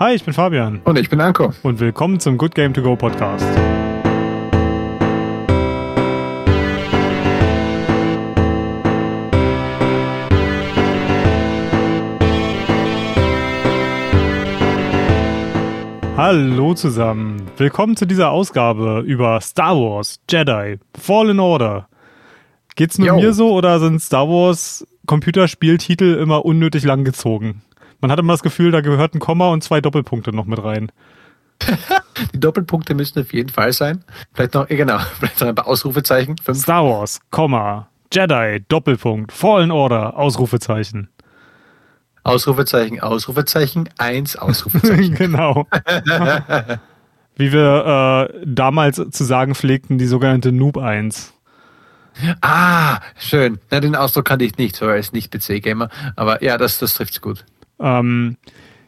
Hi, ich bin Fabian. Und ich bin Anko. Und willkommen zum Good Game To Go Podcast. Hallo zusammen. Willkommen zu dieser Ausgabe über Star Wars, Jedi, Fallen Order. Geht's nur Yo. mir so oder sind Star Wars Computerspieltitel immer unnötig lang gezogen? Man hat immer das Gefühl, da gehört ein Komma und zwei Doppelpunkte noch mit rein. Die Doppelpunkte müssen auf jeden Fall sein. Vielleicht noch, genau, vielleicht noch ein paar Ausrufezeichen. Fünf. Star Wars, Komma, Jedi, Doppelpunkt, Fallen Order, Ausrufezeichen. Ausrufezeichen, Ausrufezeichen, eins, Ausrufezeichen. genau. Wie wir äh, damals zu sagen pflegten, die sogenannte Noob 1. Ah, schön. Na, den Ausdruck kannte ich nicht, so als Nicht-PC-Gamer. Aber ja, das, das trifft's gut. Ähm,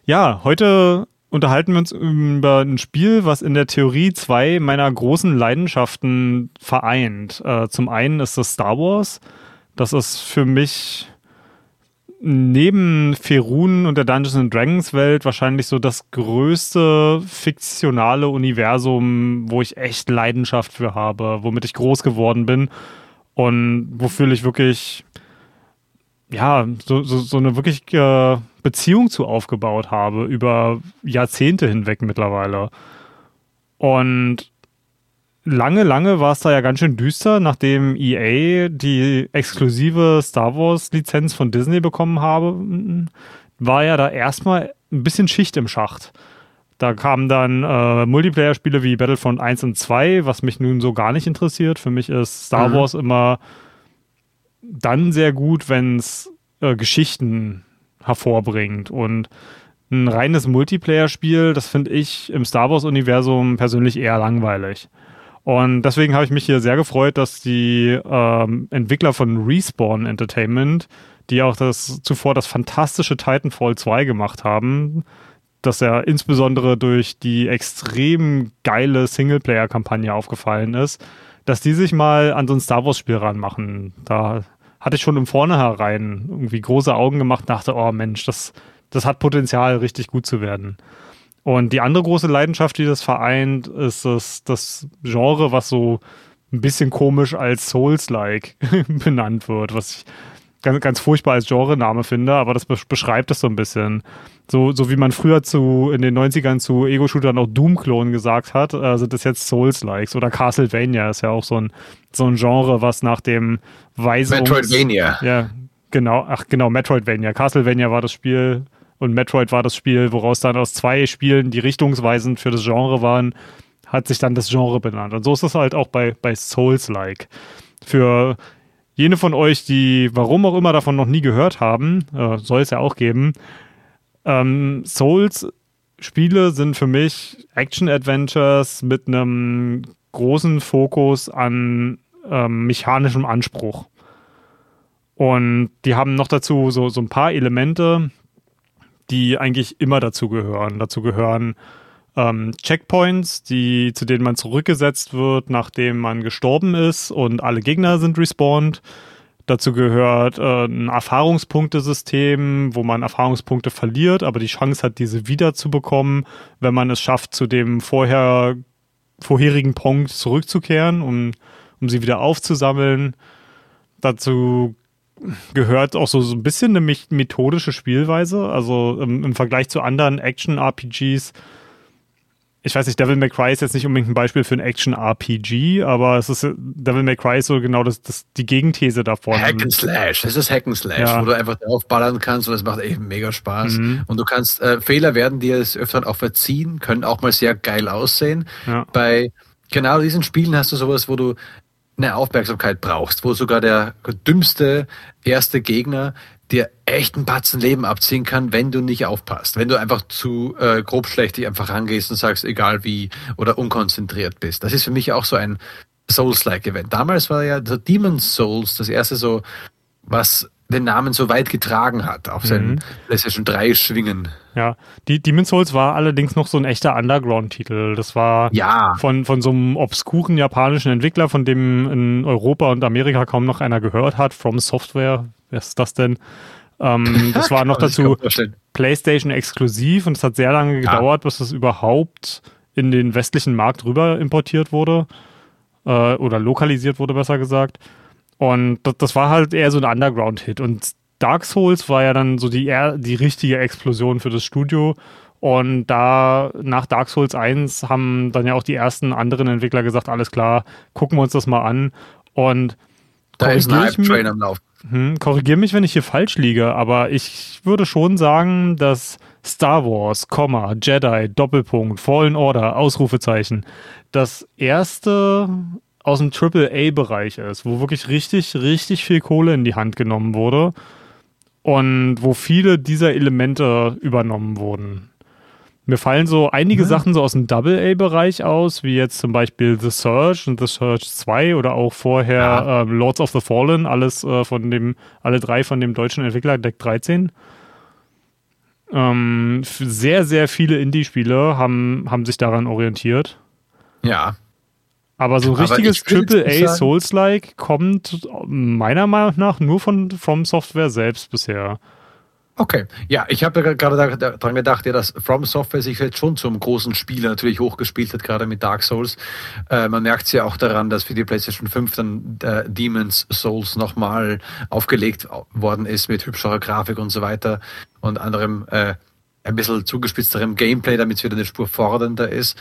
ja, heute unterhalten wir uns über ein Spiel, was in der Theorie zwei meiner großen Leidenschaften vereint. Äh, zum einen ist das Star Wars. Das ist für mich neben Ferun und der Dungeons Dragons Welt wahrscheinlich so das größte fiktionale Universum, wo ich echt Leidenschaft für habe, womit ich groß geworden bin und wofür ich wirklich ja, so, so, so eine wirklich äh, Beziehung zu aufgebaut habe, über Jahrzehnte hinweg mittlerweile. Und lange, lange war es da ja ganz schön düster, nachdem EA die exklusive Star Wars-Lizenz von Disney bekommen habe, war ja da erstmal ein bisschen Schicht im Schacht. Da kamen dann äh, Multiplayer-Spiele wie Battlefront 1 und 2, was mich nun so gar nicht interessiert. Für mich ist Star mhm. Wars immer dann sehr gut, wenn es äh, Geschichten hervorbringt. Und ein reines Multiplayer-Spiel, das finde ich im Star Wars-Universum persönlich eher langweilig. Und deswegen habe ich mich hier sehr gefreut, dass die ähm, Entwickler von Respawn Entertainment, die auch das zuvor das fantastische Titanfall 2 gemacht haben, das ja insbesondere durch die extrem geile Singleplayer-Kampagne aufgefallen ist, dass die sich mal an so ein Star Wars-Spiel ranmachen. Da hatte ich schon im Vornherein irgendwie große Augen gemacht, dachte, oh Mensch, das, das hat Potenzial, richtig gut zu werden. Und die andere große Leidenschaft, die das vereint, ist das, das Genre, was so ein bisschen komisch als Souls-like benannt wird, was ich ganz, ganz furchtbar als Genrename finde, aber das beschreibt es so ein bisschen. So, so wie man früher zu, in den 90ern zu Ego-Shootern auch Doom-Klonen gesagt hat, äh, sind das jetzt Souls-Likes oder Castlevania ist ja auch so ein, so ein Genre, was nach dem Weisungs... Metroidvania. Ja, genau, ach genau, Metroidvania. Castlevania war das Spiel und Metroid war das Spiel, woraus dann aus zwei Spielen, die richtungsweisend für das Genre waren, hat sich dann das Genre benannt. Und so ist es halt auch bei, bei Souls-like. Für jene von euch, die warum auch immer davon noch nie gehört haben, äh, soll es ja auch geben, ähm, Souls-Spiele sind für mich Action-Adventures mit einem großen Fokus an ähm, mechanischem Anspruch. Und die haben noch dazu so, so ein paar Elemente, die eigentlich immer dazu gehören. Dazu gehören ähm, Checkpoints, die, zu denen man zurückgesetzt wird, nachdem man gestorben ist und alle Gegner sind respawned. Dazu gehört äh, ein Erfahrungspunktesystem, wo man Erfahrungspunkte verliert, aber die Chance hat, diese wiederzubekommen, wenn man es schafft, zu dem vorher, vorherigen Punkt zurückzukehren, um, um sie wieder aufzusammeln. Dazu gehört auch so, so ein bisschen eine methodische Spielweise. Also im, im Vergleich zu anderen Action-RPGs ich weiß nicht, Devil May Cry ist jetzt nicht unbedingt ein Beispiel für ein Action-RPG, aber es ist Devil May Cry ist so genau das, das die Gegenthese davon. Hack and Slash, das ist Hack and Slash, ja. wo du einfach draufballern kannst und es macht eben mega Spaß. Mhm. Und du kannst, äh, Fehler werden dir des Öfteren auch verziehen, können auch mal sehr geil aussehen. Ja. Bei genau diesen Spielen hast du sowas, wo du eine Aufmerksamkeit brauchst, wo sogar der dümmste erste Gegner dir echt ein Batzen Leben abziehen kann, wenn du nicht aufpasst. Wenn du einfach zu äh, grobschlächtig einfach rangehst und sagst, egal wie, oder unkonzentriert bist. Das ist für mich auch so ein Souls-like Event. Damals war ja der Demon's Souls das erste so, was den Namen so weit getragen hat auf seinen mhm. PlayStation 3 Schwingen. Ja, die Demon's Souls war allerdings noch so ein echter Underground-Titel. Das war ja. von, von so einem obskuren japanischen Entwickler, von dem in Europa und Amerika kaum noch einer gehört hat, From Software, wer ist das denn? Ähm, das war noch dazu PlayStation exklusiv und es hat sehr lange gedauert, ja. bis es überhaupt in den westlichen Markt rüber importiert wurde äh, oder lokalisiert wurde, besser gesagt. Und das, das war halt eher so ein Underground-Hit. Und Dark Souls war ja dann so die, die richtige Explosion für das Studio. Und da nach Dark Souls 1 haben dann ja auch die ersten anderen Entwickler gesagt, alles klar, gucken wir uns das mal an. Und da ist ein Hype-Train am Lauf. Hm, korrigiere mich, wenn ich hier falsch liege, aber ich würde schon sagen, dass Star Wars, Komma, Jedi, Doppelpunkt, Fallen Order, Ausrufezeichen, das erste aus dem AAA-Bereich ist, wo wirklich richtig, richtig viel Kohle in die Hand genommen wurde und wo viele dieser Elemente übernommen wurden. Mir fallen so einige ja. Sachen so aus dem Double-A-Bereich aus, wie jetzt zum Beispiel The Surge und The Surge 2 oder auch vorher ja. äh, Lords of the Fallen, alles äh, von dem, alle drei von dem deutschen Entwickler Deck 13. Ähm, sehr, sehr viele Indie-Spiele haben, haben sich daran orientiert. Ja. Aber so ein richtiges AAA Souls-like kommt meiner Meinung nach nur von From Software selbst bisher. Okay, ja, ich habe gerade daran gedacht, ja, dass From Software sich jetzt schon zum großen Spieler natürlich hochgespielt hat, gerade mit Dark Souls. Äh, man merkt es ja auch daran, dass für die PlayStation 5 dann äh, Demon's Souls nochmal aufgelegt worden ist mit hübscherer Grafik und so weiter und anderem äh, ein bisschen zugespitzterem Gameplay, damit es wieder eine Spur fordernder ist.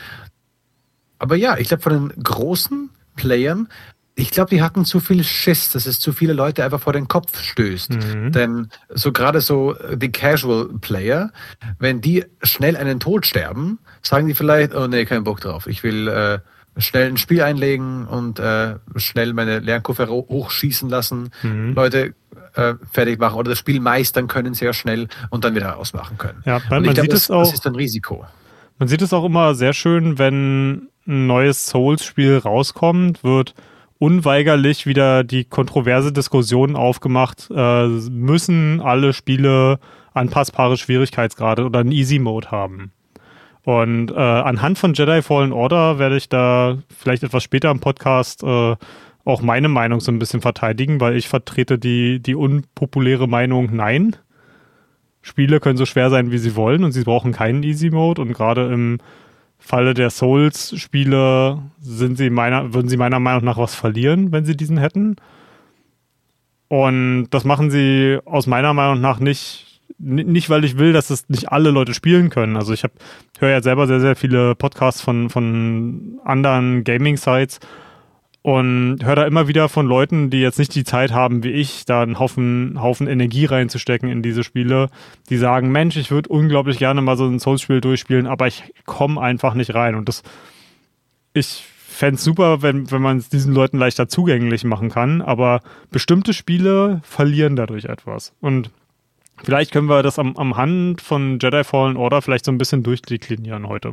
Aber ja, ich glaube, von den großen Playern ich glaube, die hatten zu viel Schiss, dass es zu viele Leute einfach vor den Kopf stößt. Mhm. Denn so gerade so äh, die Casual Player, wenn die schnell einen Tod sterben, sagen die vielleicht, oh nee, kein Bock drauf. Ich will äh, schnell ein Spiel einlegen und äh, schnell meine Lernkurve hochschießen lassen, mhm. Leute äh, fertig machen oder das Spiel meistern können sehr schnell und dann wieder ausmachen können. Ja, man, glaub, sieht es auch. Das ist ein Risiko. Man sieht es auch immer sehr schön, wenn ein neues Souls-Spiel rauskommt, wird unweigerlich wieder die kontroverse Diskussion aufgemacht, äh, müssen alle Spiele anpassbare Schwierigkeitsgrade oder einen Easy Mode haben. Und äh, anhand von Jedi Fallen Order werde ich da vielleicht etwas später im Podcast äh, auch meine Meinung so ein bisschen verteidigen, weil ich vertrete die, die unpopuläre Meinung, nein. Spiele können so schwer sein, wie sie wollen und sie brauchen keinen Easy Mode und gerade im Falle der Souls-Spiele sind sie meiner, würden sie meiner Meinung nach was verlieren, wenn sie diesen hätten. Und das machen sie aus meiner Meinung nach nicht, nicht weil ich will, dass es nicht alle Leute spielen können. Also ich höre ja selber sehr, sehr viele Podcasts von, von anderen Gaming-Sites und höre da immer wieder von Leuten, die jetzt nicht die Zeit haben wie ich, da einen Haufen, Haufen Energie reinzustecken in diese Spiele, die sagen, Mensch, ich würde unglaublich gerne mal so ein Souls-Spiel durchspielen, aber ich komme einfach nicht rein. Und das, ich fände es super, wenn, wenn man es diesen Leuten leichter zugänglich machen kann, aber bestimmte Spiele verlieren dadurch etwas. Und vielleicht können wir das am, am Hand von Jedi Fallen Order vielleicht so ein bisschen durchdeklinieren heute.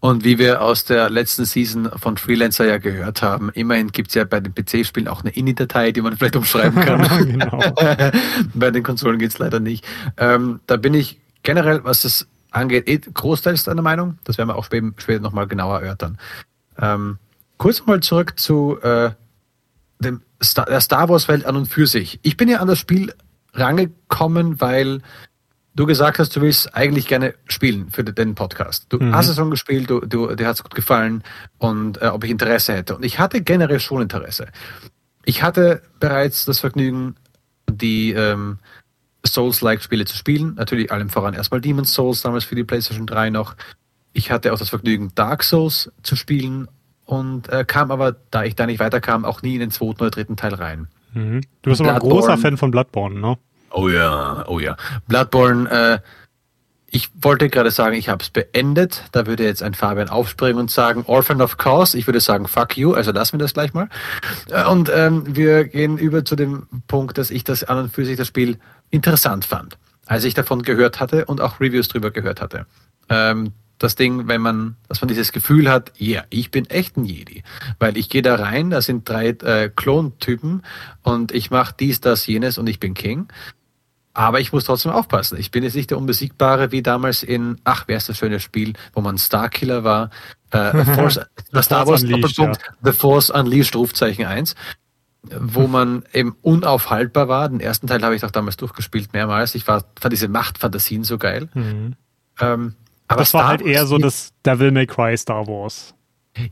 Und wie wir aus der letzten Season von Freelancer ja gehört haben, immerhin gibt es ja bei den PC-Spielen auch eine INI-Datei, die man vielleicht umschreiben kann. genau. bei den Konsolen geht es leider nicht. Ähm, da bin ich generell, was das angeht, eh großteils deiner Meinung. Das werden wir auch später, später nochmal genauer erörtern. Ähm, kurz mal zurück zu äh, dem Star, der Star Wars-Welt an und für sich. Ich bin ja an das Spiel rangekommen, weil du gesagt hast, du willst eigentlich gerne spielen für den Podcast. Du mhm. hast es schon gespielt, du, du, dir hat es gut gefallen und äh, ob ich Interesse hätte. Und ich hatte generell schon Interesse. Ich hatte bereits das Vergnügen, die ähm, Souls-like-Spiele zu spielen. Natürlich allem voran erstmal Demon's Souls, damals für die PlayStation 3 noch. Ich hatte auch das Vergnügen, Dark Souls zu spielen und äh, kam aber, da ich da nicht weiterkam, auch nie in den zweiten oder dritten Teil rein. Mhm. Du bist aber ein großer Fan von Bloodborne, ne? Oh ja, oh ja. Bloodborne, äh, ich wollte gerade sagen, ich habe es beendet. Da würde jetzt ein Fabian aufspringen und sagen, Orphan of Cause. Ich würde sagen, fuck you. Also lassen wir das gleich mal. Äh, und ähm, wir gehen über zu dem Punkt, dass ich das an und für sich das Spiel interessant fand, als ich davon gehört hatte und auch Reviews drüber gehört hatte. Ähm, das Ding, wenn man, dass man dieses Gefühl hat, ja, yeah, ich bin echt ein Jedi. Weil ich gehe da rein, da sind drei äh, Klontypen und ich mache dies, das, jenes und ich bin King. Aber ich muss trotzdem aufpassen. Ich bin jetzt nicht der Unbesiegbare wie damals in, ach, wer ist das schöne Spiel, wo man Starkiller war. Äh, Force, Star Wars Doppelpunkt, ja. The Force Unleashed, Rufzeichen 1. wo man eben unaufhaltbar war. Den ersten Teil habe ich auch damals durchgespielt, mehrmals. Ich war, fand diese Machtfantasien so geil. Mhm. Ähm, aber das war halt eher so das Devil May Cry Star Wars.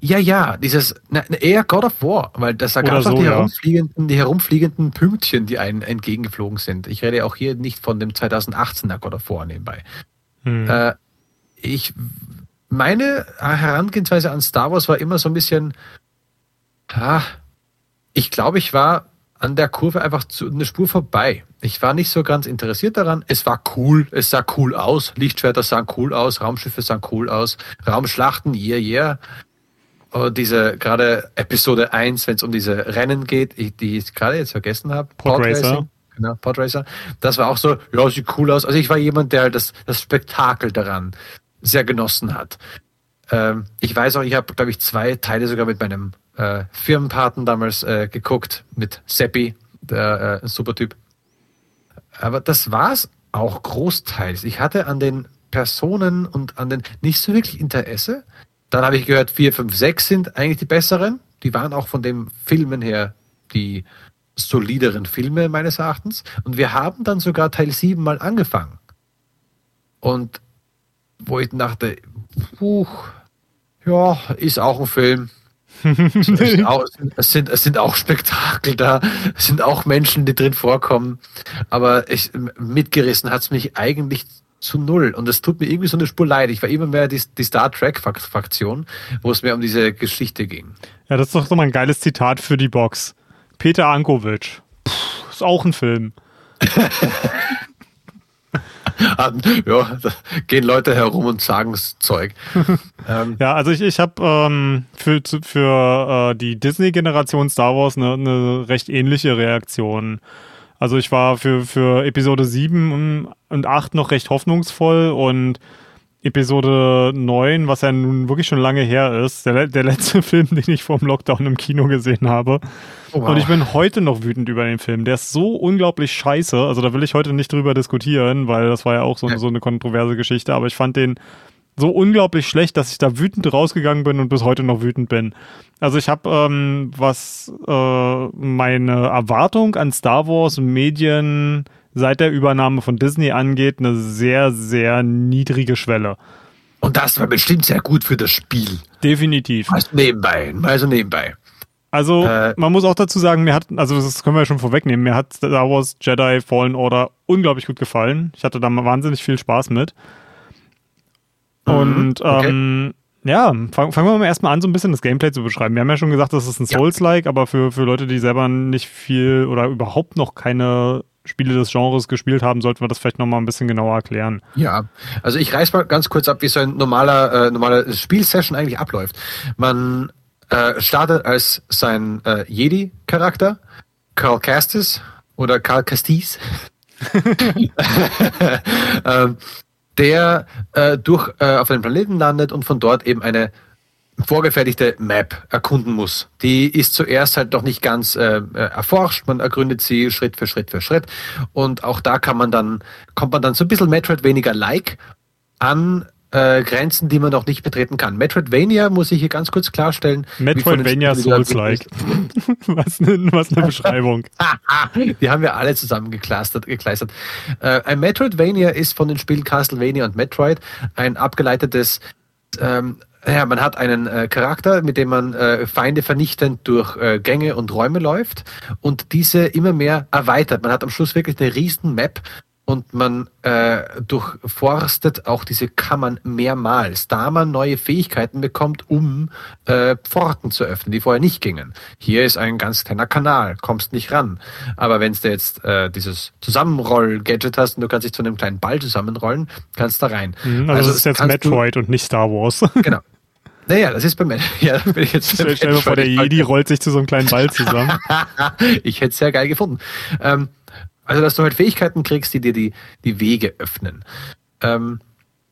Ja, ja, dieses, na, eher God of War, weil das da gab so, die, ja. herumfliegenden, die herumfliegenden Pünktchen, die einen entgegengeflogen sind. Ich rede auch hier nicht von dem 2018er God of War nebenbei. Hm. Äh, ich, meine Herangehensweise an Star Wars war immer so ein bisschen, ah, ich glaube, ich war an der Kurve einfach zu, eine Spur vorbei. Ich war nicht so ganz interessiert daran. Es war cool, es sah cool aus. Lichtschwerter sahen cool aus, Raumschiffe sahen cool aus, Raumschlachten, yeah, yeah. Diese gerade Episode 1, wenn es um diese Rennen geht, die ich gerade jetzt vergessen habe. Podracer. Genau, Podracer. Das war auch so, ja, sieht cool aus. Also ich war jemand, der halt das, das Spektakel daran sehr genossen hat. Ähm, ich weiß auch, ich habe, glaube ich, zwei Teile sogar mit meinem äh, Firmenpaten damals äh, geguckt, mit Seppi, der äh, super Typ. Aber das war's auch großteils. Ich hatte an den Personen und an den nicht so wirklich Interesse. Dann habe ich gehört, 4, 5, 6 sind eigentlich die besseren. Die waren auch von den Filmen her die solideren Filme meines Erachtens. Und wir haben dann sogar Teil 7 mal angefangen. Und wo ich dachte, puh, ja, ist auch ein Film. es, sind auch, es, sind, es sind auch Spektakel da, es sind auch Menschen, die drin vorkommen. Aber ich, mitgerissen hat es mich eigentlich zu null. Und es tut mir irgendwie so eine Spur leid. Ich war immer mehr die, die Star Trek-Fraktion, wo es mir um diese Geschichte ging. Ja, das ist doch so mal ein geiles Zitat für die Box. Peter Ankovic. Puh, ist auch ein Film. ja, da gehen Leute herum und sagen Zeug. ähm, ja, also ich, ich habe ähm, für, für äh, die Disney-Generation Star Wars eine, eine recht ähnliche Reaktion. Also ich war für, für Episode 7 und 8 noch recht hoffnungsvoll und Episode 9, was ja nun wirklich schon lange her ist, der, der letzte Film, den ich vor dem Lockdown im Kino gesehen habe. Oh, wow. Und ich bin heute noch wütend über den Film. Der ist so unglaublich scheiße. Also da will ich heute nicht drüber diskutieren, weil das war ja auch so, so eine kontroverse Geschichte. Aber ich fand den so unglaublich schlecht, dass ich da wütend rausgegangen bin und bis heute noch wütend bin. Also ich habe, ähm, was äh, meine Erwartung an Star Wars Medien seit der Übernahme von Disney angeht, eine sehr, sehr niedrige Schwelle. Und das war bestimmt sehr gut für das Spiel. Definitiv. Also nebenbei, also nebenbei. Also, äh, man muss auch dazu sagen, mir hat, also das können wir ja schon vorwegnehmen, mir hat Star Wars Jedi Fallen Order unglaublich gut gefallen. Ich hatte da wahnsinnig viel Spaß mit. Mhm, Und okay. ähm, ja, fangen fang wir mal erstmal an, so ein bisschen das Gameplay zu beschreiben. Wir haben ja schon gesagt, das ist ein Souls-like, aber für, für Leute, die selber nicht viel oder überhaupt noch keine Spiele des Genres gespielt haben, sollten wir das vielleicht nochmal ein bisschen genauer erklären. Ja, also ich reiß mal ganz kurz ab, wie so ein normaler, äh, normaler Spielsession eigentlich abläuft. Man äh, startet als sein äh, Jedi-Charakter, Carl Castis oder Carl Castis. ähm, der äh, durch äh, auf einen Planeten landet und von dort eben eine vorgefertigte Map erkunden muss. Die ist zuerst halt noch nicht ganz äh, äh, erforscht, man ergründet sie Schritt für Schritt für Schritt und auch da kann man dann kommt man dann so ein bisschen Metroid weniger like an äh, Grenzen, die man noch nicht betreten kann. Metroidvania muss ich hier ganz kurz klarstellen. Metroidvania Souls-like. was, ne, was eine Beschreibung. die haben wir alle zusammen gekleistert. gekleistert. Äh, ein Metroidvania ist von den Spielen Castlevania und Metroid ein abgeleitetes ähm, ja, man hat einen äh, Charakter, mit dem man äh, Feinde vernichtend durch äh, Gänge und Räume läuft und diese immer mehr erweitert. Man hat am Schluss wirklich eine riesen Map und man äh, durchforstet auch diese Kammern mehrmals, da man neue Fähigkeiten bekommt, um äh, Pforten zu öffnen, die vorher nicht gingen. Hier ist ein ganz kleiner Kanal, kommst nicht ran. Aber wenn du jetzt äh, dieses Zusammenroll-Gadget hast und du kannst dich zu einem kleinen Ball zusammenrollen, kannst da rein. Mhm, also, also das ist jetzt Metroid und nicht Star Wars. Genau. Naja, das ist bei mir. Ja, bin ich jetzt Stell dir vor, der Jedi rollt sich zu so einem kleinen Ball zusammen. ich hätte es sehr geil gefunden. Ähm, also, dass du halt Fähigkeiten kriegst, die dir die, die Wege öffnen. Ähm,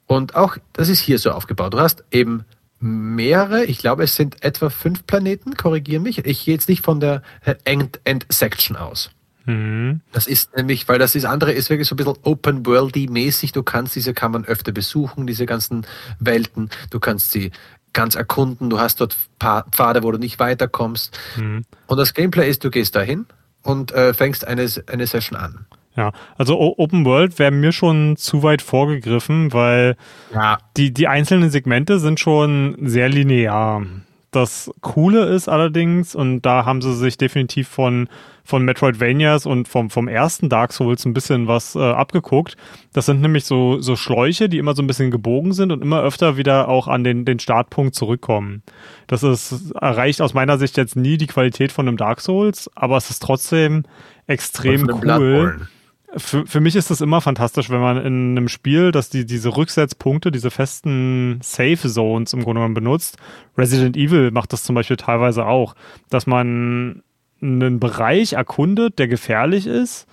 und auch, das ist hier so aufgebaut. Du hast eben mehrere, ich glaube, es sind etwa fünf Planeten, korrigiere mich. Ich gehe jetzt nicht von der End-Section aus. Mhm. Das ist nämlich, weil das ist andere ist wirklich so ein bisschen Open Worldy mäßig. Du kannst diese Kammern öfter besuchen, diese ganzen Welten. Du kannst sie ganz erkunden, du hast dort Pfade, wo du nicht weiterkommst. Mhm. Und das Gameplay ist, du gehst dahin und äh, fängst eine, eine Session an. Ja, also Open World wäre mir schon zu weit vorgegriffen, weil ja. die, die einzelnen Segmente sind schon sehr linear. Das Coole ist allerdings, und da haben sie sich definitiv von, von Metroidvanias und vom, vom ersten Dark Souls ein bisschen was äh, abgeguckt. Das sind nämlich so, so Schläuche, die immer so ein bisschen gebogen sind und immer öfter wieder auch an den, den Startpunkt zurückkommen. Das ist, erreicht aus meiner Sicht jetzt nie die Qualität von einem Dark Souls, aber es ist trotzdem extrem cool. Bloodborne für, für mich ist es immer fantastisch, wenn man in einem Spiel, das die, diese Rücksetzpunkte, diese festen Safe Zones im Grunde genommen benutzt. Resident Evil macht das zum Beispiel teilweise auch, dass man einen Bereich erkundet, der gefährlich ist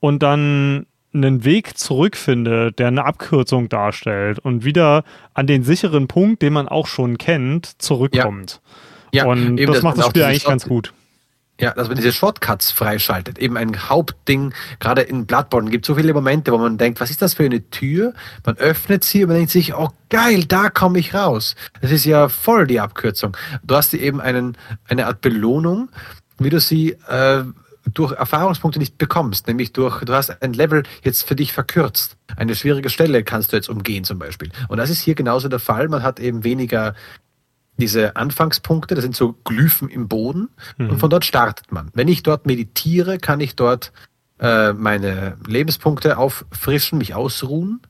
und dann einen Weg zurückfindet, der eine Abkürzung darstellt und wieder an den sicheren Punkt, den man auch schon kennt, zurückkommt. Ja. ja und das, das macht das Spiel eigentlich ganz gut. Ja, dass man diese Shortcuts freischaltet. Eben ein Hauptding, gerade in Bloodborne gibt es so viele Momente, wo man denkt, was ist das für eine Tür? Man öffnet sie und man denkt sich, oh geil, da komme ich raus. Das ist ja voll die Abkürzung. Du hast eben einen, eine Art Belohnung, wie du sie äh, durch Erfahrungspunkte nicht bekommst, nämlich durch, du hast ein Level jetzt für dich verkürzt. Eine schwierige Stelle kannst du jetzt umgehen zum Beispiel. Und das ist hier genauso der Fall. Man hat eben weniger diese Anfangspunkte, das sind so Glyphen im Boden mhm. und von dort startet man. Wenn ich dort meditiere, kann ich dort äh, meine Lebenspunkte auffrischen, mich ausruhen.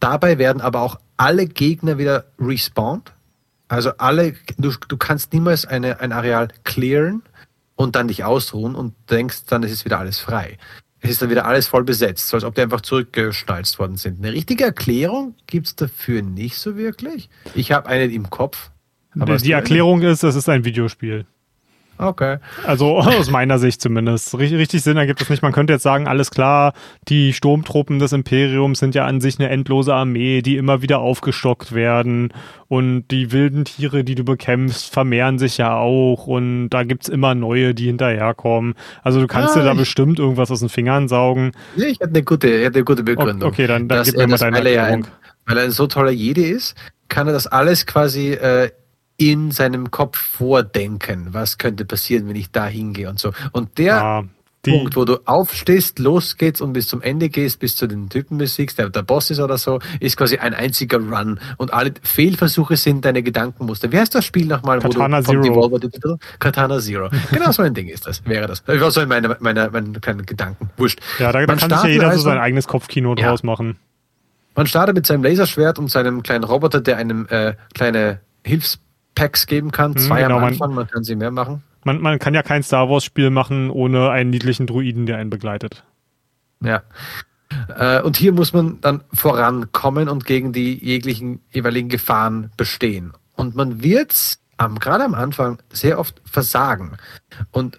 Dabei werden aber auch alle Gegner wieder respawned. Also alle, du, du kannst niemals eine, ein Areal clearen und dann dich ausruhen und denkst dann, es ist wieder alles frei. Es ist dann wieder alles voll besetzt, so als ob die einfach zurückgestalzt worden sind. Eine richtige Erklärung gibt's dafür nicht so wirklich. Ich habe eine im Kopf, aber die Erklärung ist, es ist ein Videospiel. Okay. Also aus meiner Sicht zumindest. Richtig Sinn ergibt es nicht. Man könnte jetzt sagen, alles klar, die Sturmtruppen des Imperiums sind ja an sich eine endlose Armee, die immer wieder aufgestockt werden. Und die wilden Tiere, die du bekämpfst, vermehren sich ja auch. Und da gibt es immer neue, die hinterherkommen. Also du kannst ah, dir da bestimmt irgendwas aus den Fingern saugen. Ja, ich hatte eine gute, ich hatte eine gute Begründung. Okay, dann, dann gib mir mal deine Erklärung. Weil er ein so toller Jede ist, kann er das alles quasi äh, in seinem Kopf vordenken, was könnte passieren, wenn ich da hingehe und so. Und der ah, Punkt, wo du aufstehst, los geht's und bis zum Ende gehst, bis zu den Typen besiegst, der der Boss ist oder so, ist quasi ein einziger Run. Und alle Fehlversuche sind deine Gedankenmuster. Wie heißt das Spiel nochmal? Katana Zero. Devolver, Katana Zero. genau so ein Ding ist das, wäre das. Ich war so in meine, meine, meine kleinen Gedanken. Wurscht. Ja, da, da kann sich ja jeder also, so sein eigenes Kopfkino ja. draus machen. Man startet mit seinem Laserschwert und seinem kleinen Roboter, der einem äh, kleine Hilfs Packs geben kann. Mhm, Zwei genau, am Anfang, man, man, kann sie mehr machen. Man, man kann ja kein Star Wars-Spiel machen ohne einen niedlichen Druiden, der einen begleitet. Ja. Äh, und hier muss man dann vorankommen und gegen die jeglichen jeweiligen Gefahren bestehen. Und man wird am, gerade am Anfang sehr oft versagen. Und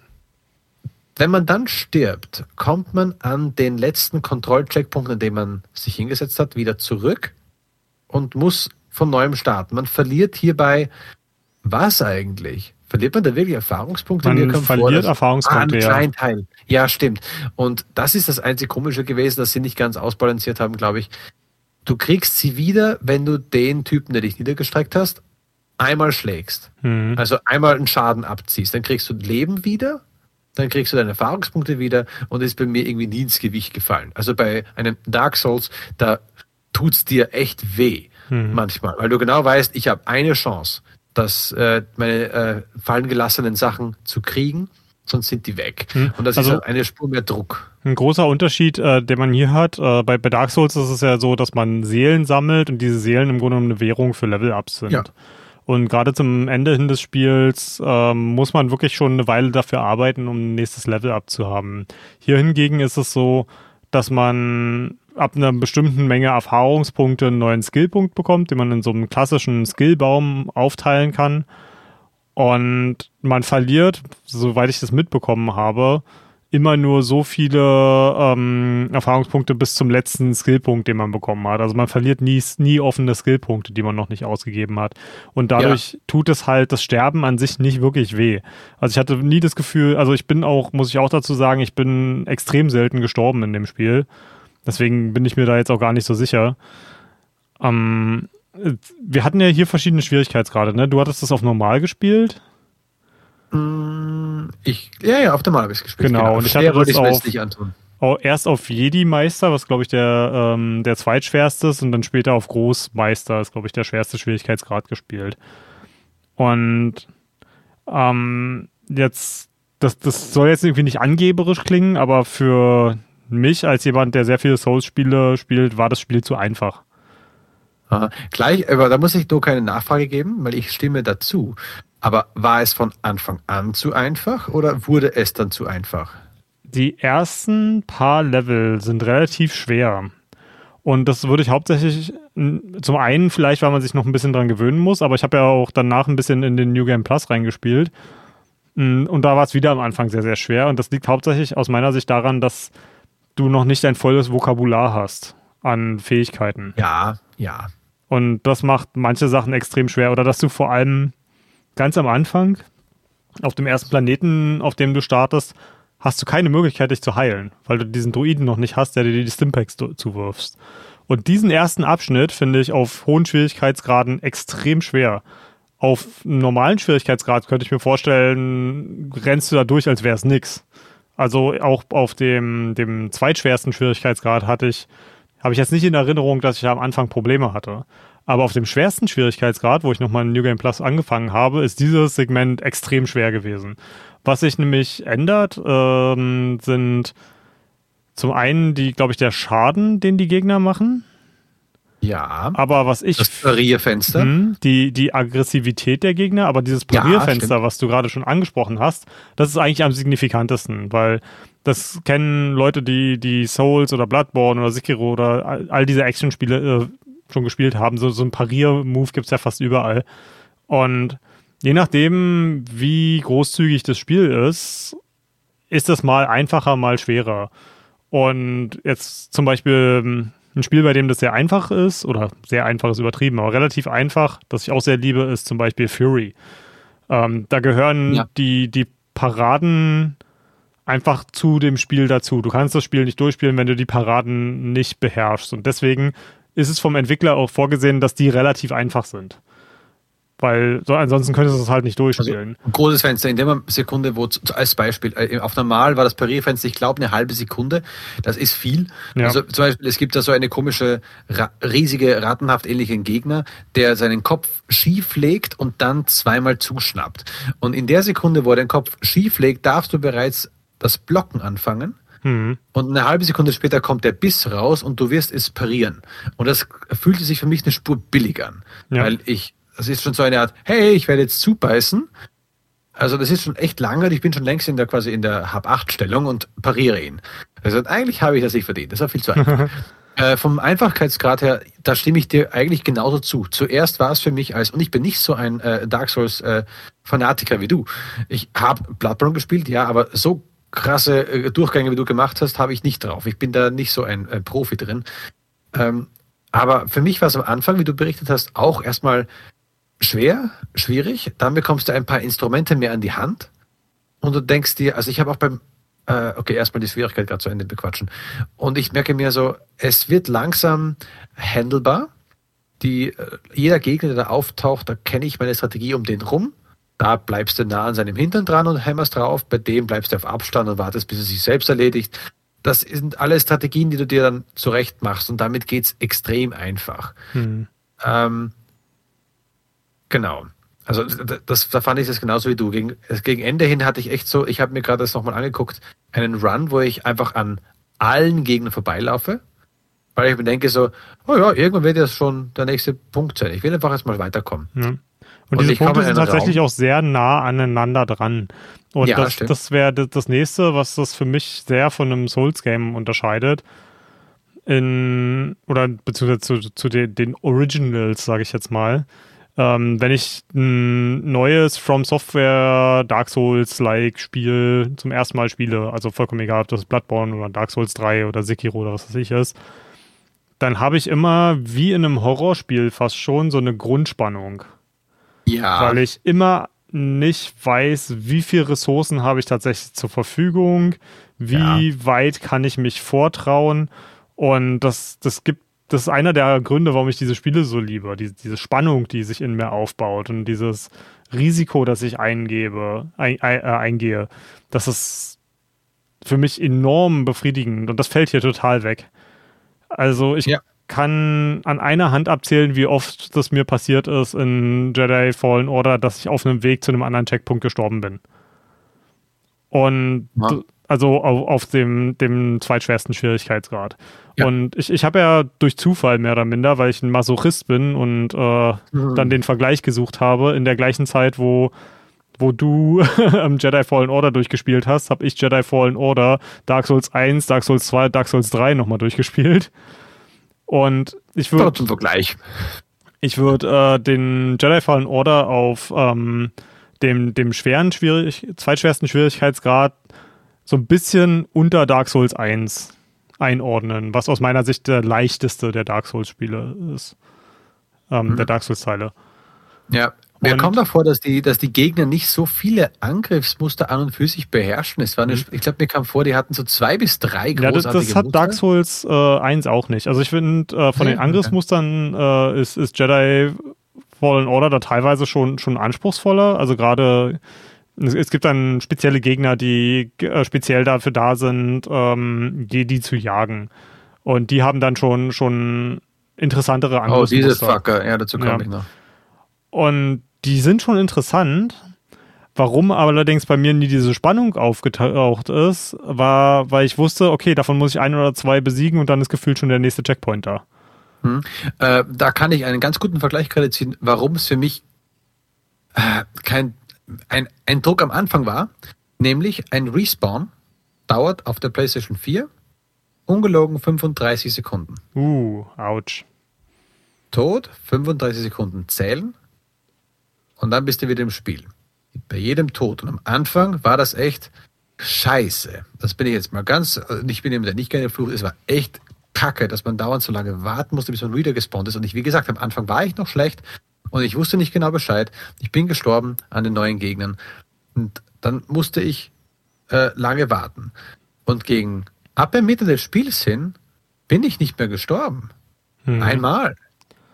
wenn man dann stirbt, kommt man an den letzten Kontrollcheckpunkt, an dem man sich hingesetzt hat, wieder zurück und muss von neuem starten. Man verliert hierbei was eigentlich? Verliert man da wirklich Erfahrungspunkte? Man verliert vor, Erfahrungspunkte, ah, ja. Kleinen Teil. Ja, stimmt. Und das ist das einzige Komische gewesen, dass sie nicht ganz ausbalanciert haben, glaube ich. Du kriegst sie wieder, wenn du den Typen, der dich niedergestreckt hast, einmal schlägst. Mhm. Also einmal einen Schaden abziehst. Dann kriegst du Leben wieder, dann kriegst du deine Erfahrungspunkte wieder und ist bei mir irgendwie nie ins Gewicht gefallen. Also bei einem Dark Souls, da tut's dir echt weh. Mhm. Manchmal, weil du genau weißt, ich habe eine Chance das, äh, meine äh, fallen gelassenen Sachen zu kriegen, sonst sind die weg. Hm. Und das also, ist eine Spur mehr Druck. Ein großer Unterschied, äh, den man hier hat, äh, bei, bei Dark Souls ist es ja so, dass man Seelen sammelt und diese Seelen im Grunde genommen eine Währung für Level-Ups sind. Ja. Und gerade zum Ende hin des Spiels ähm, muss man wirklich schon eine Weile dafür arbeiten, um ein nächstes Level-Up zu haben. Hier hingegen ist es so, dass man ab einer bestimmten Menge Erfahrungspunkte einen neuen Skillpunkt bekommt, den man in so einem klassischen Skillbaum aufteilen kann. Und man verliert, soweit ich das mitbekommen habe, immer nur so viele ähm, Erfahrungspunkte bis zum letzten Skillpunkt, den man bekommen hat. Also man verliert nie, nie offene Skillpunkte, die man noch nicht ausgegeben hat. Und dadurch ja. tut es halt das Sterben an sich nicht wirklich weh. Also ich hatte nie das Gefühl, also ich bin auch, muss ich auch dazu sagen, ich bin extrem selten gestorben in dem Spiel. Deswegen bin ich mir da jetzt auch gar nicht so sicher. Ähm, wir hatten ja hier verschiedene Schwierigkeitsgrade, ne? Du hattest das auf normal gespielt? Mm, ich, ja, ja, auf normal habe ich gespielt. Genau, genau. und ich hatte das ich auf, nicht antun. erst auf Jedi-Meister, was glaube ich der, ähm, der zweitschwerste ist, und dann später auf Großmeister, ist glaube ich der schwerste Schwierigkeitsgrad gespielt. Und ähm, jetzt, das, das soll jetzt irgendwie nicht angeberisch klingen, aber für mich als jemand, der sehr viele Souls-Spiele spielt, war das Spiel zu einfach. Aha. Gleich, aber da muss ich nur keine Nachfrage geben, weil ich stimme dazu. Aber war es von Anfang an zu einfach oder wurde es dann zu einfach? Die ersten paar Level sind relativ schwer. Und das würde ich hauptsächlich zum einen vielleicht, weil man sich noch ein bisschen dran gewöhnen muss, aber ich habe ja auch danach ein bisschen in den New Game Plus reingespielt. Und da war es wieder am Anfang sehr, sehr schwer. Und das liegt hauptsächlich aus meiner Sicht daran, dass du noch nicht ein volles Vokabular hast an Fähigkeiten. Ja, ja. Und das macht manche Sachen extrem schwer. Oder dass du vor allem ganz am Anfang auf dem ersten Planeten, auf dem du startest, hast du keine Möglichkeit, dich zu heilen, weil du diesen Druiden noch nicht hast, der dir die Stimpaks zuwirfst. Und diesen ersten Abschnitt finde ich auf hohen Schwierigkeitsgraden extrem schwer. Auf normalen Schwierigkeitsgrad könnte ich mir vorstellen, rennst du da durch, als wäre es nix. Also auch auf dem, dem zweitschwersten Schwierigkeitsgrad hatte ich habe ich jetzt nicht in Erinnerung, dass ich da am Anfang Probleme hatte. Aber auf dem schwersten Schwierigkeitsgrad, wo ich nochmal in New Game Plus angefangen habe, ist dieses Segment extrem schwer gewesen. Was sich nämlich ändert, ähm, sind zum einen die, glaube ich, der Schaden, den die Gegner machen. Ja. Aber was ich. Das Parierfenster. Mh, die, die Aggressivität der Gegner, aber dieses Parierfenster, ja, was du gerade schon angesprochen hast, das ist eigentlich am signifikantesten, weil das kennen Leute, die, die Souls oder Bloodborne oder Sekiro oder all, all diese Action-Spiele äh, schon gespielt haben. So, so ein Parier-Move gibt es ja fast überall. Und je nachdem, wie großzügig das Spiel ist, ist das mal einfacher, mal schwerer. Und jetzt zum Beispiel ähm, ein Spiel, bei dem das sehr einfach ist, oder sehr einfach ist übertrieben, aber relativ einfach, das ich auch sehr liebe, ist zum Beispiel Fury. Ähm, da gehören ja. die, die Paraden einfach zu dem Spiel dazu. Du kannst das Spiel nicht durchspielen, wenn du die Paraden nicht beherrschst. Und deswegen ist es vom Entwickler auch vorgesehen, dass die relativ einfach sind. Weil so, ansonsten könntest du es halt nicht durchspielen. Also, großes Fenster, in der Sekunde, wo als Beispiel, äh, auf normal war das Parierfenster, ich glaube, eine halbe Sekunde. Das ist viel. Ja. Also zum Beispiel, es gibt da so eine komische, riesige, rattenhaft ähnlichen Gegner, der seinen Kopf schief legt und dann zweimal zuschnappt. Und in der Sekunde, wo er den Kopf schief legt, darfst du bereits das Blocken anfangen. Mhm. Und eine halbe Sekunde später kommt der Biss raus und du wirst es parieren. Und das fühlte sich für mich eine Spur billig an. Ja. Weil ich, das ist schon so eine Art, hey, ich werde jetzt zubeißen. Also das ist schon echt lange, ich bin schon längst in der quasi in der Hab-8-Stellung und pariere ihn. Also eigentlich habe ich das nicht verdient. Das war viel zu einfach. äh, vom Einfachkeitsgrad her, da stimme ich dir eigentlich genauso zu. Zuerst war es für mich als, und ich bin nicht so ein äh, Dark Souls äh, wie du. Ich habe Bloodborne gespielt, ja, aber so krasse äh, Durchgänge, wie du gemacht hast, habe ich nicht drauf. Ich bin da nicht so ein, ein Profi drin. Ähm, aber für mich war es am Anfang, wie du berichtet hast, auch erstmal schwer, schwierig. Dann bekommst du ein paar Instrumente mehr an die Hand und du denkst dir, also ich habe auch beim, äh, okay, erstmal die Schwierigkeit gerade zu Ende bequatschen. Und ich merke mir so, es wird langsam handelbar. Die, äh, jeder Gegner, der da auftaucht, da kenne ich meine Strategie um den rum da bleibst du nah an seinem Hintern dran und hämmerst drauf. Bei dem bleibst du auf Abstand und wartest, bis er sich selbst erledigt. Das sind alle Strategien, die du dir dann zurecht machst und damit geht's extrem einfach. Hm. Ähm, genau. Also das, da fand ich das genauso wie du. Gegen, gegen Ende hin hatte ich echt so, ich habe mir gerade das nochmal angeguckt, einen Run, wo ich einfach an allen Gegnern vorbeilaufe, weil ich mir denke so, oh ja, irgendwann wird das schon der nächste Punkt sein. Ich will einfach erstmal weiterkommen. Ja. Und, und diese Punkte sind tatsächlich Raum. auch sehr nah aneinander dran. Und ja, das, das wäre das nächste, was das für mich sehr von einem Souls-Game unterscheidet. In, oder beziehungsweise zu, zu den, den Originals, sage ich jetzt mal. Ähm, wenn ich ein neues From Software Dark Souls-like Spiel zum ersten Mal spiele, also vollkommen egal, ob das Bloodborne oder Dark Souls 3 oder Sekiro oder was weiß ich ist, dann habe ich immer wie in einem Horrorspiel fast schon so eine Grundspannung. Ja. Weil ich immer nicht weiß, wie viele Ressourcen habe ich tatsächlich zur Verfügung, wie ja. weit kann ich mich vortrauen. Und das, das gibt das ist einer der Gründe, warum ich diese Spiele so liebe. Die, diese Spannung, die sich in mir aufbaut und dieses Risiko, das ich eingebe, ein, äh, eingehe. Das ist für mich enorm befriedigend und das fällt hier total weg. Also ich ja. kann an einer Hand abzählen, wie oft das mir passiert ist in Jedi Fallen Order, dass ich auf einem Weg zu einem anderen Checkpunkt gestorben bin. Und ja. Also auf, auf, dem, dem zweitschwersten Schwierigkeitsgrad. Ja. Und ich, ich habe ja durch Zufall mehr oder minder, weil ich ein Masochist bin und äh, mhm. dann den Vergleich gesucht habe, in der gleichen Zeit, wo wo du Jedi Fallen Order durchgespielt hast, habe ich Jedi Fallen Order, Dark Souls 1, Dark Souls 2, Dark Souls 3 nochmal durchgespielt. Und ich würde. zum Vergleich. Ich würde äh, den Jedi Fallen Order auf ähm, dem, dem schweren, schwierig, zweitschwersten Schwierigkeitsgrad so ein bisschen unter Dark Souls 1 einordnen, was aus meiner Sicht der leichteste der Dark Souls-Spiele ist. Ähm, mhm. Der Dark Souls-Teile. Ja, mir und kommt davor, dass die, dass die Gegner nicht so viele Angriffsmuster an und für sich beherrschen. Es war eine, mhm. Ich glaube, mir kam vor, die hatten so zwei bis drei großartige Ja, das, das hat Muster. Dark Souls äh, 1 auch nicht. Also ich finde, äh, von ja, den Angriffsmustern äh, ist, ist Jedi Fallen Order da teilweise schon, schon anspruchsvoller. Also gerade es gibt dann spezielle Gegner, die äh, speziell dafür da sind, ähm, die, zu jagen. Und die haben dann schon, schon interessantere Angriffsmuster. Oh, dieses Fucker, ja, dazu komme ja. ich noch. Und die sind schon interessant. Warum allerdings bei mir nie diese Spannung aufgetaucht ist, war, weil ich wusste, okay, davon muss ich ein oder zwei besiegen und dann ist gefühlt schon der nächste Checkpoint da. Hm. Äh, da kann ich einen ganz guten Vergleich gerade ziehen, warum es für mich äh, kein ein, ein Druck am Anfang war, nämlich ein Respawn dauert auf der PlayStation 4 ungelogen 35 Sekunden. Uh, ouch. Tod, 35 Sekunden zählen, und dann bist du wieder im Spiel. Bei jedem Tod. Und am Anfang war das echt scheiße. Das bin ich jetzt mal ganz, ich bin jemand, der nicht gerne flucht, es war echt kacke, dass man dauernd so lange warten musste, bis man wieder gespawnt ist. Und ich, wie gesagt, am Anfang war ich noch schlecht und ich wusste nicht genau Bescheid. Ich bin gestorben an den neuen Gegnern. Und dann musste ich äh, lange warten. Und gegen ab der Mitte des Spiels hin bin ich nicht mehr gestorben. Mhm. Einmal.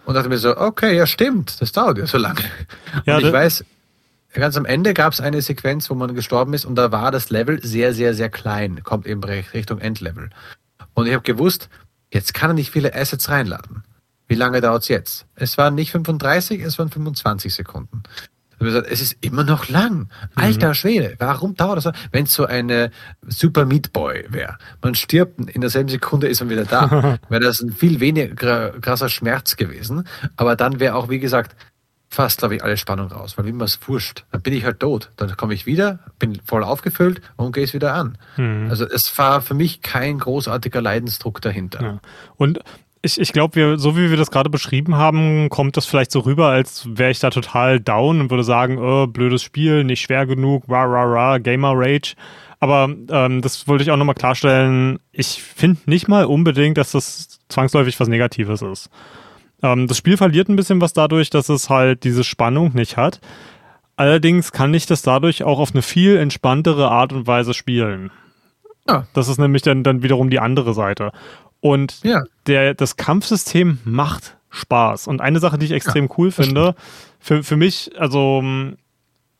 Und dachte mir so, okay, ja stimmt, das dauert ja so lange. Ja, und ich weiß, ganz am Ende gab es eine Sequenz, wo man gestorben ist und da war das Level sehr, sehr, sehr klein, kommt eben Richtung Endlevel. Und ich habe gewusst, jetzt kann er nicht viele Assets reinladen. Wie lange dauert es jetzt? Es waren nicht 35, es waren 25 Sekunden es ist immer noch lang. Alter mhm. Schwede, warum dauert das so? Wenn es so eine Super Meat Boy wäre, man stirbt, in derselben Sekunde ist man wieder da, wäre das ein viel weniger krasser Schmerz gewesen. Aber dann wäre auch, wie gesagt, fast, glaube ich, alle Spannung raus, weil wie man es wurscht, dann bin ich halt tot. Dann komme ich wieder, bin voll aufgefüllt und gehe es wieder an. Mhm. Also es war für mich kein großartiger Leidensdruck dahinter. Ja. Und ich, ich glaube, so wie wir das gerade beschrieben haben, kommt das vielleicht so rüber, als wäre ich da total down und würde sagen, oh, blödes Spiel, nicht schwer genug, rah, rah, rah, Gamer Rage. Aber ähm, das wollte ich auch nochmal klarstellen. Ich finde nicht mal unbedingt, dass das zwangsläufig was Negatives ist. Ähm, das Spiel verliert ein bisschen was dadurch, dass es halt diese Spannung nicht hat. Allerdings kann ich das dadurch auch auf eine viel entspanntere Art und Weise spielen. Ja. Das ist nämlich dann, dann wiederum die andere Seite. Und ja. der, das Kampfsystem macht Spaß. Und eine Sache, die ich extrem ja, cool finde, für, für mich, also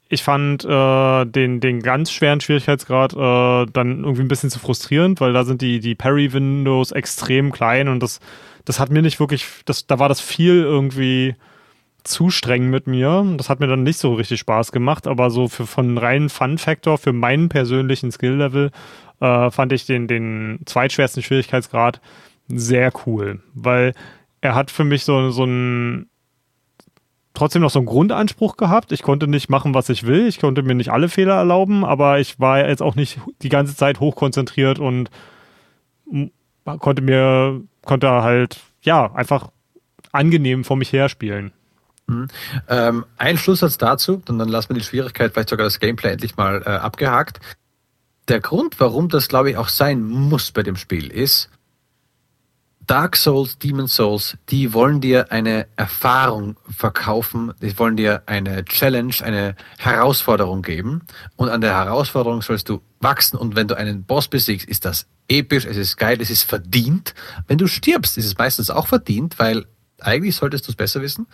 ich fand äh, den, den ganz schweren Schwierigkeitsgrad äh, dann irgendwie ein bisschen zu frustrierend, weil da sind die, die Parry-Windows extrem klein und das, das hat mir nicht wirklich, das, da war das viel irgendwie zu streng mit mir. Das hat mir dann nicht so richtig Spaß gemacht, aber so für von reinen Fun-Faktor für meinen persönlichen Skill-Level äh, fand ich den, den zweitschwersten Schwierigkeitsgrad sehr cool, weil er hat für mich so, so ein trotzdem noch so einen Grundanspruch gehabt. Ich konnte nicht machen, was ich will. Ich konnte mir nicht alle Fehler erlauben, aber ich war jetzt auch nicht die ganze Zeit hochkonzentriert und konnte mir, konnte halt, ja, einfach angenehm vor mich her spielen. Mhm. Ähm, ein Schlusssatz dazu, und dann lassen wir die Schwierigkeit, vielleicht sogar das Gameplay endlich mal äh, abgehakt der Grund, warum das, glaube ich, auch sein muss bei dem Spiel, ist, Dark Souls, Demon Souls, die wollen dir eine Erfahrung verkaufen, die wollen dir eine Challenge, eine Herausforderung geben. Und an der Herausforderung sollst du wachsen. Und wenn du einen Boss besiegst, ist das episch, es ist geil, es ist verdient. Wenn du stirbst, ist es meistens auch verdient, weil eigentlich solltest du es besser wissen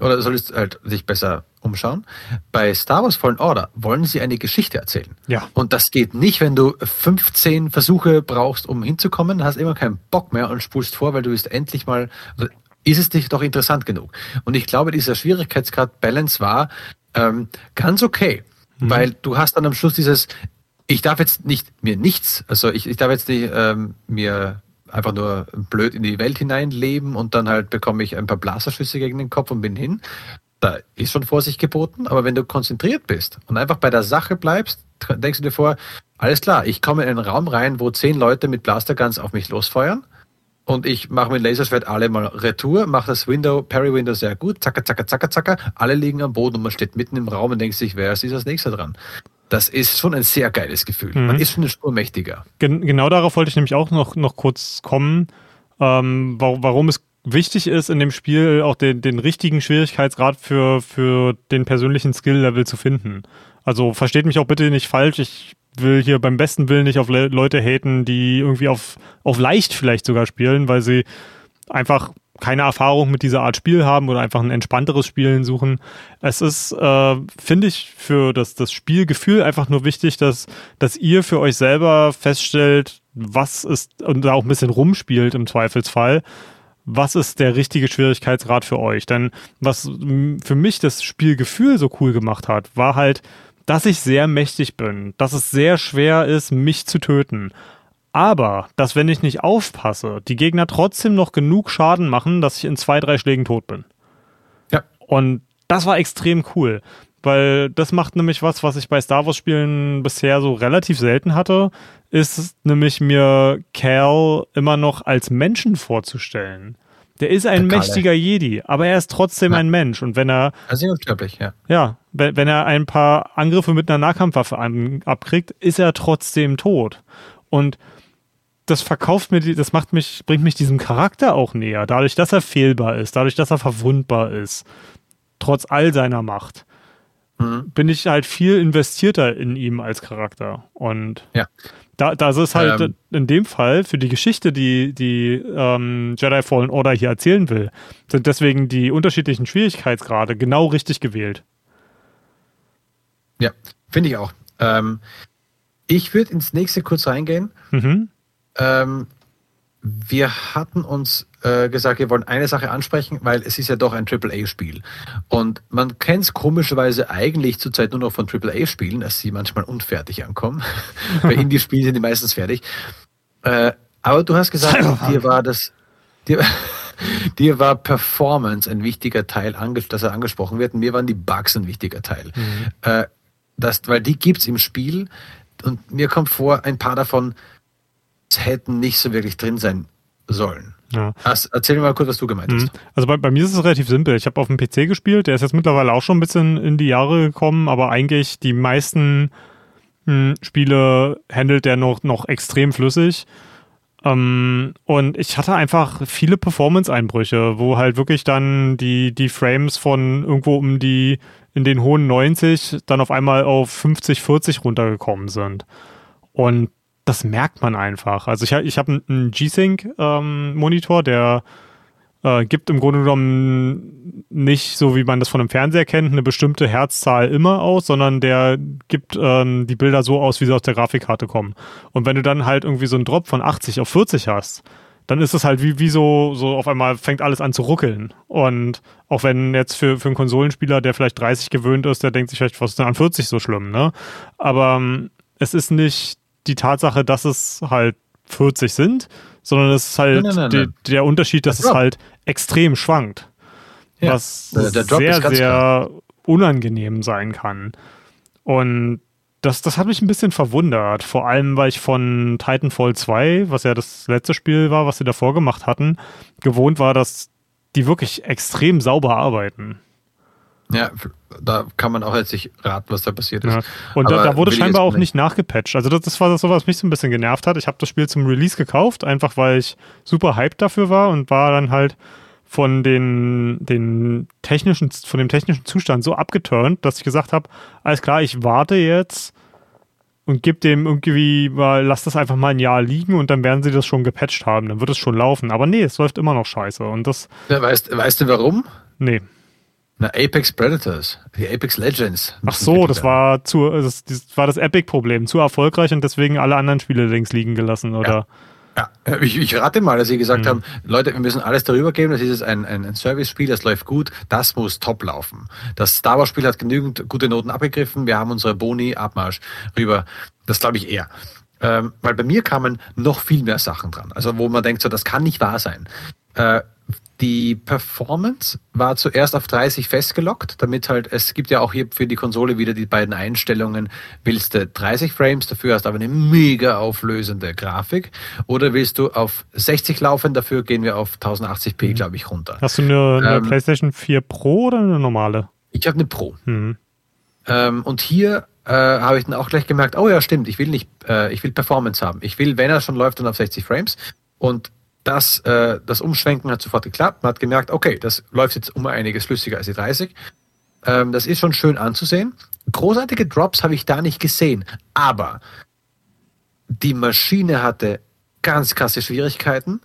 oder solltest halt dich besser umschauen. Bei Star Wars Fallen Order wollen sie eine Geschichte erzählen. Ja. Und das geht nicht, wenn du 15 Versuche brauchst, um hinzukommen, hast immer keinen Bock mehr und spulst vor, weil du bist endlich mal, also ist es dich doch interessant genug. Und ich glaube, dieser Schwierigkeitsgrad Balance war ähm, ganz okay, mhm. weil du hast dann am Schluss dieses, ich darf jetzt nicht mir nichts, also ich, ich darf jetzt nicht ähm, mir einfach nur blöd in die Welt hineinleben und dann halt bekomme ich ein paar Blaserschüsse gegen den Kopf und bin hin. Da ist schon Vorsicht geboten, aber wenn du konzentriert bist und einfach bei der Sache bleibst, denkst du dir vor, alles klar, ich komme in einen Raum rein, wo zehn Leute mit Blasterguns auf mich losfeuern und ich mache mit Laserschwert alle mal Retour, mache das Window, Parry Window sehr gut, zacka, zacka, zacka, zacka, alle liegen am Boden und man steht mitten im Raum und denkt sich, wer ist als nächster dran? Das ist schon ein sehr geiles Gefühl. Mhm. Man ist schon eine Spur mächtiger. Gen genau darauf wollte ich nämlich auch noch, noch kurz kommen, ähm, warum, warum es wichtig ist, in dem Spiel auch den, den richtigen Schwierigkeitsgrad für, für den persönlichen Skill-Level zu finden. Also versteht mich auch bitte nicht falsch. Ich will hier beim besten Willen nicht auf Le Leute haten, die irgendwie auf, auf leicht vielleicht sogar spielen, weil sie einfach keine Erfahrung mit dieser Art Spiel haben oder einfach ein entspannteres Spielen suchen. Es ist, äh, finde ich, für das, das Spielgefühl einfach nur wichtig, dass, dass ihr für euch selber feststellt, was ist, und da auch ein bisschen rumspielt im Zweifelsfall, was ist der richtige Schwierigkeitsgrad für euch? Denn was für mich das Spielgefühl so cool gemacht hat, war halt, dass ich sehr mächtig bin, dass es sehr schwer ist, mich zu töten. Aber, dass wenn ich nicht aufpasse, die Gegner trotzdem noch genug Schaden machen, dass ich in zwei, drei Schlägen tot bin. Ja. Und das war extrem cool, weil das macht nämlich was, was ich bei Star Wars Spielen bisher so relativ selten hatte, ist nämlich mir Cal immer noch als Menschen vorzustellen. Der ist ein Der mächtiger Jedi, aber er ist trotzdem ja. ein Mensch. Und wenn er. Also unsterblich, ja. Ja, wenn, wenn er ein paar Angriffe mit einer Nahkampfwaffe an, abkriegt, ist er trotzdem tot. Und das verkauft mir, das macht mich, bringt mich diesem Charakter auch näher. Dadurch, dass er fehlbar ist, dadurch, dass er verwundbar ist, trotz all seiner Macht, mhm. bin ich halt viel investierter in ihm als Charakter. Und ja. da, das ist halt ähm. in dem Fall für die Geschichte, die, die ähm, Jedi Fallen Order hier erzählen will, sind deswegen die unterschiedlichen Schwierigkeitsgrade genau richtig gewählt. Ja, finde ich auch. Ähm, ich würde ins nächste kurz reingehen. Mhm. Ähm, wir hatten uns äh, gesagt, wir wollen eine Sache ansprechen, weil es ist ja doch ein AAA-Spiel. Und man kennt es komischerweise eigentlich zurzeit nur noch von AAA-Spielen, dass sie manchmal unfertig ankommen. Bei Indie-Spielen sind die meistens fertig. Äh, aber du hast gesagt, dir war das, dir, dir war Performance ein wichtiger Teil, dass er angesprochen wird. Und mir waren die Bugs ein wichtiger Teil. Mhm. Äh, das, weil die gibt's im Spiel. Und mir kommt vor, ein paar davon hätten nicht so wirklich drin sein sollen. Ja. Also, erzähl mir mal kurz, was du gemeint hast. Mhm. Also bei, bei mir ist es relativ simpel. Ich habe auf dem PC gespielt, der ist jetzt mittlerweile auch schon ein bisschen in die Jahre gekommen, aber eigentlich die meisten mh, hm, Spiele handelt der noch, noch extrem flüssig. Ähm, und ich hatte einfach viele Performance-Einbrüche, wo halt wirklich dann die, die Frames von irgendwo um die in den hohen 90 dann auf einmal auf 50, 40 runtergekommen sind. Und das merkt man einfach. Also ich, ich habe einen G-Sync-Monitor, ähm, der äh, gibt im Grunde genommen nicht, so wie man das von einem Fernseher kennt, eine bestimmte Herzzahl immer aus, sondern der gibt ähm, die Bilder so aus, wie sie aus der Grafikkarte kommen. Und wenn du dann halt irgendwie so einen Drop von 80 auf 40 hast, dann ist es halt wie, wie so, so auf einmal fängt alles an zu ruckeln. Und auch wenn jetzt für, für einen Konsolenspieler, der vielleicht 30 gewöhnt ist, der denkt sich vielleicht, was ist denn an 40 so schlimm, ne? Aber ähm, es ist nicht die Tatsache, dass es halt 40 sind, sondern es ist halt nein, nein, nein, die, der Unterschied, dass es halt extrem schwankt. Ja, was sehr, sehr unangenehm sein kann. Und das, das hat mich ein bisschen verwundert. Vor allem, weil ich von Titanfall 2, was ja das letzte Spiel war, was sie davor gemacht hatten, gewohnt war, dass die wirklich extrem sauber arbeiten. Ja, da kann man auch jetzt nicht raten, was da passiert ist. Ja. Und da, da, wurde scheinbar auch nicht nachgepatcht. Also das, das war so, was mich so ein bisschen genervt hat. Ich habe das Spiel zum Release gekauft, einfach weil ich super hyped dafür war und war dann halt von den, den technischen, von dem technischen Zustand so abgeturnt, dass ich gesagt habe, alles klar, ich warte jetzt und gib dem irgendwie mal, lass das einfach mal ein Jahr liegen und dann werden sie das schon gepatcht haben, dann wird es schon laufen. Aber nee, es läuft immer noch scheiße. Und das. Ja, weißt, weißt du warum? Nee. Na, Apex Predators, die Apex Legends. Ach so, das war zu, das, das war das Epic-Problem, zu erfolgreich und deswegen alle anderen Spiele links liegen gelassen, oder? Ja. Ja, ich, ich rate mal, dass sie gesagt mhm. haben, Leute, wir müssen alles darüber geben, das ist jetzt ein, ein, ein Service-Spiel, das läuft gut, das muss top laufen. Das Star Wars-Spiel hat genügend gute Noten abgegriffen, wir haben unsere Boni-Abmarsch rüber. Das glaube ich eher. Ähm, weil bei mir kamen noch viel mehr Sachen dran. Also wo man denkt, so, das kann nicht wahr sein. Äh, die Performance war zuerst auf 30 festgelockt, damit halt, es gibt ja auch hier für die Konsole wieder die beiden Einstellungen, willst du 30 Frames, dafür hast du aber eine mega auflösende Grafik, oder willst du auf 60 laufen, dafür gehen wir auf 1080p, mhm. glaube ich, runter. Hast du eine, eine ähm, PlayStation 4 Pro oder eine normale? Ich habe eine Pro. Mhm. Ähm, und hier äh, habe ich dann auch gleich gemerkt, oh ja, stimmt, ich will nicht, äh, ich will Performance haben. Ich will, wenn er schon läuft, dann auf 60 Frames. Und das, äh, das Umschwenken hat sofort geklappt. Man hat gemerkt, okay, das läuft jetzt um einiges flüssiger als die 30. Ähm, das ist schon schön anzusehen. Großartige Drops habe ich da nicht gesehen, aber die Maschine hatte ganz krasse Schwierigkeiten,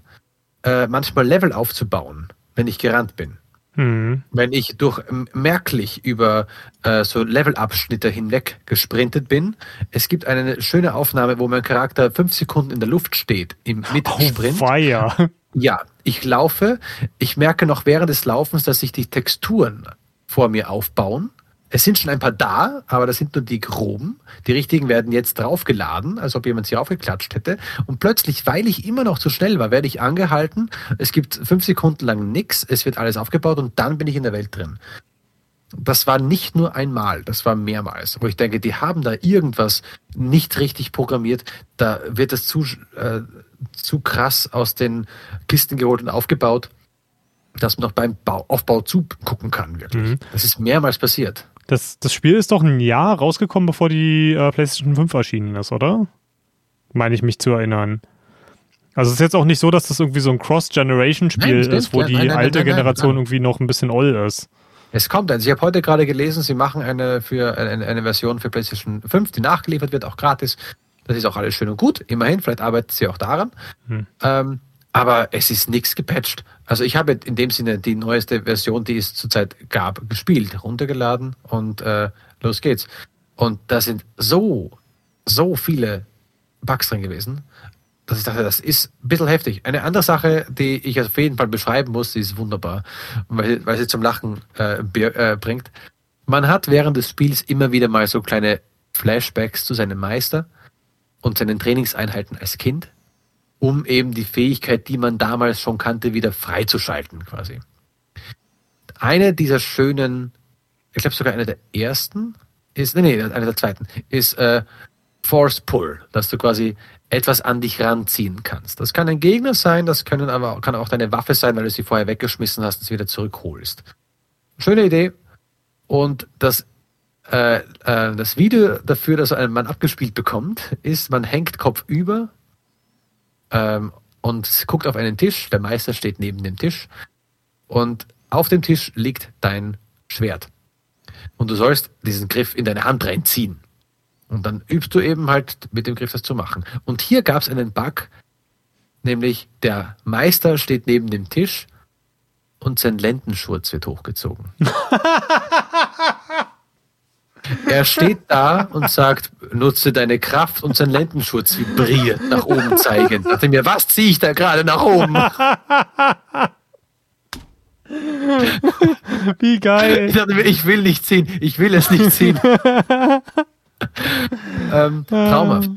äh, manchmal Level aufzubauen, wenn ich gerannt bin. Mhm. Wenn ich durch merklich über äh, so Levelabschnitte hinweg gesprintet bin. Es gibt eine schöne Aufnahme, wo mein Charakter fünf Sekunden in der Luft steht im Mitsprint. Oh, ja, ich laufe. Ich merke noch während des Laufens, dass sich die Texturen vor mir aufbauen es sind schon ein paar da, aber das sind nur die groben. Die richtigen werden jetzt draufgeladen, als ob jemand sie aufgeklatscht hätte. Und plötzlich, weil ich immer noch zu schnell war, werde ich angehalten. Es gibt fünf Sekunden lang nichts, es wird alles aufgebaut und dann bin ich in der Welt drin. Das war nicht nur einmal, das war mehrmals, wo ich denke, die haben da irgendwas nicht richtig programmiert. Da wird es zu, äh, zu krass aus den Kisten geholt und aufgebaut dass man noch beim Bau, Aufbau zugucken kann, wirklich. Mhm. Das ist mehrmals passiert. Das, das Spiel ist doch ein Jahr rausgekommen, bevor die äh, PlayStation 5 erschienen ist, oder? Meine ich mich zu erinnern. Also es ist jetzt auch nicht so, dass das irgendwie so ein Cross-Generation-Spiel ist, wo ja, die nein, nein, nein, alte Generation irgendwie noch ein bisschen oll ist. Es kommt eins. Ich habe heute gerade gelesen, sie machen eine für eine, eine, Version für PlayStation 5, die nachgeliefert wird, auch gratis. Das ist auch alles schön und gut. Immerhin, vielleicht arbeitet sie auch daran. Hm. Ähm, aber es ist nichts gepatcht. Also ich habe in dem Sinne die neueste Version, die es zurzeit gab, gespielt, runtergeladen und äh, los geht's. Und da sind so, so viele Bugs drin gewesen, dass ich dachte, das ist ein bisschen heftig. Eine andere Sache, die ich auf jeden Fall beschreiben muss, die ist wunderbar, weil, weil sie zum Lachen äh, äh, bringt. Man hat während des Spiels immer wieder mal so kleine Flashbacks zu seinem Meister und seinen Trainingseinheiten als Kind um eben die Fähigkeit, die man damals schon kannte, wieder freizuschalten quasi. Eine dieser schönen, ich glaube sogar eine der ersten, ist, nee, nee, eine der zweiten, ist äh, Force Pull, dass du quasi etwas an dich ranziehen kannst. Das kann ein Gegner sein, das können aber kann auch deine Waffe sein, weil du sie vorher weggeschmissen hast und sie wieder zurückholst. Schöne Idee. Und das, äh, äh, das Video dafür, dass man abgespielt bekommt, ist, man hängt kopfüber ähm, und guckt auf einen Tisch. Der Meister steht neben dem Tisch und auf dem Tisch liegt dein Schwert. Und du sollst diesen Griff in deine Hand reinziehen. Und dann übst du eben halt mit dem Griff das zu machen. Und hier gab es einen Bug, nämlich der Meister steht neben dem Tisch und sein Lendenschurz wird hochgezogen. Er steht da und sagt, nutze deine Kraft und sein Lendenschutz vibriert nach oben zeigend. Dachte mir, was ziehe ich da gerade nach oben? Wie geil. Ich dachte mir, ich will nicht ziehen, ich will es nicht ziehen. ähm, traumhaft.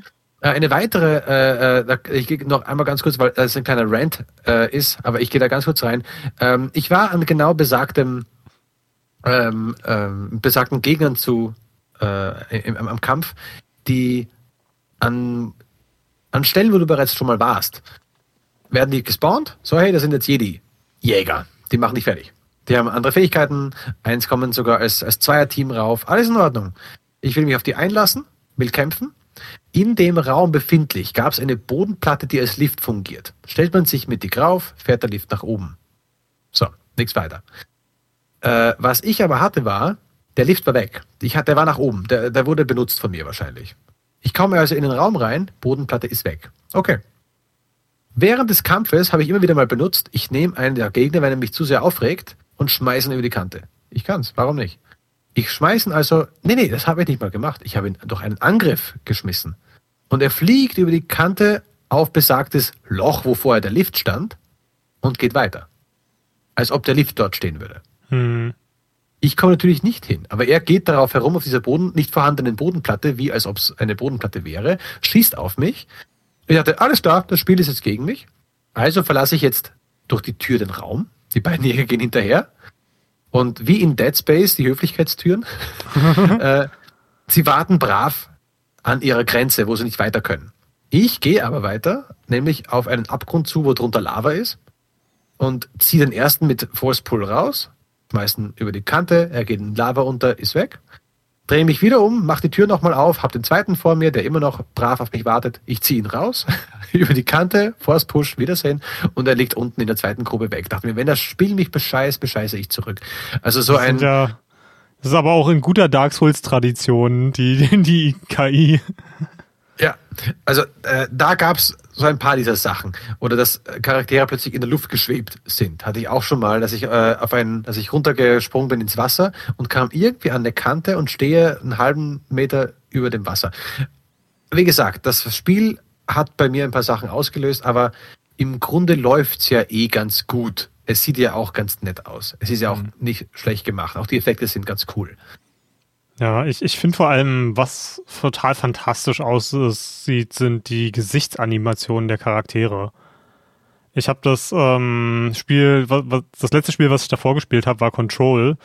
Äh, eine weitere, äh, äh ich gehe noch einmal ganz kurz, weil das ein kleiner Rant äh, ist, aber ich gehe da ganz kurz rein. Ähm, ich war an genau besagtem ähm, ähm, besagten Gegnern zu äh, im, am Kampf, die an, an Stellen, wo du bereits schon mal warst, werden die gespawnt. So, hey, das sind jetzt Jedi. Jäger. Die machen dich fertig. Die haben andere Fähigkeiten. Eins kommen sogar als, als Zweierteam rauf. Alles in Ordnung. Ich will mich auf die einlassen, will kämpfen. In dem Raum befindlich gab es eine Bodenplatte, die als Lift fungiert. Stellt man sich mit die rauf, fährt der Lift nach oben. So, nichts weiter. Äh, was ich aber hatte war, der Lift war weg. Ich hatte, der war nach oben. Der, der wurde benutzt von mir wahrscheinlich. Ich komme also in den Raum rein, Bodenplatte ist weg. Okay. Während des Kampfes habe ich immer wieder mal benutzt, ich nehme einen der Gegner, wenn er mich zu sehr aufregt, und schmeiße ihn über die Kante. Ich kann's, warum nicht? Ich schmeiße ihn also, nee, nee, das habe ich nicht mal gemacht. Ich habe ihn durch einen Angriff geschmissen. Und er fliegt über die Kante auf besagtes Loch, wo vorher der Lift stand, und geht weiter. Als ob der Lift dort stehen würde. Hm. Ich komme natürlich nicht hin, aber er geht darauf herum auf dieser Boden, nicht vorhandenen Bodenplatte, wie als ob es eine Bodenplatte wäre, schießt auf mich. Ich dachte, alles klar, das Spiel ist jetzt gegen mich. Also verlasse ich jetzt durch die Tür den Raum. Die beiden Jäger gehen hinterher. Und wie in Dead Space, die Höflichkeitstüren, äh, sie warten brav an ihrer Grenze, wo sie nicht weiter können. Ich gehe aber weiter, nämlich auf einen Abgrund zu, wo drunter Lava ist und ziehe den ersten mit Force Pull raus, schmeißen über die Kante, er geht in Lava unter, ist weg. Drehe mich wieder um, mache die Tür nochmal auf, habe den zweiten vor mir, der immer noch brav auf mich wartet. Ich ziehe ihn raus, über die Kante, Force Push, Wiedersehen und er liegt unten in der zweiten Gruppe weg. Dachte mir, wenn das Spiel mich bescheißt, bescheiße ich zurück. Also so ein... Ja, das ist aber auch in guter Dark Souls-Tradition, die, die KI. Ja, also äh, da gab's so ein paar dieser Sachen. Oder dass Charaktere plötzlich in der Luft geschwebt sind. Hatte ich auch schon mal, dass ich äh, auf einen, dass ich runtergesprungen bin ins Wasser und kam irgendwie an der Kante und stehe einen halben Meter über dem Wasser. Wie gesagt, das Spiel hat bei mir ein paar Sachen ausgelöst, aber im Grunde läuft's ja eh ganz gut. Es sieht ja auch ganz nett aus. Es ist ja auch mhm. nicht schlecht gemacht. Auch die Effekte sind ganz cool. Ja, ich, ich finde vor allem, was total fantastisch aussieht, sind die Gesichtsanimationen der Charaktere. Ich habe das ähm, Spiel, was, das letzte Spiel, was ich davor gespielt habe, war Control.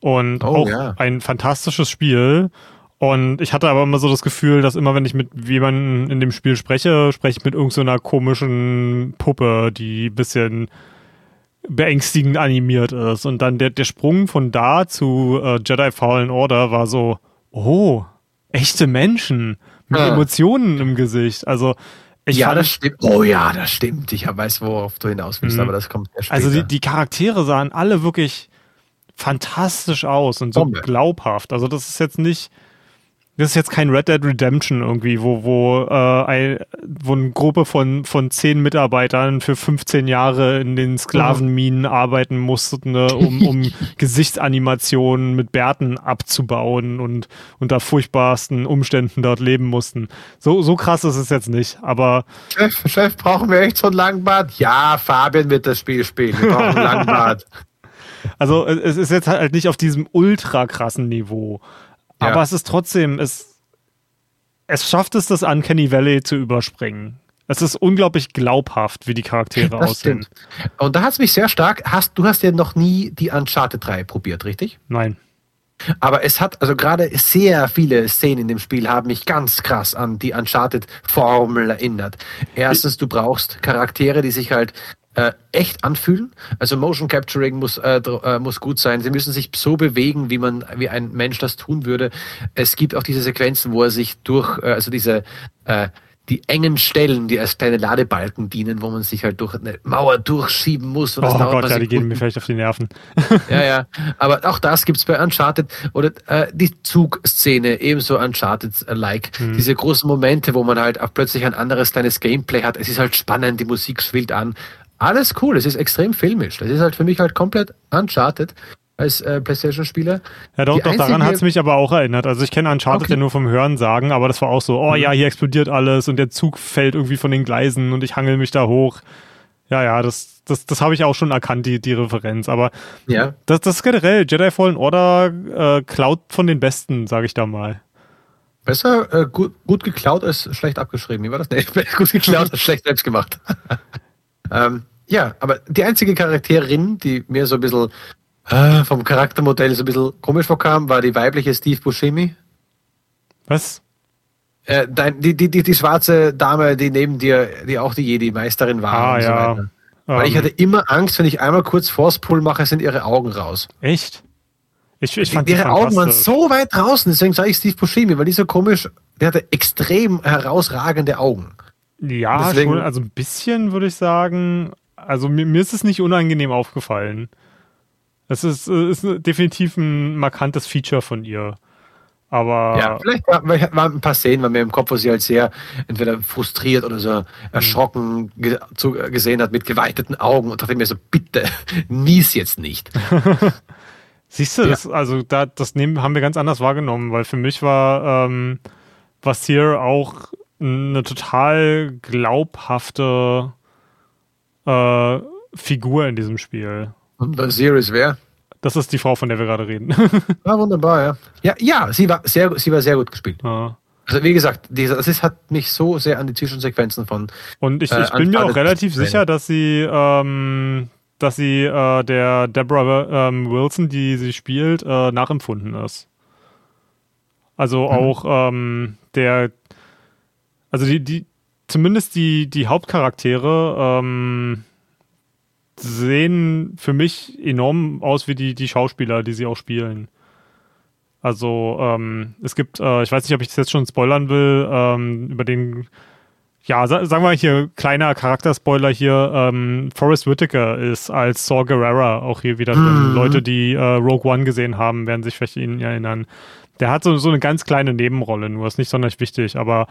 Und oh, auch ja. ein fantastisches Spiel. Und ich hatte aber immer so das Gefühl, dass immer, wenn ich mit jemandem in dem Spiel spreche, spreche ich mit irgendeiner so komischen Puppe, die ein bisschen beängstigend animiert ist. Und dann der, der Sprung von da zu äh, Jedi Fallen Order war so, oh, echte Menschen mit ja. Emotionen im Gesicht. Also ich ja, das stimmt. Oh ja, das stimmt. Ich weiß, worauf du hinaus willst, mhm. aber das kommt erst Also die, die Charaktere sahen alle wirklich fantastisch aus und so Bombe. glaubhaft. Also das ist jetzt nicht das ist jetzt kein Red Dead Redemption irgendwie, wo, wo, äh, ein, wo eine Gruppe von, von zehn Mitarbeitern für 15 Jahre in den Sklavenminen mhm. arbeiten mussten, ne, um, um Gesichtsanimationen mit Bärten abzubauen und unter furchtbarsten Umständen dort leben mussten. So, so krass ist es jetzt nicht, aber. Chef, Chef, brauchen wir echt so ein Langbart? Ja, Fabian wird das Spiel spielen. Wir brauchen ein Langbart. Also, es ist jetzt halt nicht auf diesem ultra krassen Niveau. Ja. Aber es ist trotzdem, es, es schafft es, das Uncanny Valley zu überspringen. Es ist unglaublich glaubhaft, wie die Charaktere das aussehen. Stimmt. Und da hat es mich sehr stark. Hast, du hast ja noch nie die Uncharted 3 probiert, richtig? Nein. Aber es hat, also gerade sehr viele Szenen in dem Spiel haben mich ganz krass an die Uncharted-Formel erinnert. Erstens, du brauchst Charaktere, die sich halt äh, echt anfühlen. Also Motion Capturing muss, äh, äh, muss gut sein. Sie müssen sich so bewegen, wie man, wie ein Mensch das tun würde. Es gibt auch diese Sequenzen, wo er sich durch, äh, also diese äh, die engen Stellen, die als kleine Ladebalken dienen, wo man sich halt durch eine Mauer durchschieben muss. Und oh Gott, ja, die gehen mir vielleicht auf die Nerven. ja, ja. Aber auch das gibt's bei Uncharted. Oder äh, die Zugszene, ebenso Uncharted-like. Hm. Diese großen Momente, wo man halt auch plötzlich ein anderes kleines Gameplay hat. Es ist halt spannend, die Musik schwillt an alles cool, es ist extrem filmisch. Das ist halt für mich halt komplett Uncharted als äh, PlayStation-Spieler. Ja, doch, doch daran hat es mich aber auch erinnert. Also ich kenne Uncharted okay. ja nur vom Hören sagen, aber das war auch so, oh mhm. ja, hier explodiert alles und der Zug fällt irgendwie von den Gleisen und ich hangel mich da hoch. Ja, ja, das, das, das habe ich auch schon erkannt, die, die Referenz. Aber ja. das, das ist generell, Jedi Fallen Order äh, klaut von den Besten, sage ich da mal. Besser äh, gut, gut geklaut als schlecht abgeschrieben. Wie war das? Nee, gut geklaut als schlecht selbst gemacht. Ähm, ja, aber die einzige Charakterin, die mir so ein bisschen äh, vom Charaktermodell so ein bisschen komisch vorkam, war die weibliche Steve Buscemi. Was? Äh, dein, die, die, die, die schwarze Dame, die neben dir, die auch die Jedi-Meisterin war. Ah, ja. So Weil ähm, ich hatte immer Angst, wenn ich einmal kurz Force Pull mache, sind ihre Augen raus. Echt? Ich, ich fand ihre Augen waren so weit draußen, deswegen sage ich Steve Buscemi, weil die so komisch, der hatte extrem herausragende Augen. Ja, deswegen, schon, also ein bisschen würde ich sagen. Also mir, mir ist es nicht unangenehm aufgefallen. Es ist, ist definitiv ein markantes Feature von ihr. Aber. Ja, vielleicht waren war ein paar Szenen bei mir im Kopf, wo sie halt sehr entweder frustriert oder so erschrocken ge zu, gesehen hat mit geweiteten Augen und dachte mir so, bitte, nies jetzt nicht. Siehst du, ja. das, also da, das nehmen, haben wir ganz anders wahrgenommen, weil für mich war ähm, was hier auch eine total glaubhafte äh, Figur in diesem Spiel. Und ist wer? Das ist die Frau, von der wir gerade reden. Ja, wunderbar, ja. Ja, ja sie, war sehr, sie war sehr gut gespielt. Ja. Also wie gesagt, dieser, das ist, hat mich so sehr an die Zwischensequenzen von. Und ich, ich äh, bin mir auch relativ sicher, dass sie, ähm, dass sie äh, der Deborah ähm, Wilson, die sie spielt, äh, nachempfunden ist. Also mhm. auch ähm, der, also die, die, zumindest die, die Hauptcharaktere, ähm, sehen für mich enorm aus wie die, die Schauspieler, die sie auch spielen. Also ähm, es gibt, äh, ich weiß nicht, ob ich das jetzt schon spoilern will, ähm, über den, ja, sa sagen wir hier, kleiner Charakterspoiler hier, ähm, Forrest Whitaker ist als Saw Gerrera auch hier wieder drin. Mhm. Leute, die äh, Rogue One gesehen haben, werden sich vielleicht ihn erinnern. Der hat so, so eine ganz kleine Nebenrolle, nur ist nicht sonderlich wichtig, aber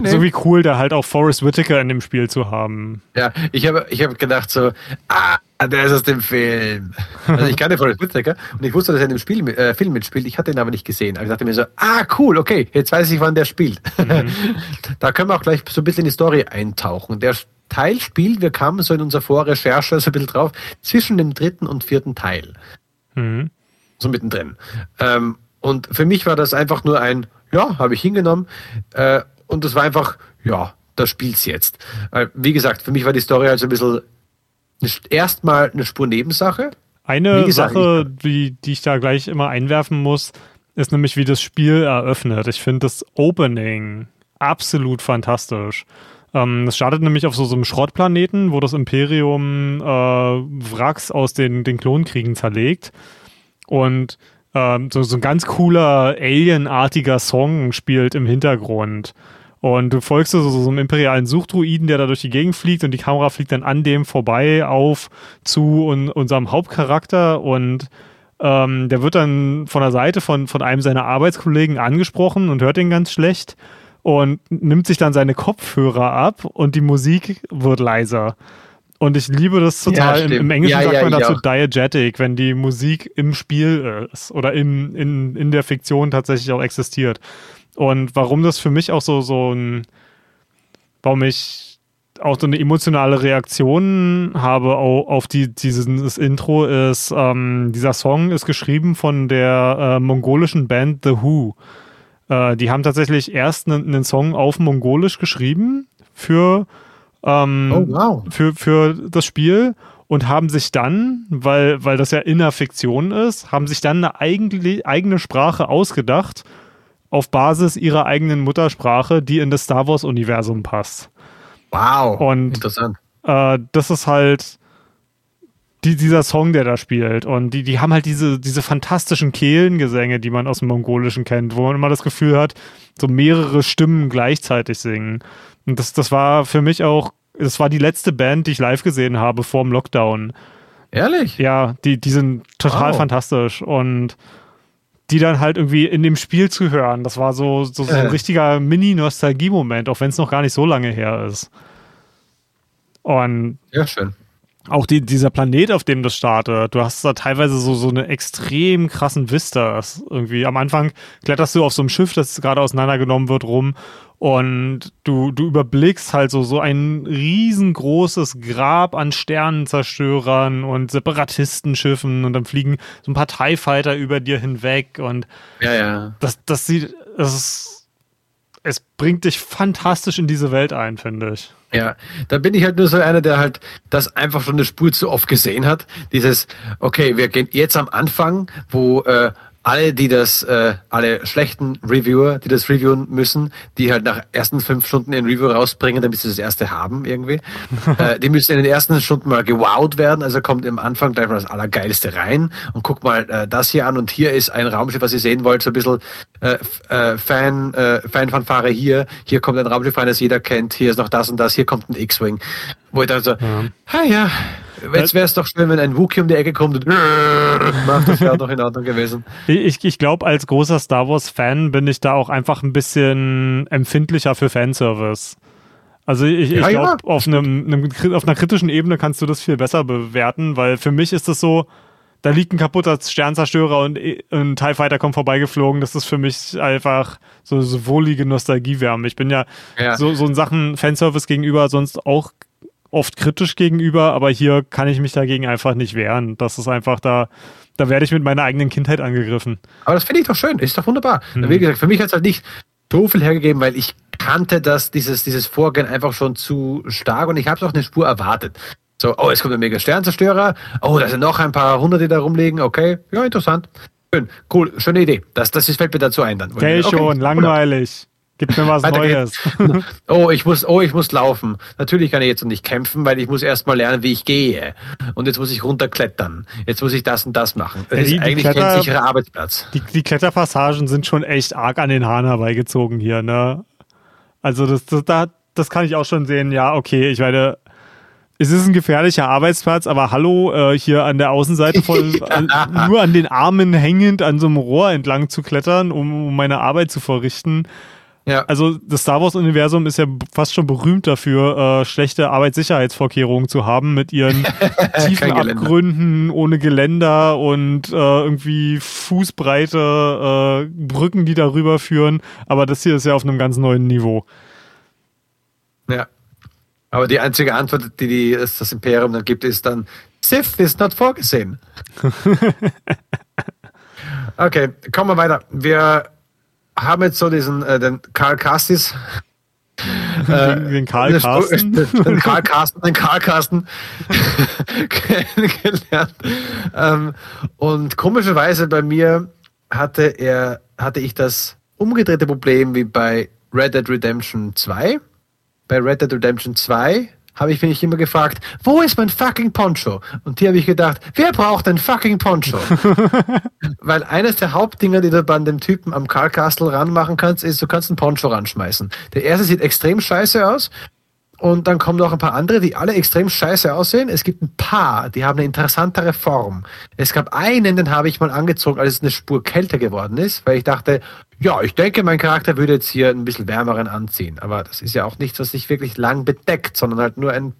Nee. So wie cool, da halt auch Forrest Whitaker in dem Spiel zu haben. Ja, ich habe ich hab gedacht so, ah, der ist aus dem Film. Also ich kannte Forrest Whitaker und ich wusste, dass er in dem Spiel, äh, Film mitspielt. Ich hatte ihn aber nicht gesehen. Aber ich dachte mir so, ah, cool, okay, jetzt weiß ich, wann der spielt. Mhm. da können wir auch gleich so ein bisschen in die Story eintauchen. Der Teil spielt, wir kamen so in unserer Vorrecherche so ein bisschen drauf, zwischen dem dritten und vierten Teil. Mhm. So mittendrin. Ähm, und für mich war das einfach nur ein, ja, habe ich hingenommen. Äh, und das war einfach, ja, da spielt's jetzt. Wie gesagt, für mich war die Story also ein bisschen erstmal eine Spur Nebensache. Eine gesagt, Sache, die, die ich da gleich immer einwerfen muss, ist nämlich, wie das Spiel eröffnet. Ich finde das Opening absolut fantastisch. Ähm, es startet nämlich auf so, so einem Schrottplaneten, wo das Imperium äh, Wracks aus den, den Klonkriegen zerlegt. Und ähm, so, so ein ganz cooler, alienartiger Song spielt im Hintergrund. Und du folgst so, so einem imperialen Suchdruiden, der da durch die Gegend fliegt und die Kamera fliegt dann an dem vorbei auf zu un unserem Hauptcharakter und ähm, der wird dann von der Seite von, von einem seiner Arbeitskollegen angesprochen und hört ihn ganz schlecht und nimmt sich dann seine Kopfhörer ab und die Musik wird leiser. Und ich liebe das total. Ja, Im, Im, Englischen ja, sagt man dazu diegetic, wenn die Musik im Spiel ist oder im, in, in der Fiktion tatsächlich auch existiert. Und warum das für mich auch so, so ein, warum ich auch so eine emotionale Reaktion habe auf, die, dieses Intro ist, ähm, dieser Song ist geschrieben von der äh, mongolischen Band The Who. Äh, die haben tatsächlich erst einen, einen Song auf Mongolisch geschrieben für ähm, oh, wow. für, für das Spiel und haben sich dann, weil, weil das ja in der Fiktion ist, haben sich dann eine eigene, eigene Sprache ausgedacht auf Basis ihrer eigenen Muttersprache, die in das Star Wars-Universum passt. Wow, und, interessant. Äh, das ist halt die, dieser Song, der da spielt. Und die, die haben halt diese, diese fantastischen Kehlengesänge, die man aus dem Mongolischen kennt, wo man immer das Gefühl hat, so mehrere Stimmen gleichzeitig singen. Und das, das war für mich auch, das war die letzte Band, die ich live gesehen habe vor dem Lockdown. Ehrlich? Ja, die, die sind total wow. fantastisch und die dann halt irgendwie in dem Spiel zu hören, das war so, so, so ein äh. richtiger Mini-Nostalgie-Moment, auch wenn es noch gar nicht so lange her ist. Und ja, schön auch die, dieser Planet, auf dem das startet, du hast da teilweise so, so eine extrem krassen Vistas. Irgendwie am Anfang kletterst du auf so einem Schiff, das gerade auseinandergenommen wird, rum und du, du überblickst halt so, so ein riesengroßes Grab an Sternenzerstörern und Separatistenschiffen und dann fliegen so ein paar TIE Fighter über dir hinweg und ja, ja. das, das sieht, das ist es bringt dich fantastisch in diese Welt ein, finde ich. Ja, da bin ich halt nur so einer, der halt das einfach schon eine Spur zu oft gesehen hat. Dieses, okay, wir gehen jetzt am Anfang, wo äh, alle, die das, äh, alle schlechten Reviewer, die das reviewen müssen, die halt nach ersten fünf Stunden ein Review rausbringen, damit sie das erste haben irgendwie, äh, die müssen in den ersten Stunden mal gewowt werden. Also kommt im Anfang gleich mal das Allergeilste rein und guck mal äh, das hier an und hier ist ein Raumschiff, was ihr sehen wollt, so ein bisschen äh, äh, Fan, äh, Fanfanfare hier. Hier kommt ein Raumschiff rein, das jeder kennt. Hier ist noch das und das. Hier kommt ein X-Wing. Wo ich dann so, ja. ah ja, Jetzt wäre es doch schön, wenn ein Wookie um die Ecke kommt und macht, das wäre doch in Ordnung gewesen. Ich, ich glaube, als großer Star Wars-Fan bin ich da auch einfach ein bisschen empfindlicher für Fanservice. Also ich, ich ja, glaube, ja. auf, einem, einem, auf einer kritischen Ebene kannst du das viel besser bewerten, weil für mich ist es so, da liegt ein kaputter Sternzerstörer und ein TIE Fighter kommt vorbeigeflogen. Das ist für mich einfach so, so wohlige Nostalgiewärme. Ich bin ja, ja. So, so in Sachen Fanservice gegenüber sonst auch oft kritisch gegenüber, aber hier kann ich mich dagegen einfach nicht wehren. Das ist einfach da, da werde ich mit meiner eigenen Kindheit angegriffen. Aber das finde ich doch schön, ist doch wunderbar. Mhm. Wie gesagt, für mich hat es halt nicht so viel hergegeben, weil ich kannte das, dieses, dieses Vorgehen einfach schon zu stark und ich habe es auch eine Spur erwartet. So, oh, es kommt ein mega Sternzerstörer. Oh, da sind noch ein paar hundert, die da rumliegen. Okay, ja, interessant. Schön, cool, schöne Idee. Das, das fällt mir dazu ein dann. Okay, okay schon, langweilig. Gib mir was Neues. oh, ich muss, oh, ich muss laufen. Natürlich kann ich jetzt noch nicht kämpfen, weil ich muss erst mal lernen, wie ich gehe. Und jetzt muss ich runterklettern. Jetzt muss ich das und das machen. Das ja, die, ist eigentlich Kletter, kein sicherer Arbeitsplatz. Die, die Kletterpassagen sind schon echt arg an den Haaren herbeigezogen hier, ne? Also das, das, da, das kann ich auch schon sehen. Ja, okay, ich meine, es ist ein gefährlicher Arbeitsplatz, aber hallo, äh, hier an der Außenseite voll, an, nur an den Armen hängend an so einem Rohr entlang zu klettern, um, um meine Arbeit zu verrichten. Ja. Also das Star Wars-Universum ist ja fast schon berühmt dafür, äh, schlechte Arbeitssicherheitsvorkehrungen zu haben mit ihren tiefen Abgründen ohne Geländer und äh, irgendwie Fußbreite äh, Brücken, die darüber führen. Aber das hier ist ja auf einem ganz neuen Niveau. Ja. Aber die einzige Antwort, die, die das Imperium dann gibt, ist dann Sith ist not vorgesehen. okay, kommen wir weiter. Wir haben jetzt so diesen, äh, den Karl Kastis. Äh, den Karl Carsten? Den Karl Carsten, den Karl Carsten kennengelernt. Ähm, und komischerweise bei mir hatte er, hatte ich das umgedrehte Problem wie bei Red Dead Redemption 2. Bei Red Dead Redemption 2 habe ich mich immer gefragt, wo ist mein fucking Poncho? Und hier habe ich gedacht, wer braucht ein fucking Poncho? Weil eines der Hauptdinger, die du bei dem Typen am Carl Castle ranmachen kannst, ist, du kannst einen Poncho ranschmeißen. Der erste sieht extrem scheiße aus. Und dann kommen noch ein paar andere, die alle extrem scheiße aussehen. Es gibt ein paar, die haben eine interessantere Form. Es gab einen, den habe ich mal angezogen, als es eine Spur kälter geworden ist, weil ich dachte, ja, ich denke, mein Charakter würde jetzt hier ein bisschen wärmeren anziehen. Aber das ist ja auch nichts, was sich wirklich lang bedeckt, sondern halt nur ein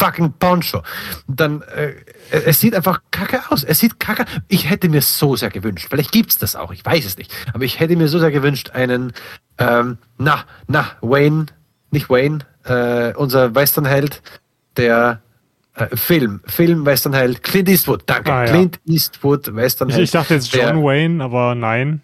fucking Poncho. Und dann, äh, es sieht einfach kacke aus. Es sieht kacke. Ich hätte mir so sehr gewünscht, vielleicht gibt's das auch, ich weiß es nicht. Aber ich hätte mir so sehr gewünscht, einen, ähm, na, na, Wayne, nicht Wayne, äh, unser Westernheld, der äh, Film, Film, Westernheld, Clint Eastwood, danke. Ah, ja. Clint Eastwood, Westernheld. Ich, ich dachte jetzt John der, Wayne, aber nein.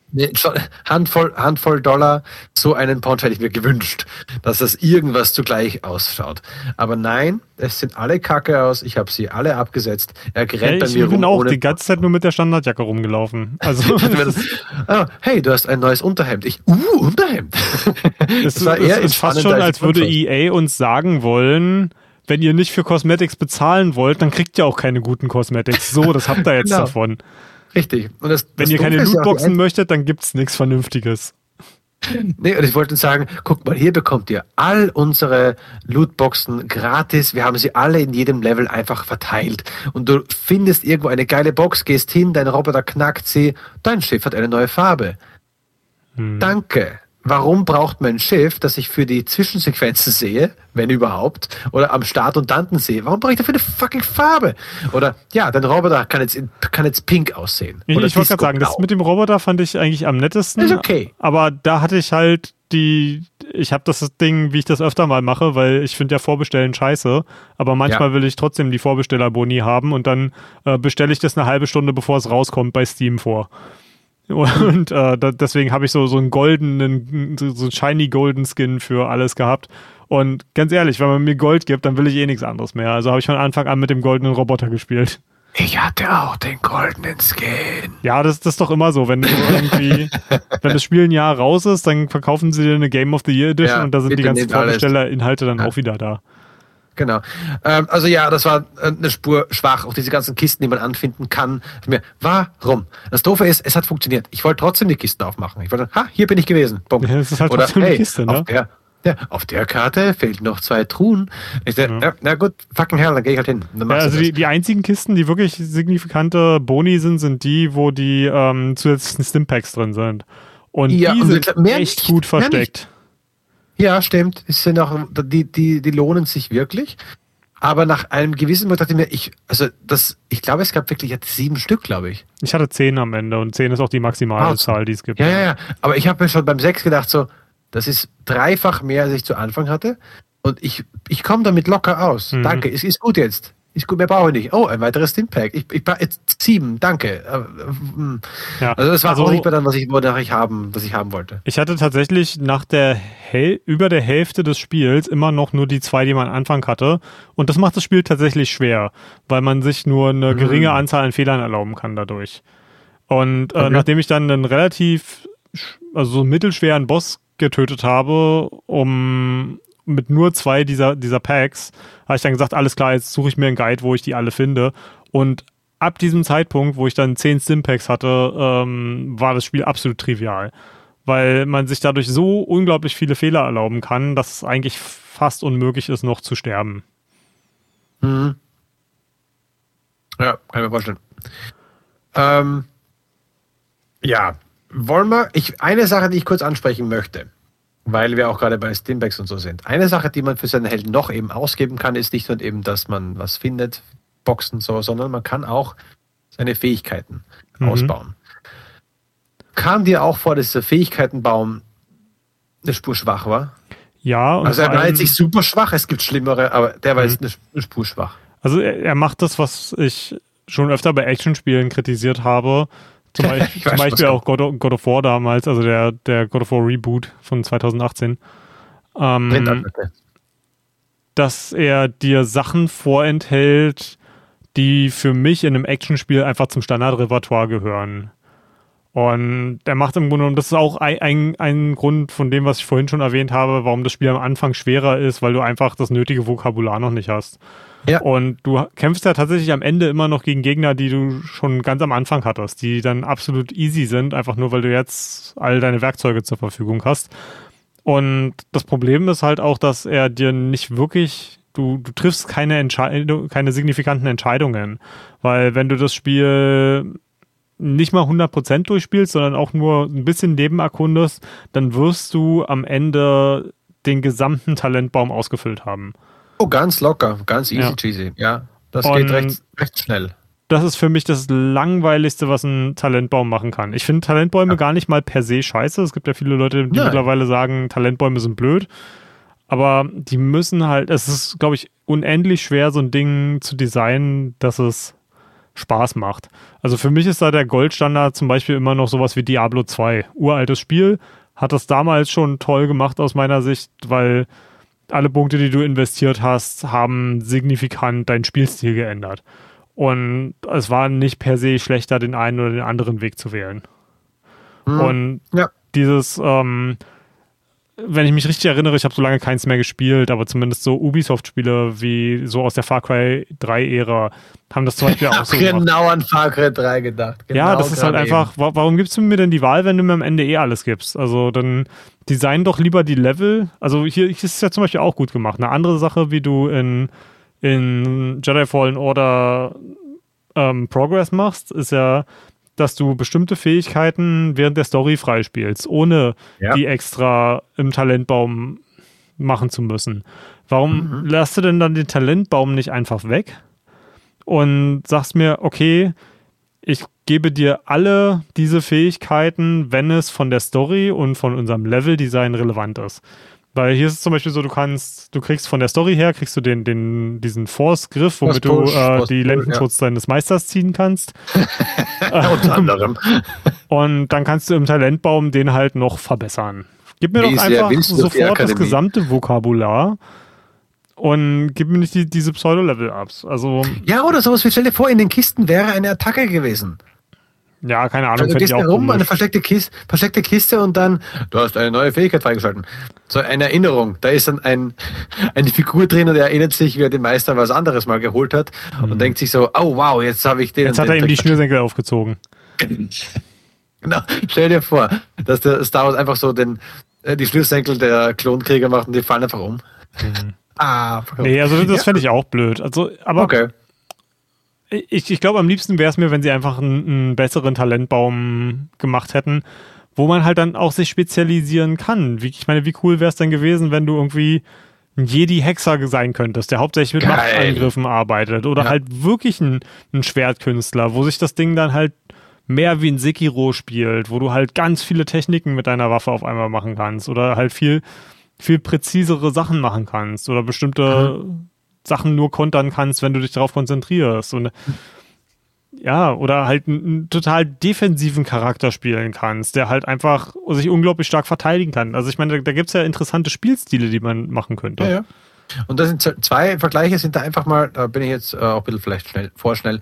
Handvoll, Handvoll Dollar, so einen Punch hätte ich mir gewünscht, dass das irgendwas zugleich ausschaut. Aber nein, es sind alle kacke aus, ich habe sie alle abgesetzt. Er rennt ja, bei mir Ich bin auch die ganze Zeit nur mit der Standardjacke rumgelaufen. Also oh, hey, du hast ein neues Unterhemd. Ich, uh, Unterhemd. War eher ist fast schon, als würde EA uns sagen wollen, wenn ihr nicht für Cosmetics bezahlen wollt, dann kriegt ihr auch keine guten Cosmetics. So, das habt ihr jetzt genau. davon. Richtig. Und das, wenn das ihr keine Lootboxen ja möchtet, dann gibt's nichts Vernünftiges. Nee, und ich wollte sagen, guck mal, hier bekommt ihr all unsere Lootboxen gratis. Wir haben sie alle in jedem Level einfach verteilt. Und du findest irgendwo eine geile Box, gehst hin, dein Roboter knackt sie, dein Schiff hat eine neue Farbe. Hm. Danke warum braucht man ein Schiff, das ich für die Zwischensequenzen sehe, wenn überhaupt, oder am Start und Danten sehe? Warum brauche ich dafür eine fucking Farbe? Oder ja, dein Roboter kann jetzt, kann jetzt pink aussehen. Ich, ich wollte gerade sagen, das mit dem Roboter fand ich eigentlich am nettesten. Ist okay. Aber da hatte ich halt die, ich habe das Ding, wie ich das öfter mal mache, weil ich finde ja Vorbestellen scheiße, aber manchmal ja. will ich trotzdem die Vorbestellerboni haben und dann äh, bestelle ich das eine halbe Stunde, bevor es rauskommt, bei Steam vor. Und äh, da, deswegen habe ich so, so einen goldenen, so, so einen shiny golden Skin für alles gehabt. Und ganz ehrlich, wenn man mir Gold gibt, dann will ich eh nichts anderes mehr. Also habe ich von Anfang an mit dem goldenen Roboter gespielt. Ich hatte auch den goldenen Skin. Ja, das, das ist doch immer so. Wenn du irgendwie, wenn das Spiel ein Jahr raus ist, dann verkaufen sie dir eine Game of the Year Edition ja, und da sind die ganzen Vorbesteller-Inhalte dann ja. auch wieder da. Genau. Ähm, also ja, das war eine Spur schwach. Auch diese ganzen Kisten, die man anfinden kann. Warum? Das Doofe ist, es hat funktioniert. Ich wollte trotzdem die Kisten aufmachen. Ich wollte, ha, hier bin ich gewesen. Punkt. Ja, das ist halt Oder, hey, eine Kiste, ne? Auf der, ja, auf der Karte fehlen noch zwei Truhen. Ich dachte, ja. na, gut, fucking hell, dann gehe ich halt hin. Ja, also die, die, einzigen Kisten, die wirklich signifikante Boni sind, sind die, wo die ähm, zusätzlichen Stimpacks drin sind. Und ja, die und sind echt nicht, gut versteckt. Ja, stimmt. Es sind auch, die, die, die lohnen sich wirklich. Aber nach einem gewissen Moment dachte ich mir, ich, also das, ich glaube, es gab wirklich jetzt sieben Stück, glaube ich. Ich hatte zehn am Ende und zehn ist auch die maximale ah, Zahl, die es gibt. Ja, ja, ja. Aber ich habe mir schon beim sechs gedacht, so, das ist dreifach mehr, als ich zu Anfang hatte. Und ich, ich komme damit locker aus. Mhm. Danke, es ist gut jetzt. Ist gut, mehr brauche ich nicht. Oh, ein weiteres Stimpack. Ich, ich sieben, danke. Äh, hm. Ja, also das war also, auch nicht mehr dann, was ich, wonach ich haben, was ich haben wollte. Ich hatte tatsächlich nach der Hel über der Hälfte des Spiels immer noch nur die zwei, die man am Anfang hatte. Und das macht das Spiel tatsächlich schwer, weil man sich nur eine mhm. geringe Anzahl an Fehlern erlauben kann dadurch. Und äh, okay. nachdem ich dann einen relativ, also so mittelschweren Boss getötet habe, um mit nur zwei dieser, dieser Packs, habe ich dann gesagt, alles klar, jetzt suche ich mir einen Guide, wo ich die alle finde. Und ab diesem Zeitpunkt, wo ich dann zehn Stimpacks hatte, ähm, war das Spiel absolut trivial. Weil man sich dadurch so unglaublich viele Fehler erlauben kann, dass es eigentlich fast unmöglich ist, noch zu sterben. Mhm. Ja, kann ich mir vorstellen. Ähm, ja, wollen wir, ich, eine Sache, die ich kurz ansprechen möchte, weil wir auch gerade bei Stimbacks und so sind. Eine Sache, die man für seinen Helden noch eben ausgeben kann, ist nicht nur eben, dass man was findet, Boxen so, sondern man kann auch seine Fähigkeiten mhm. ausbauen. Kam dir auch vor, dass der Fähigkeitenbaum eine Spur schwach war? Ja. also er war jetzt nicht super schwach, es gibt schlimmere, aber der war mhm. jetzt eine Spur schwach. Also er, er macht das, was ich schon öfter bei Actionspielen kritisiert habe, zum, Beispiel, zum Beispiel auch God of, God of, War damals, also der, der God of War Reboot von 2018. Ähm, dass er dir Sachen vorenthält, die für mich in einem Actionspiel einfach zum Standardrepertoire gehören. Und er macht im Grunde genommen, das ist auch ein, ein, ein, Grund von dem, was ich vorhin schon erwähnt habe, warum das Spiel am Anfang schwerer ist, weil du einfach das nötige Vokabular noch nicht hast. Ja. Und du kämpfst ja tatsächlich am Ende immer noch gegen Gegner, die du schon ganz am Anfang hattest, die dann absolut easy sind, einfach nur weil du jetzt all deine Werkzeuge zur Verfügung hast. Und das Problem ist halt auch, dass er dir nicht wirklich, du, du triffst keine Entscheidung, keine signifikanten Entscheidungen. Weil wenn du das Spiel nicht mal 100% durchspielst, sondern auch nur ein bisschen nebenerkundest, dann wirst du am Ende den gesamten Talentbaum ausgefüllt haben. Oh, ganz locker, ganz easy ja. cheesy. Ja, das Und geht recht, recht schnell. Das ist für mich das langweiligste, was ein Talentbaum machen kann. Ich finde Talentbäume ja. gar nicht mal per se scheiße. Es gibt ja viele Leute, die Nein. mittlerweile sagen, Talentbäume sind blöd. Aber die müssen halt, es ist, glaube ich, unendlich schwer, so ein Ding zu designen, dass es Spaß macht. Also für mich ist da der Goldstandard zum Beispiel immer noch sowas wie Diablo 2. Uraltes Spiel, hat das damals schon toll gemacht aus meiner Sicht, weil alle Punkte, die du investiert hast, haben signifikant deinen Spielstil geändert. Und es war nicht per se schlechter, den einen oder den anderen Weg zu wählen. Mhm. Und ja. dieses, ähm, wenn ich mich richtig erinnere, ich habe so lange keins mehr gespielt, aber zumindest so Ubisoft-Spiele wie so aus der Far Cry 3-Ära haben das zum Beispiel auch so genau gemacht. an Far Cry 3 gedacht. Genau ja, das ist halt einfach, warum gibst du mir denn die Wahl, wenn du mir am Ende eh alles gibst? Also dann design doch lieber die Level. Also hier ist es ja zum Beispiel auch gut gemacht. Eine andere Sache, wie du in, in Jedi Fallen Order ähm, Progress machst, ist ja, dass du bestimmte Fähigkeiten während der Story freispielst, ohne ja. die extra im Talentbaum machen zu müssen. Warum mhm. lässt du denn dann den Talentbaum nicht einfach weg und sagst mir, okay, ich gebe dir alle diese Fähigkeiten, wenn es von der Story und von unserem Leveldesign relevant ist. Weil hier ist es zum Beispiel so, du kannst, du kriegst von der Story her, kriegst du den, den, diesen Force-Griff, womit Push, du äh, die Lendenschutz ja. deines Meisters ziehen kannst. Unter anderem. Und dann kannst du im Talentbaum den halt noch verbessern. Gib mir Wie doch einfach sofort das gesamte Vokabular und gib mir nicht die, diese Pseudo-Level-Ups. Also, ja, oder sowas wie, stell dir vor, in den Kisten wäre eine Attacke gewesen. Ja, keine Ahnung. Also, du gehst herum, eine versteckte Kiste, versteckte Kiste und dann, du hast eine neue Fähigkeit freigeschalten. So eine Erinnerung. Da ist dann ein, eine Figur drin und er erinnert sich, wie er den Meister was anderes mal geholt hat mhm. und denkt sich so, oh wow, jetzt habe ich den. Jetzt hat er ihm die Schnürsenkel aufgezogen. genau. Stell dir vor, dass der Star Wars einfach so den, äh, die Schnürsenkel der Klonkrieger macht und die fallen einfach um. Mhm. Ah, nee, also das ja. fände ich auch blöd. Also, aber okay. Ich, ich glaube, am liebsten wäre es mir, wenn sie einfach einen, einen, besseren Talentbaum gemacht hätten, wo man halt dann auch sich spezialisieren kann. Wie, ich meine, wie cool wäre es denn gewesen, wenn du irgendwie ein Jedi-Hexer sein könntest, der hauptsächlich mit Geil. Machtangriffen arbeitet oder ja. halt wirklich ein, ein Schwertkünstler, wo sich das Ding dann halt mehr wie ein Sekiro spielt, wo du halt ganz viele Techniken mit deiner Waffe auf einmal machen kannst oder halt viel viel präzisere Sachen machen kannst oder bestimmte mhm. Sachen nur kontern kannst, wenn du dich darauf konzentrierst. Und ja, oder halt einen total defensiven Charakter spielen kannst, der halt einfach sich unglaublich stark verteidigen kann. Also ich meine, da, da gibt es ja interessante Spielstile, die man machen könnte. Ja, ja. Und das sind zwei Vergleiche, sind da einfach mal, da bin ich jetzt äh, auch ein bisschen vielleicht schnell, vorschnell.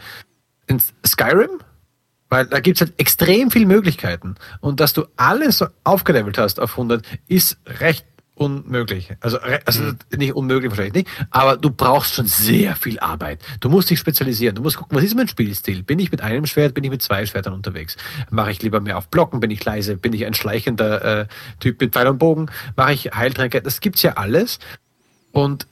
In Skyrim, weil da gibt es halt extrem viele Möglichkeiten. Und dass du alles aufgelevelt hast auf 100, ist recht unmöglich. Also, also mhm. nicht unmöglich wahrscheinlich nicht, aber du brauchst schon sehr viel Arbeit. Du musst dich spezialisieren. Du musst gucken, was ist mein Spielstil? Bin ich mit einem Schwert, bin ich mit zwei Schwertern unterwegs? Mache ich lieber mehr auf Blocken? Bin ich leise? Bin ich ein schleichender äh, Typ mit Pfeil und Bogen? Mache ich Heiltränke? Das gibt's ja alles. Und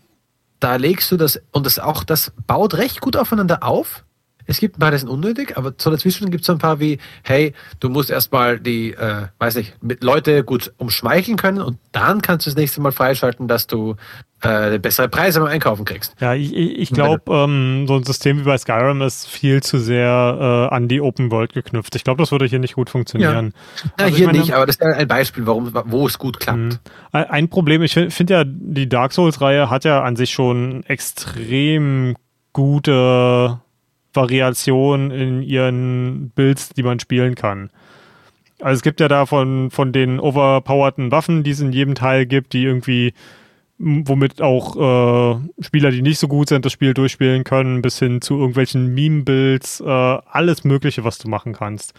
da legst du das, und das auch, das baut recht gut aufeinander auf. Es gibt ein paar, die sind unnötig, aber so dazwischen gibt es so ein paar wie, hey, du musst erstmal die, äh, weiß nicht, mit Leute gut umschmeicheln können und dann kannst du das nächste Mal freischalten, dass du äh, bessere Preise beim Einkaufen kriegst. Ja, ich, ich glaube, ähm, so ein System wie bei Skyrim ist viel zu sehr äh, an die Open World geknüpft. Ich glaube, das würde hier nicht gut funktionieren. Ja, ja also hier meine, nicht, aber das ist ein Beispiel, warum, wo es gut klappt. Mhm. Ein Problem, ich finde ja, die Dark Souls-Reihe hat ja an sich schon extrem gute Variation in ihren Builds, die man spielen kann. Also es gibt ja da von, von den overpowerten Waffen, die es in jedem Teil gibt, die irgendwie, womit auch äh, Spieler, die nicht so gut sind, das Spiel durchspielen können, bis hin zu irgendwelchen Meme-Builds, äh, alles Mögliche, was du machen kannst.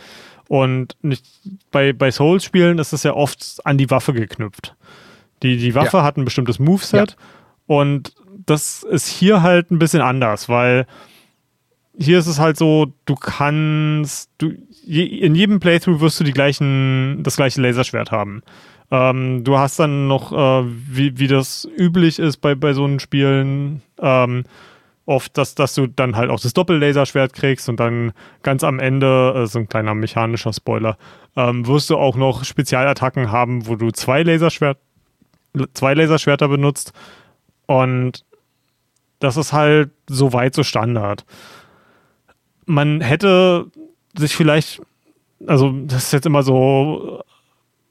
Und nicht, bei, bei Souls-Spielen ist es ja oft an die Waffe geknüpft. Die, die Waffe ja. hat ein bestimmtes Moveset ja. und das ist hier halt ein bisschen anders, weil hier ist es halt so, du kannst, du, je, in jedem Playthrough wirst du die gleichen, das gleiche Laserschwert haben. Ähm, du hast dann noch, äh, wie, wie das üblich ist bei, bei so einen Spielen, ähm, oft, dass, dass du dann halt auch das Doppellaserschwert kriegst und dann ganz am Ende, äh, so ein kleiner mechanischer Spoiler, ähm, wirst du auch noch Spezialattacken haben, wo du zwei Laserschwert, zwei Laserschwerter benutzt und das ist halt so weit so Standard man hätte sich vielleicht, also das ist jetzt immer so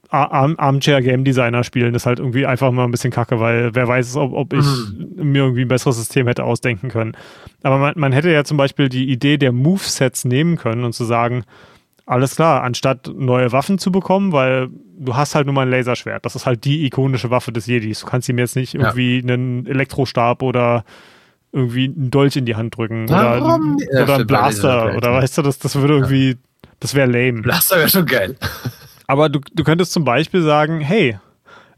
Arm Armchair Game Designer spielen, das ist halt irgendwie einfach mal ein bisschen kacke, weil wer weiß, ob, ob ich mhm. mir irgendwie ein besseres System hätte ausdenken können. Aber man, man hätte ja zum Beispiel die Idee der Movesets nehmen können und zu sagen, alles klar, anstatt neue Waffen zu bekommen, weil du hast halt nur mal ein Laserschwert. Das ist halt die ikonische Waffe des Jedis. Du kannst ihm jetzt nicht irgendwie ja. einen Elektrostab oder irgendwie einen Dolch in die Hand drücken Warum? oder, ja, oder einen Blaster oder weißt du, das, das würde irgendwie, das wäre lame. Blaster wäre schon geil. Aber du, du könntest zum Beispiel sagen, hey,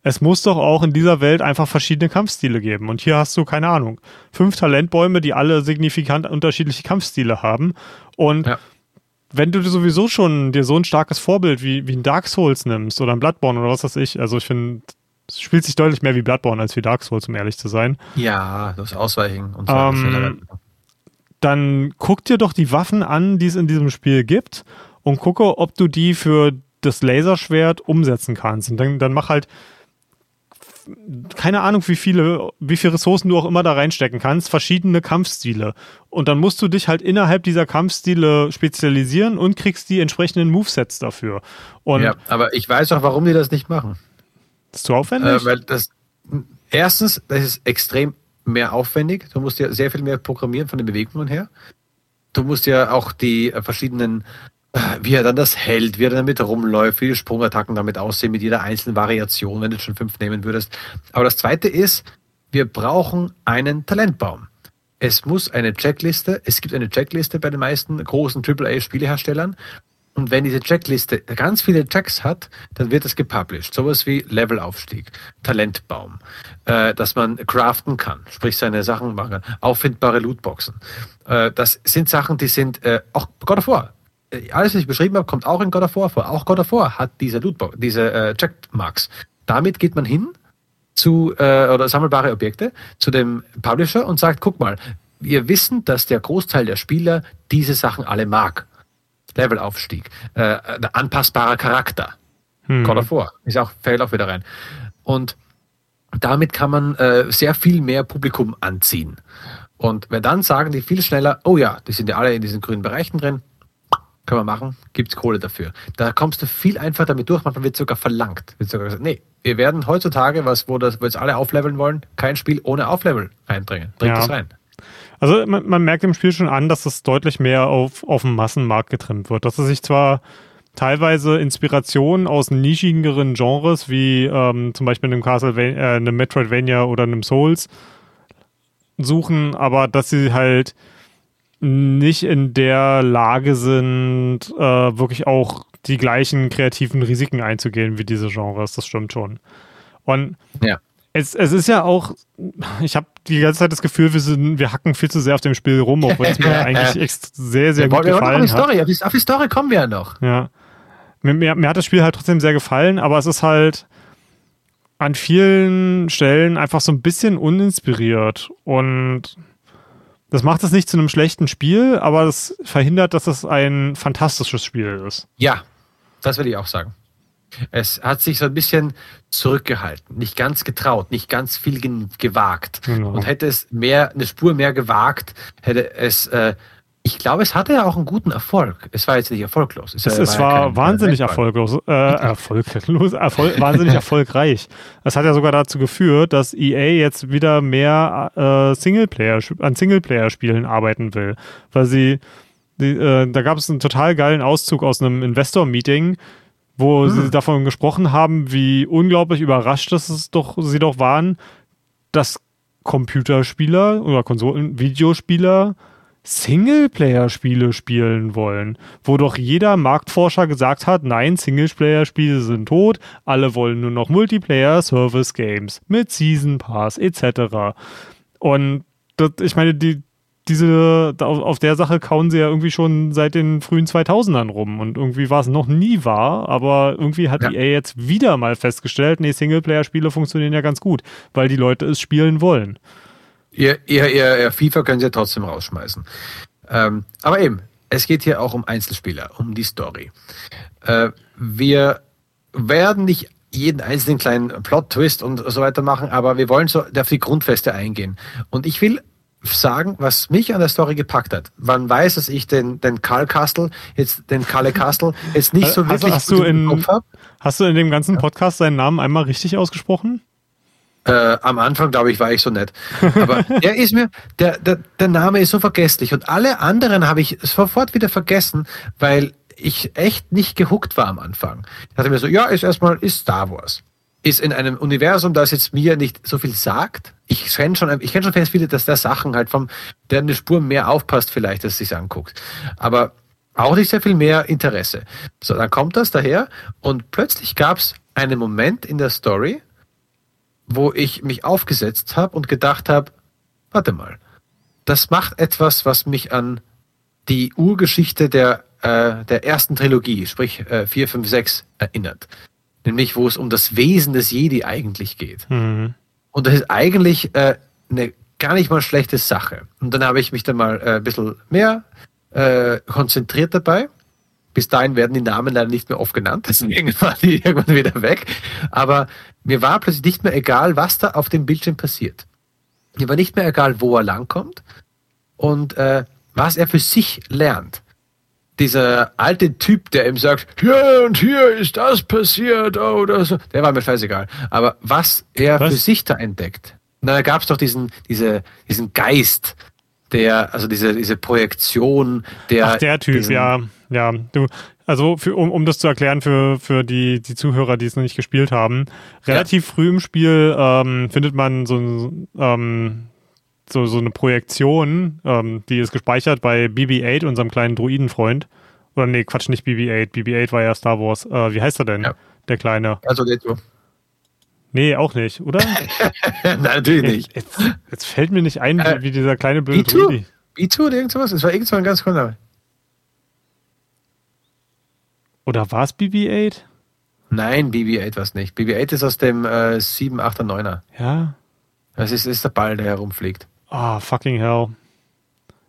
es muss doch auch in dieser Welt einfach verschiedene Kampfstile geben. Und hier hast du, keine Ahnung, fünf Talentbäume, die alle signifikant unterschiedliche Kampfstile haben. Und ja. wenn du sowieso schon dir so ein starkes Vorbild wie, wie ein Dark Souls nimmst oder ein Bloodborne oder was weiß ich, also ich finde, es spielt sich deutlich mehr wie Bloodborne als wie Dark Souls, um ehrlich zu sein. Ja, das Ausweichen und so. Ähm, dann guck dir doch die Waffen an, die es in diesem Spiel gibt und gucke, ob du die für das Laserschwert umsetzen kannst. Und dann, dann mach halt keine Ahnung, wie viele, wie viele Ressourcen du auch immer da reinstecken kannst, verschiedene Kampfstile. Und dann musst du dich halt innerhalb dieser Kampfstile spezialisieren und kriegst die entsprechenden Movesets dafür. Und ja, aber ich weiß auch, warum die das nicht machen. Ist zu aufwendig? Äh, weil das, erstens, das ist extrem mehr aufwendig. Du musst ja sehr viel mehr programmieren von den Bewegungen her. Du musst ja auch die verschiedenen, äh, wie er dann das hält, wie er damit rumläuft, wie die Sprungattacken damit aussehen, mit jeder einzelnen Variation, wenn du schon fünf nehmen würdest. Aber das zweite ist, wir brauchen einen Talentbaum. Es muss eine Checkliste, es gibt eine Checkliste bei den meisten großen AAA-Spieleherstellern. Und wenn diese Checkliste ganz viele Checks hat, dann wird es gepublished. Sowas wie Levelaufstieg, Talentbaum, äh, dass man craften kann, sprich seine Sachen machen kann, auffindbare Lootboxen. Äh, das sind Sachen, die sind äh, auch God of War. Äh, alles, was ich beschrieben habe, kommt auch in God of War vor. Auch God of War hat diese Lootbox, diese äh, Checkmarks. Damit geht man hin zu äh, oder sammelbare Objekte zu dem Publisher und sagt, guck mal, wir wissen, dass der Großteil der Spieler diese Sachen alle mag. Levelaufstieg, äh, anpassbarer Charakter. Hm. Of War ist auch, fällt auch wieder rein. Und damit kann man äh, sehr viel mehr Publikum anziehen. Und wenn dann sagen die viel schneller, oh ja, die sind ja alle in diesen grünen Bereichen drin, können wir machen, gibt's Kohle dafür. Da kommst du viel einfacher damit durch, manchmal wird sogar verlangt. Wird sogar gesagt, nee, wir werden heutzutage, was, wo, das, wo jetzt alle aufleveln wollen, kein Spiel ohne Auflevel reinbringen. Bringt ja. das rein. Also man, man, merkt im Spiel schon an, dass es deutlich mehr auf, auf den Massenmarkt getrimmt wird. Dass es sich zwar teilweise Inspirationen aus nischigeren Genres, wie ähm, zum Beispiel einem Castlevania, äh, einem Metroidvania oder einem Souls suchen, aber dass sie halt nicht in der Lage sind, äh, wirklich auch die gleichen kreativen Risiken einzugehen wie diese Genres. Das stimmt schon. Und ja. Es, es ist ja auch, ich habe die ganze Zeit das Gefühl, wir, sind, wir hacken viel zu sehr auf dem Spiel rum, obwohl es mir eigentlich sehr, sehr wir gut gefallen hat. Story. Auf, die, auf die Story kommen wir ja noch. Ja. Mir, mir, mir hat das Spiel halt trotzdem sehr gefallen, aber es ist halt an vielen Stellen einfach so ein bisschen uninspiriert und das macht es nicht zu einem schlechten Spiel, aber das verhindert, dass es ein fantastisches Spiel ist. Ja, das will ich auch sagen. Es hat sich so ein bisschen zurückgehalten, nicht ganz getraut, nicht ganz viel gewagt. Genau. Und hätte es mehr, eine Spur mehr gewagt, hätte es äh, ich glaube, es hatte ja auch einen guten Erfolg. Es war jetzt nicht erfolglos. Es, es, es war, war wahnsinnig erfolglos, äh, erfolglos, Erfolg, wahnsinnig erfolgreich. Es hat ja sogar dazu geführt, dass EA jetzt wieder mehr äh, Singleplayer an Singleplayer-Spielen arbeiten will, weil sie, die, äh, da gab es einen total geilen Auszug aus einem Investor-Meeting, wo hm. sie davon gesprochen haben, wie unglaublich überrascht das es doch, sie doch waren, dass Computerspieler oder Konsolen, Videospieler Singleplayer-Spiele spielen wollen, wo doch jeder Marktforscher gesagt hat, nein, Singleplayer-Spiele sind tot, alle wollen nur noch Multiplayer-Service-Games mit Season Pass etc. Und das, ich meine, die, diese, auf, auf der Sache kauen sie ja irgendwie schon seit den frühen 2000ern rum und irgendwie war es noch nie wahr, aber irgendwie hat ja. EA jetzt wieder mal festgestellt, nee, Singleplayer-Spiele funktionieren ja ganz gut, weil die Leute es spielen wollen. Ihr, ihr, ihr, ihr FIFA können sie ja trotzdem rausschmeißen. Ähm, aber eben, es geht hier auch um Einzelspieler, um die Story. Äh, wir werden nicht jeden einzelnen kleinen Plot-Twist und so weiter machen, aber wir wollen so auf die Grundfeste eingehen. Und ich will sagen, was mich an der Story gepackt hat. Man weiß, dass ich den, den Karl Castle, jetzt den Kalle Castle, jetzt nicht so wirklich hast, hast du in, Kopf habe. Hast du in dem ganzen Podcast seinen Namen einmal richtig ausgesprochen? Äh, am Anfang, glaube ich, war ich so nett. Aber der ist mir, der, der, der Name ist so vergesslich. Und alle anderen habe ich sofort wieder vergessen, weil ich echt nicht gehuckt war am Anfang. Ich dachte mir so, ja, ist erstmal, ist Star Wars. Ist in einem Universum, das jetzt mir nicht so viel sagt. Ich kenne schon, ich kenne schon fest viele, dass der Sachen halt vom, der eine Spur mehr aufpasst vielleicht, dass sich anguckt. Aber auch nicht sehr viel mehr Interesse. So, dann kommt das daher und plötzlich gab es einen Moment in der Story, wo ich mich aufgesetzt habe und gedacht habe, warte mal, das macht etwas, was mich an die Urgeschichte der, äh, der ersten Trilogie, sprich äh, 4, 5, 6, erinnert. Nämlich, wo es um das Wesen des Jedi eigentlich geht. Mhm. Und das ist eigentlich äh, eine gar nicht mal schlechte Sache. Und dann habe ich mich dann mal äh, ein bisschen mehr äh, konzentriert dabei bis dahin werden die Namen leider nicht mehr oft genannt, deswegen waren die irgendwann wieder weg. Aber mir war plötzlich nicht mehr egal, was da auf dem Bildschirm passiert. Mir war nicht mehr egal, wo er langkommt und äh, was er für sich lernt. Dieser alte Typ, der ihm sagt, hier und hier ist das passiert oder so, der war mir scheißegal. Aber was er was? für sich da entdeckt. Na, da gab es doch diesen, diese, diesen Geist, der, also diese, diese Projektion, der. Ach, der Typ, ja. Ja, du, Also für, um, um das zu erklären für, für die, die Zuhörer, die es noch nicht gespielt haben, relativ ja. früh im Spiel ähm, findet man so, ähm, so, so eine Projektion, ähm, die ist gespeichert bei BB-8, unserem kleinen Druidenfreund. Oder nee, Quatsch, nicht BB-8. BB-8 war ja Star Wars. Äh, wie heißt er denn? Ja. Der Kleine. Also geht so. Nee, auch nicht, oder? Nein, natürlich nicht. Jetzt, jetzt, fällt mir nicht ein, äh, wie dieser kleine blöde B2? B2 oder irgendwas? Es war irgend so ein ganz cooler. Oder war es BB-8? Nein, BB-8 war es nicht. BB-8 ist aus dem äh, 7, 8er, 9er. Ja. Das ist, ist der Ball, der herumfliegt. Ah, oh, fucking hell.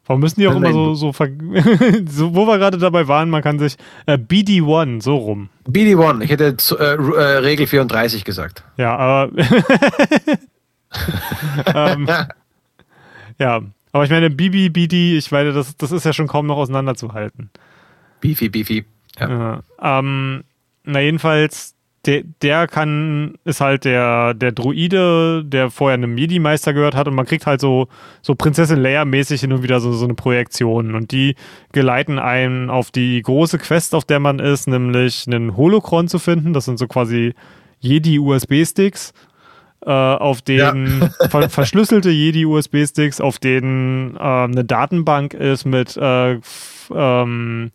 Warum müssen die auch immer so, so, so, wo wir gerade dabei waren, man kann sich äh, BD1, so rum. BD1, ich hätte äh, äh, Regel 34 gesagt. Ja, aber ähm, ja, aber ich meine, BB, BD, ich meine, das, das ist ja schon kaum noch auseinanderzuhalten. Beefy, Beefy. Ja. Ähm, na, jedenfalls, der, der kann, ist halt der, der Druide, der vorher einem Jedi-Meister gehört hat und man kriegt halt so, so Prinzessin Leia-mäßig hin und wieder so, so eine Projektion und die geleiten einen auf die große Quest, auf der man ist, nämlich einen Holocron zu finden. Das sind so quasi Jedi-USB-Sticks. Äh, auf denen ja. ver verschlüsselte Jedi-USB-Sticks, auf denen äh, eine Datenbank ist mit äh, ähm,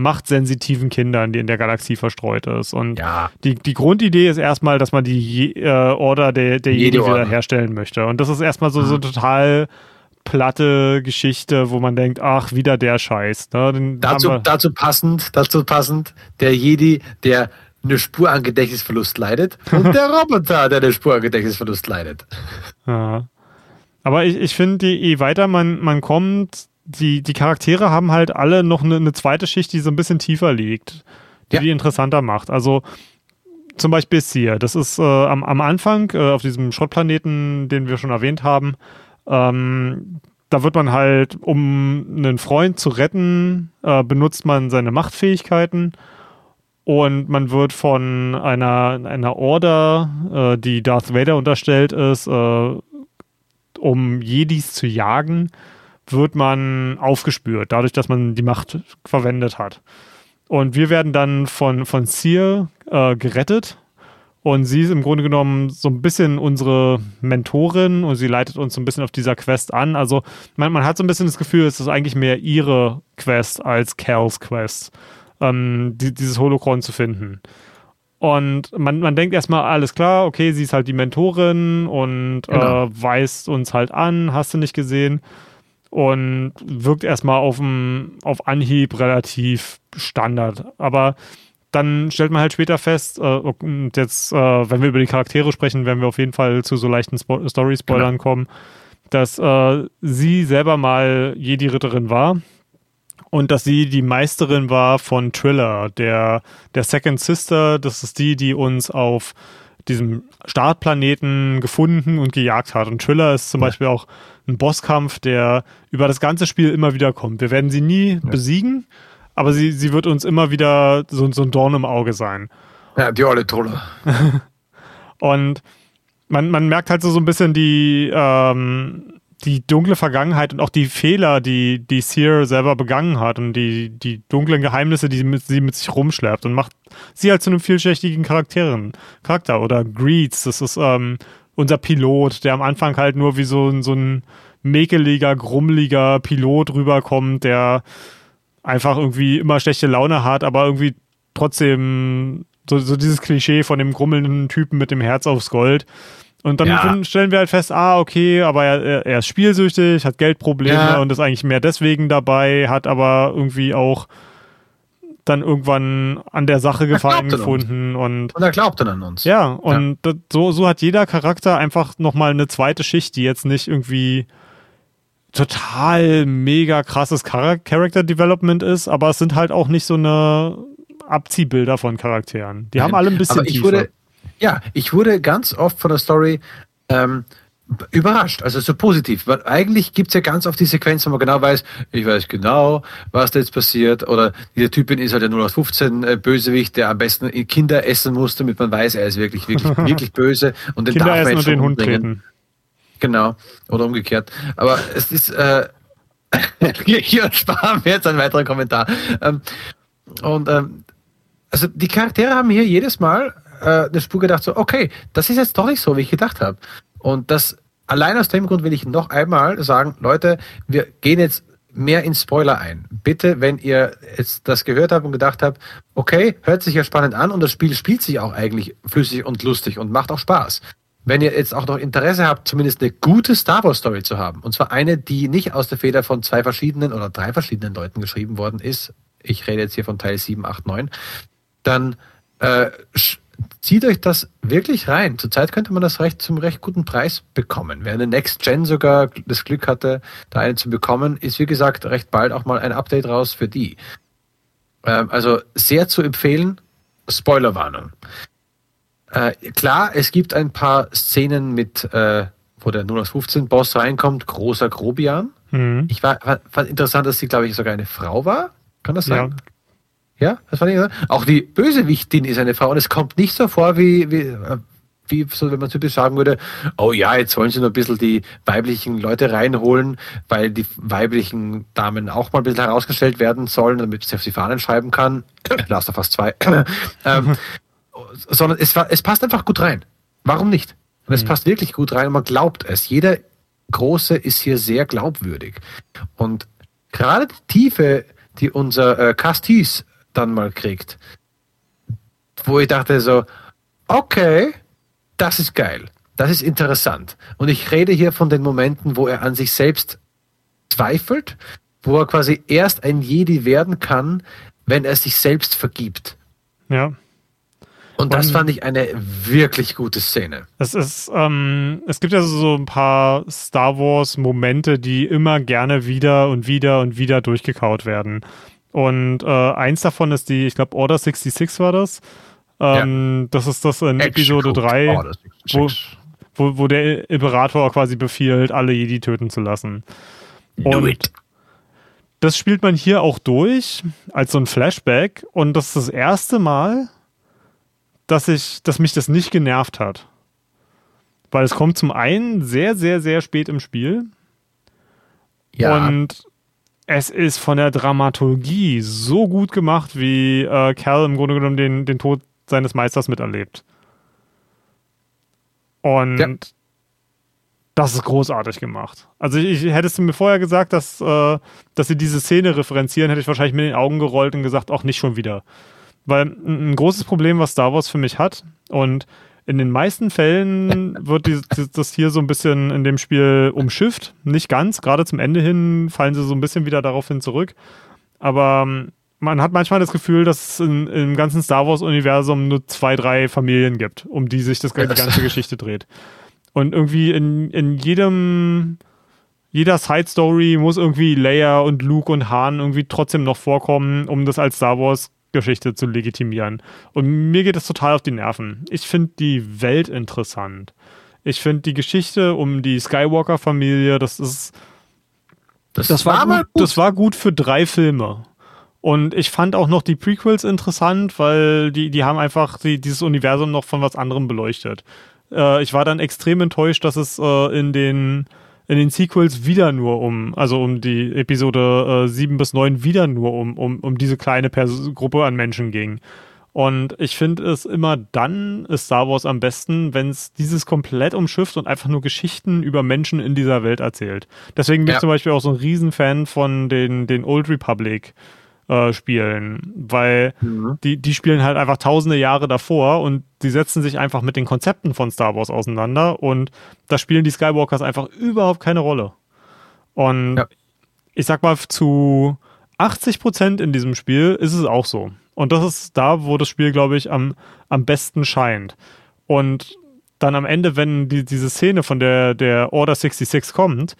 machtsensitiven Kindern, die in der Galaxie verstreut ist. Und ja. die, die Grundidee ist erstmal, dass man die äh, Order der, der Jedi wieder herstellen möchte. Und das ist erstmal so, mhm. so total platte Geschichte, wo man denkt, ach, wieder der Scheiß. Ne? Dazu, dazu passend, dazu passend, der Jedi, der eine Spur an Gedächtnisverlust leidet und der Roboter, der eine Spur an Gedächtnisverlust leidet. Ja. Aber ich, ich finde, je weiter man, man kommt, die, die Charaktere haben halt alle noch eine, eine, zweite Schicht, die so ein bisschen tiefer liegt, die ja. die interessanter macht. Also zum Beispiel Seer, das ist äh, am, am Anfang äh, auf diesem Schrottplaneten, den wir schon erwähnt haben, ähm, da wird man halt, um einen Freund zu retten, äh, benutzt man seine Machtfähigkeiten und man wird von einer, einer Order, äh, die Darth Vader unterstellt ist, äh, um Jedis zu jagen, wird man aufgespürt, dadurch, dass man die Macht verwendet hat. Und wir werden dann von, von Seer äh, gerettet. Und sie ist im Grunde genommen so ein bisschen unsere Mentorin und sie leitet uns so ein bisschen auf dieser Quest an. Also man, man hat so ein bisschen das Gefühl, es ist eigentlich mehr ihre Quest als Cals Quest, ähm, die, dieses Holocron zu finden. Und man, man denkt erstmal, alles klar, okay, sie ist halt die Mentorin und genau. äh, weist uns halt an, hast du nicht gesehen und wirkt erstmal auf, auf Anhieb relativ Standard. Aber dann stellt man halt später fest, äh, und jetzt, äh, wenn wir über die Charaktere sprechen, werden wir auf jeden Fall zu so leichten Story-Spoilern genau. kommen, dass äh, sie selber mal Jedi-Ritterin war und dass sie die Meisterin war von Triller, der, der Second Sister. Das ist die, die uns auf diesem Startplaneten gefunden und gejagt hat. Und Triller ist zum ja. Beispiel auch ein Bosskampf, der über das ganze Spiel immer wieder kommt. Wir werden sie nie ja. besiegen, aber sie, sie wird uns immer wieder so, so ein Dorn im Auge sein. Ja, die olle Trolle. und man, man merkt halt so, so ein bisschen die, ähm, die dunkle Vergangenheit und auch die Fehler, die, die Seer selber begangen hat und die, die dunklen Geheimnisse, die sie mit, sie mit sich rumschleppt und macht sie halt zu einem vielschichtigen Charakteren, Charakter. Oder Greets, das ist ähm, unser Pilot, der am Anfang halt nur wie so, so ein mäkeliger, grummeliger Pilot rüberkommt, der einfach irgendwie immer schlechte Laune hat, aber irgendwie trotzdem so, so dieses Klischee von dem grummelnden Typen mit dem Herz aufs Gold. Und dann ja. stellen wir halt fest, ah, okay, aber er, er ist spielsüchtig, hat Geldprobleme ja. und ist eigentlich mehr deswegen dabei, hat aber irgendwie auch dann irgendwann an der Sache gefallen gefunden. Und, und er glaubt dann an uns. Ja, und ja. so, so hat jeder Charakter einfach nochmal eine zweite Schicht, die jetzt nicht irgendwie total mega krasses Char Character Development ist, aber es sind halt auch nicht so eine Abziehbilder von Charakteren. Die Nein, haben alle ein bisschen aber ich tiefer. Wurde, ja, ich wurde ganz oft von der Story ähm, überrascht, also so positiv, weil eigentlich gibt's ja ganz oft die Sequenz, wo man genau weiß, ich weiß genau, was da jetzt passiert, oder diese Typin ist halt der 0 aus 15 äh, Bösewicht, der am besten Kinder essen muss, damit man weiß, er ist wirklich, wirklich, wirklich böse und den Kinder darf man jetzt schon den Hund treten. Genau, oder umgekehrt. Aber es ist, äh, hier sparen wir jetzt einen weiteren Kommentar. Ähm, Und ähm, also die Charaktere haben hier jedes Mal äh, eine Spur gedacht, so, okay, das ist jetzt doch nicht so, wie ich gedacht habe. Und das allein aus dem Grund will ich noch einmal sagen, Leute, wir gehen jetzt mehr in Spoiler ein. Bitte, wenn ihr jetzt das gehört habt und gedacht habt, okay, hört sich ja spannend an und das Spiel spielt sich auch eigentlich flüssig und lustig und macht auch Spaß. Wenn ihr jetzt auch noch Interesse habt, zumindest eine gute Star Wars Story zu haben, und zwar eine, die nicht aus der Feder von zwei verschiedenen oder drei verschiedenen Leuten geschrieben worden ist, ich rede jetzt hier von Teil 7, 8, 9, dann äh, zieht euch das wirklich rein. Zurzeit könnte man das recht zum recht guten Preis bekommen. Wer eine Next Gen sogar das Glück hatte, da eine zu bekommen, ist wie gesagt recht bald auch mal ein Update raus für die. Ähm, also sehr zu empfehlen. Spoilerwarnung. Äh, klar, es gibt ein paar Szenen mit, äh, wo der 015 Boss reinkommt, großer Grobian. Mhm. Ich war, fand interessant, dass sie, glaube ich, sogar eine Frau war. Kann das sein? Ja, ja, das fand ich. Auch die Bösewichtin ist eine Frau und es kommt nicht so vor, wie, wie, wie so, wenn man typisch sagen würde, oh ja, jetzt wollen sie nur ein bisschen die weiblichen Leute reinholen, weil die weiblichen Damen auch mal ein bisschen herausgestellt werden sollen, damit sie auf die Fahnen schreiben kann. Last of Us 2. ähm, sondern es, es passt einfach gut rein. Warum nicht? Und es mhm. passt wirklich gut rein und man glaubt es. Jeder Große ist hier sehr glaubwürdig. Und gerade die Tiefe, die unser äh, Castis dann mal kriegt. Wo ich dachte so, okay, das ist geil. Das ist interessant. Und ich rede hier von den Momenten, wo er an sich selbst zweifelt, wo er quasi erst ein Jedi werden kann, wenn er sich selbst vergibt. Ja. Und das fand ich eine wirklich gute Szene. Es ist, ähm, es gibt ja so ein paar Star Wars Momente, die immer gerne wieder und wieder und wieder durchgekaut werden. Und äh, eins davon ist die, ich glaube, Order 66 war das. Ähm, ja. Das ist das in Episode 3, wo, wo, wo, der Imperator quasi befiehlt, alle Jedi töten zu lassen. Und das spielt man hier auch durch, als so ein Flashback. Und das ist das erste Mal, dass, ich, dass mich das nicht genervt hat. Weil es kommt zum einen sehr, sehr, sehr spät im Spiel. Ja. Und es ist von der Dramaturgie so gut gemacht, wie äh, Cal im Grunde genommen den, den Tod seines Meisters miterlebt. Und ja. das ist großartig gemacht. Also ich, ich hättest du mir vorher gesagt, dass, äh, dass sie diese Szene referenzieren, hätte ich wahrscheinlich mit den Augen gerollt und gesagt, auch nicht schon wieder. Weil ein, ein großes Problem, was Star Wars für mich hat, und in den meisten Fällen wird die, das hier so ein bisschen in dem Spiel umschifft. Nicht ganz, gerade zum Ende hin fallen sie so ein bisschen wieder darauf hin zurück. Aber ähm, man hat manchmal das Gefühl, dass es in, im ganzen Star Wars-Universum nur zwei, drei Familien gibt, um die sich das, die ganze Geschichte dreht. Und irgendwie in, in jedem, jeder Side-Story muss irgendwie Leia und Luke und Han irgendwie trotzdem noch vorkommen, um das als Star Wars Geschichte zu legitimieren. Und mir geht es total auf die Nerven. Ich finde die Welt interessant. Ich finde die Geschichte um die Skywalker-Familie, das ist. Das, das war, war gut, gut. Das war gut für drei Filme. Und ich fand auch noch die Prequels interessant, weil die, die haben einfach die, dieses Universum noch von was anderem beleuchtet. Äh, ich war dann extrem enttäuscht, dass es äh, in den in den Sequels wieder nur um, also um die Episode äh, 7 bis 9 wieder nur um, um, um diese kleine Pers Gruppe an Menschen ging. Und ich finde es immer dann ist Star Wars am besten, wenn es dieses komplett umschifft und einfach nur Geschichten über Menschen in dieser Welt erzählt. Deswegen bin ja. ich zum Beispiel auch so ein Riesenfan von den, den Old Republic äh, spielen, weil mhm. die, die spielen halt einfach tausende Jahre davor und die setzen sich einfach mit den Konzepten von Star Wars auseinander und da spielen die Skywalkers einfach überhaupt keine Rolle. Und ja. ich sag mal, zu 80 Prozent in diesem Spiel ist es auch so. Und das ist da, wo das Spiel, glaube ich, am, am besten scheint. Und dann am Ende, wenn die, diese Szene von der, der Order 66 kommt,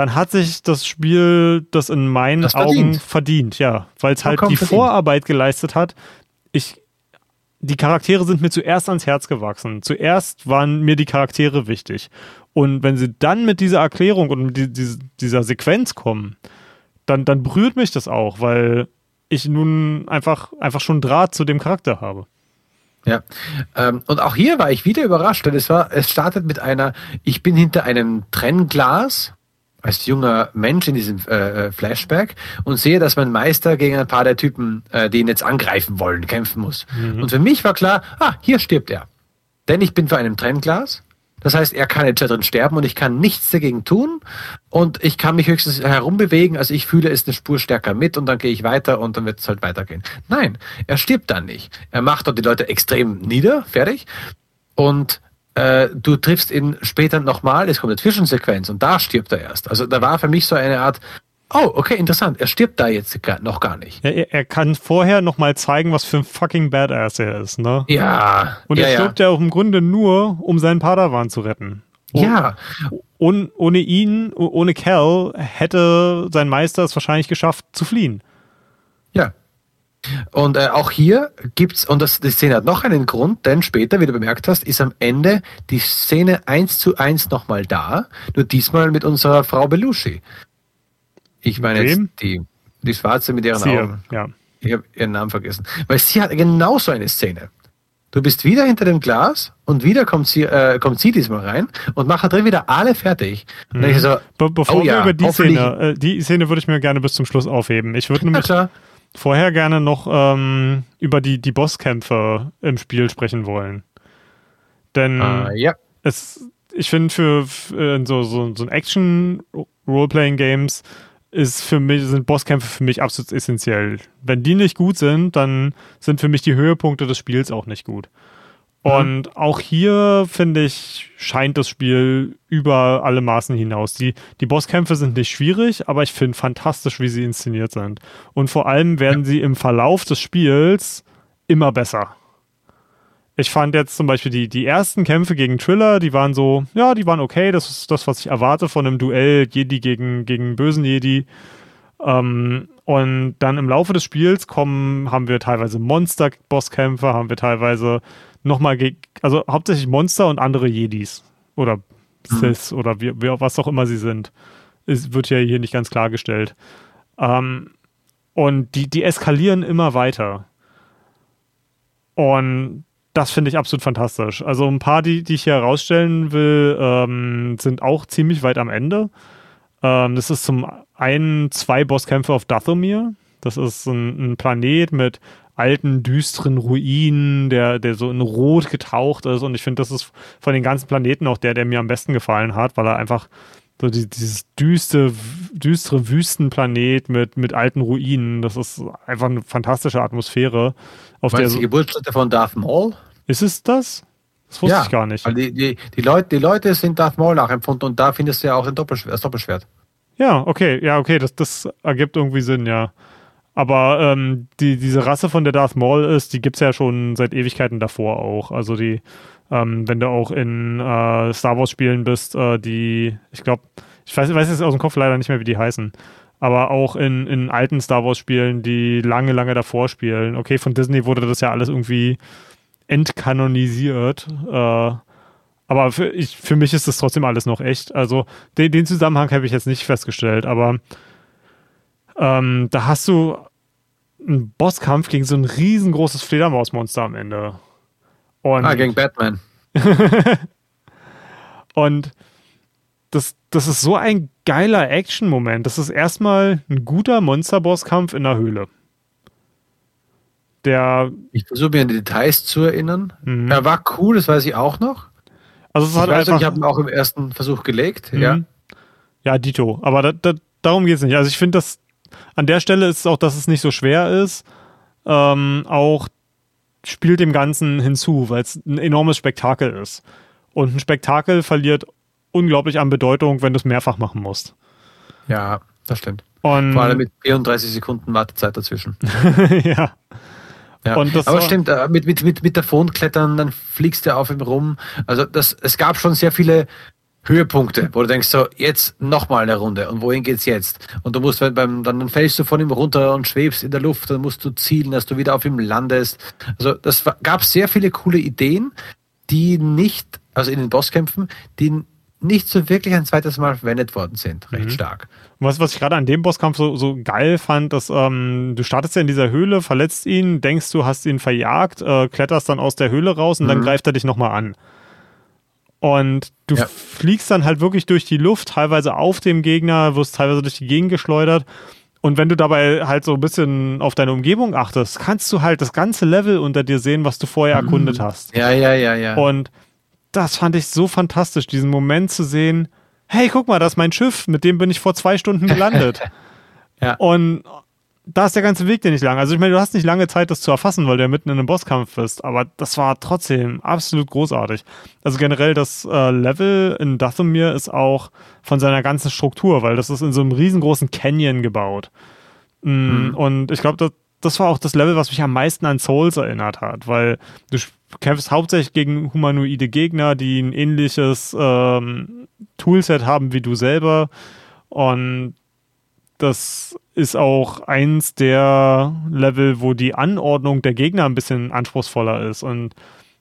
dann hat sich das Spiel das in meinen das Augen verdient, ja, weil es halt die verdient. Vorarbeit geleistet hat. Ich, die Charaktere sind mir zuerst ans Herz gewachsen. Zuerst waren mir die Charaktere wichtig. Und wenn sie dann mit dieser Erklärung und mit dieser Sequenz kommen, dann, dann berührt mich das auch, weil ich nun einfach, einfach schon Draht zu dem Charakter habe. Ja, ähm, und auch hier war ich wieder überrascht, denn es war, es startet mit einer, ich bin hinter einem Trennglas als junger Mensch in diesem äh, äh, Flashback und sehe, dass mein Meister gegen ein paar der Typen, äh, die ihn jetzt angreifen wollen, kämpfen muss. Mhm. Und für mich war klar, ah, hier stirbt er. Denn ich bin vor einem Trennglas. Das heißt, er kann jetzt da drin sterben und ich kann nichts dagegen tun und ich kann mich höchstens herumbewegen. Also ich fühle es eine Spur stärker mit und dann gehe ich weiter und dann wird es halt weitergehen. Nein, er stirbt dann nicht. Er macht dort die Leute extrem nieder, fertig. Und äh, du triffst ihn später nochmal, es kommt eine Zwischensequenz und da stirbt er erst. Also da war für mich so eine Art, oh, okay, interessant, er stirbt da jetzt noch gar nicht. Ja, er, er, kann vorher nochmal zeigen, was für ein fucking Badass er ist, ne? Ja. Und er ja, stirbt ja. ja auch im Grunde nur, um seinen Padawan zu retten. Und, ja. Und ohne ihn, ohne Cal, hätte sein Meister es wahrscheinlich geschafft zu fliehen. Ja. Und äh, auch hier gibt's, und das, die Szene hat noch einen Grund, denn später, wie du bemerkt hast, ist am Ende die Szene eins zu eins nochmal da, nur diesmal mit unserer Frau Belushi. Ich meine jetzt die, die Schwarze mit ihren sie, Augen. Ja. Ich habe ihren Namen vergessen. Weil sie hat genauso eine Szene. Du bist wieder hinter dem Glas und wieder kommt sie, äh, kommt sie diesmal rein und macht drin wieder alle fertig. Mhm. So, Be bevor oh wir ja, über die Szene, äh, die Szene würde ich mir gerne bis zum Schluss aufheben. Ich würde nämlich vorher gerne noch ähm, über die, die Bosskämpfe im Spiel sprechen wollen. Denn uh, ja. es, ich finde, für, für so, so, so ein Action-Roleplaying-Games ist für mich, sind Bosskämpfe für mich absolut essentiell. Wenn die nicht gut sind, dann sind für mich die Höhepunkte des Spiels auch nicht gut. Mhm. Und mhm. auch hier, finde ich, scheint das Spiel über alle Maßen hinaus. Die, die Bosskämpfe sind nicht schwierig, aber ich finde fantastisch, wie sie inszeniert sind. Und vor allem werden sie im Verlauf des Spiels immer besser. Ich fand jetzt zum Beispiel die, die ersten Kämpfe gegen Triller, die waren so, ja, die waren okay. Das ist das, was ich erwarte von einem Duell Jedi gegen, gegen bösen Jedi. Ähm, und dann im Laufe des Spiels kommen, haben wir teilweise Monster-Bosskämpfe, haben wir teilweise nochmal, also hauptsächlich Monster und andere Jedis. Oder. Sith mhm. oder wie, wie, was auch immer sie sind. Es wird ja hier nicht ganz klargestellt. Ähm, und die, die eskalieren immer weiter. Und das finde ich absolut fantastisch. Also ein paar, die, die ich hier herausstellen will, ähm, sind auch ziemlich weit am Ende. Ähm, das ist zum einen zwei Bosskämpfe auf Dathomir. Das ist ein, ein, Planet mit alten, düsteren Ruinen, der, der so in Rot getaucht ist. Und ich finde, das ist von den ganzen Planeten auch der, der mir am besten gefallen hat, weil er einfach so die, dieses düste, düstere Wüstenplanet mit, mit alten Ruinen, das ist einfach eine fantastische Atmosphäre. Auf Meinst der die Geburtsstätte von Darth Maul? Ist es das? Das wusste ja, ich gar nicht. Die, die, die, Leute, die Leute sind Darth Maul nachempfunden und da findest du ja auch ein Doppelschwert, das Doppelschwert. Ja, okay, ja, okay, das, das ergibt irgendwie Sinn, ja. Aber ähm, die, diese Rasse, von der Darth Maul ist, die gibt es ja schon seit Ewigkeiten davor auch. Also die, ähm, wenn du auch in äh, Star Wars Spielen bist, äh, die, ich glaube, ich weiß, weiß jetzt aus dem Kopf leider nicht mehr, wie die heißen. Aber auch in, in alten Star Wars Spielen, die lange, lange davor spielen. Okay, von Disney wurde das ja alles irgendwie entkanonisiert. Äh, aber für, ich, für mich ist das trotzdem alles noch echt. Also den, den Zusammenhang habe ich jetzt nicht festgestellt, aber ähm, da hast du einen Bosskampf gegen so ein riesengroßes Fledermausmonster am Ende. Und ah, gegen Batman. und das, das ist so ein geiler Action-Moment. Das ist erstmal ein guter Monster-Bosskampf in der Höhle. Der. Ich versuche mir an die Details zu erinnern. Mhm. Er war cool, das weiß ich auch noch. Also es ich hat weiß, einfach, ich habe ihn auch im ersten Versuch gelegt, mhm. ja. Ja, Dito. Aber da, da, darum geht es nicht. Also ich finde, das an der Stelle ist es auch, dass es nicht so schwer ist. Ähm, auch spielt dem Ganzen hinzu, weil es ein enormes Spektakel ist. Und ein Spektakel verliert unglaublich an Bedeutung, wenn du es mehrfach machen musst. Ja, das stimmt. Und Vor allem mit 34 Sekunden Wartezeit dazwischen. ja. Ja. aber stimmt, äh, mit, mit, mit, mit davon klettern, dann fliegst du auf ihm rum. Also das, es gab schon sehr viele Höhepunkte, wo du denkst, so, jetzt nochmal eine Runde und wohin geht's jetzt? Und du musst beim, dann fällst du von ihm runter und schwebst in der Luft, dann musst du zielen, dass du wieder auf ihm landest. Also das gab sehr viele coole Ideen, die nicht, also in den Bosskämpfen, die nicht so wirklich ein zweites Mal verwendet worden sind. Recht mhm. stark. Was, was ich gerade an dem Bosskampf so, so geil fand, dass ähm, du startest ja in dieser Höhle, verletzt ihn, denkst du hast ihn verjagt, äh, kletterst dann aus der Höhle raus und mhm. dann greift er dich nochmal an. Und du ja. fliegst dann halt wirklich durch die Luft, teilweise auf dem Gegner, wirst teilweise durch die Gegend geschleudert. Und wenn du dabei halt so ein bisschen auf deine Umgebung achtest, kannst du halt das ganze Level unter dir sehen, was du vorher mhm. erkundet hast. Ja, ja, ja, ja. Und das fand ich so fantastisch, diesen Moment zu sehen. Hey, guck mal, das ist mein Schiff, mit dem bin ich vor zwei Stunden gelandet. ja. Und da ist der ganze Weg dir nicht lang. Also ich meine, du hast nicht lange Zeit, das zu erfassen, weil du ja mitten in einem Bosskampf bist, aber das war trotzdem absolut großartig. Also generell das äh, Level in Dathomir ist auch von seiner ganzen Struktur, weil das ist in so einem riesengroßen Canyon gebaut. Mm, mhm. Und ich glaube, das, war auch das Level, was mich am meisten an Souls erinnert hat, weil du kämpfst hauptsächlich gegen humanoide Gegner, die ein ähnliches ähm, Toolset haben wie du selber. Und das ist auch eins der Level, wo die Anordnung der Gegner ein bisschen anspruchsvoller ist. Und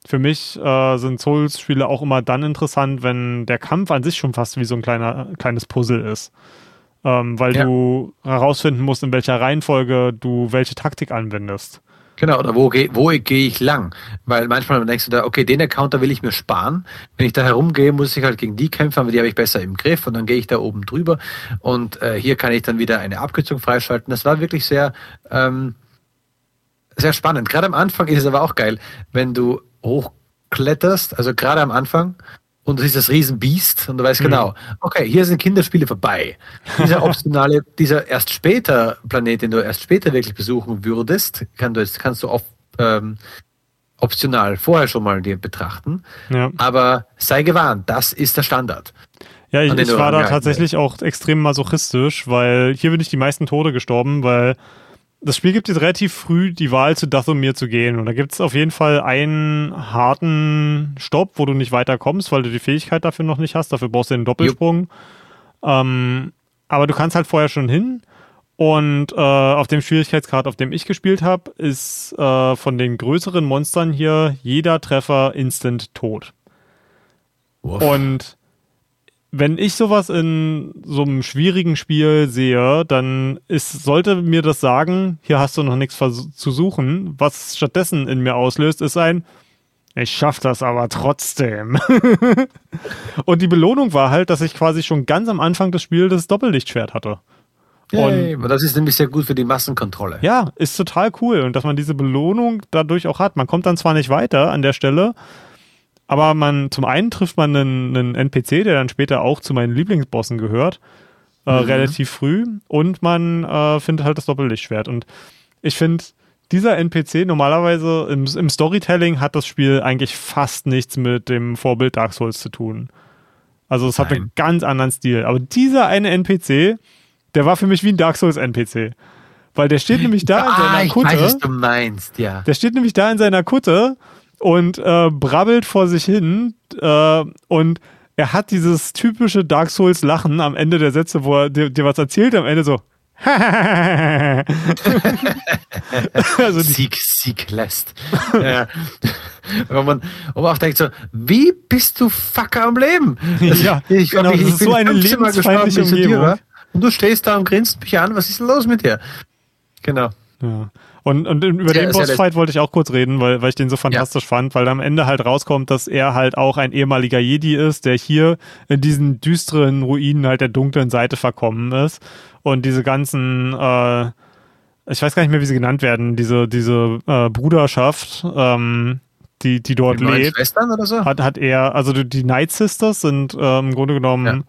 für mich äh, sind Souls-Spiele auch immer dann interessant, wenn der Kampf an sich schon fast wie so ein kleiner, kleines Puzzle ist. Ähm, weil ja. du herausfinden musst, in welcher Reihenfolge du welche Taktik anwendest. Genau, oder wo gehe wo geh ich lang? Weil manchmal denkst du da, okay, den Account, da will ich mir sparen. Wenn ich da herumgehe, muss ich halt gegen die kämpfen, aber die habe ich besser im Griff und dann gehe ich da oben drüber und äh, hier kann ich dann wieder eine Abkürzung freischalten. Das war wirklich sehr, ähm, sehr spannend. Gerade am Anfang ist es aber auch geil, wenn du hochkletterst, also gerade am Anfang, und du siehst das Riesenbiest und du weißt mhm. genau, okay, hier sind Kinderspiele vorbei. Dieser optionale, dieser erst später Planet, den du erst später wirklich besuchen würdest, kann du, kannst du oft ähm, optional vorher schon mal dir betrachten. Ja. Aber sei gewarnt, das ist der Standard. Ja, ich, ich war da tatsächlich auch extrem masochistisch, weil hier bin ich die meisten Tode gestorben, weil das Spiel gibt dir relativ früh die Wahl, zu Dathomir zu gehen. Und da gibt es auf jeden Fall einen harten Stopp, wo du nicht weiterkommst, weil du die Fähigkeit dafür noch nicht hast. Dafür brauchst du einen Doppelsprung. Ähm, aber du kannst halt vorher schon hin. Und äh, auf dem Schwierigkeitsgrad, auf dem ich gespielt habe, ist äh, von den größeren Monstern hier jeder Treffer instant tot. Uff. Und wenn ich sowas in so einem schwierigen Spiel sehe, dann ist, sollte mir das sagen, hier hast du noch nichts zu suchen. Was stattdessen in mir auslöst, ist ein, ich schaff das aber trotzdem. und die Belohnung war halt, dass ich quasi schon ganz am Anfang des Spiels das Doppellichtschwert hatte. Yay, und das ist nämlich sehr gut für die Massenkontrolle. Ja, ist total cool. Und dass man diese Belohnung dadurch auch hat. Man kommt dann zwar nicht weiter an der Stelle, aber man, zum einen trifft man einen, einen NPC, der dann später auch zu meinen Lieblingsbossen gehört, äh, mhm. relativ früh. Und man äh, findet halt das Doppellichtschwert. Und ich finde, dieser NPC normalerweise im, im, Storytelling hat das Spiel eigentlich fast nichts mit dem Vorbild Dark Souls zu tun. Also es hat einen ganz anderen Stil. Aber dieser eine NPC, der war für mich wie ein Dark Souls NPC. Weil der steht nämlich da in seiner ah, Kutte. Ich weiß, was du meinst, ja. Der steht nämlich da in seiner Kutte und äh, brabbelt vor sich hin äh, und er hat dieses typische Dark Souls Lachen am Ende der Sätze, wo er dir, dir was erzählt, am Ende so. also Sieg, Sieg lässt. ja. Wenn man, man auch denkt so, wie bist du Fucker am Leben? ja, ich, genau, ich, ich, so eine lebensfeindliche Umgebung. und du stehst da und grinst mich an, was ist denn los mit dir? Genau. Ja. Und, und über ja, den Bossfight ja wollte ich auch kurz reden, weil, weil ich den so fantastisch ja. fand, weil am Ende halt rauskommt, dass er halt auch ein ehemaliger Jedi ist, der hier in diesen düsteren Ruinen halt der dunklen Seite verkommen ist. Und diese ganzen, äh, ich weiß gar nicht mehr, wie sie genannt werden, diese, diese äh, Bruderschaft, ähm, die, die dort lebt, so? hat, hat er, also die Night Sisters sind äh, im Grunde genommen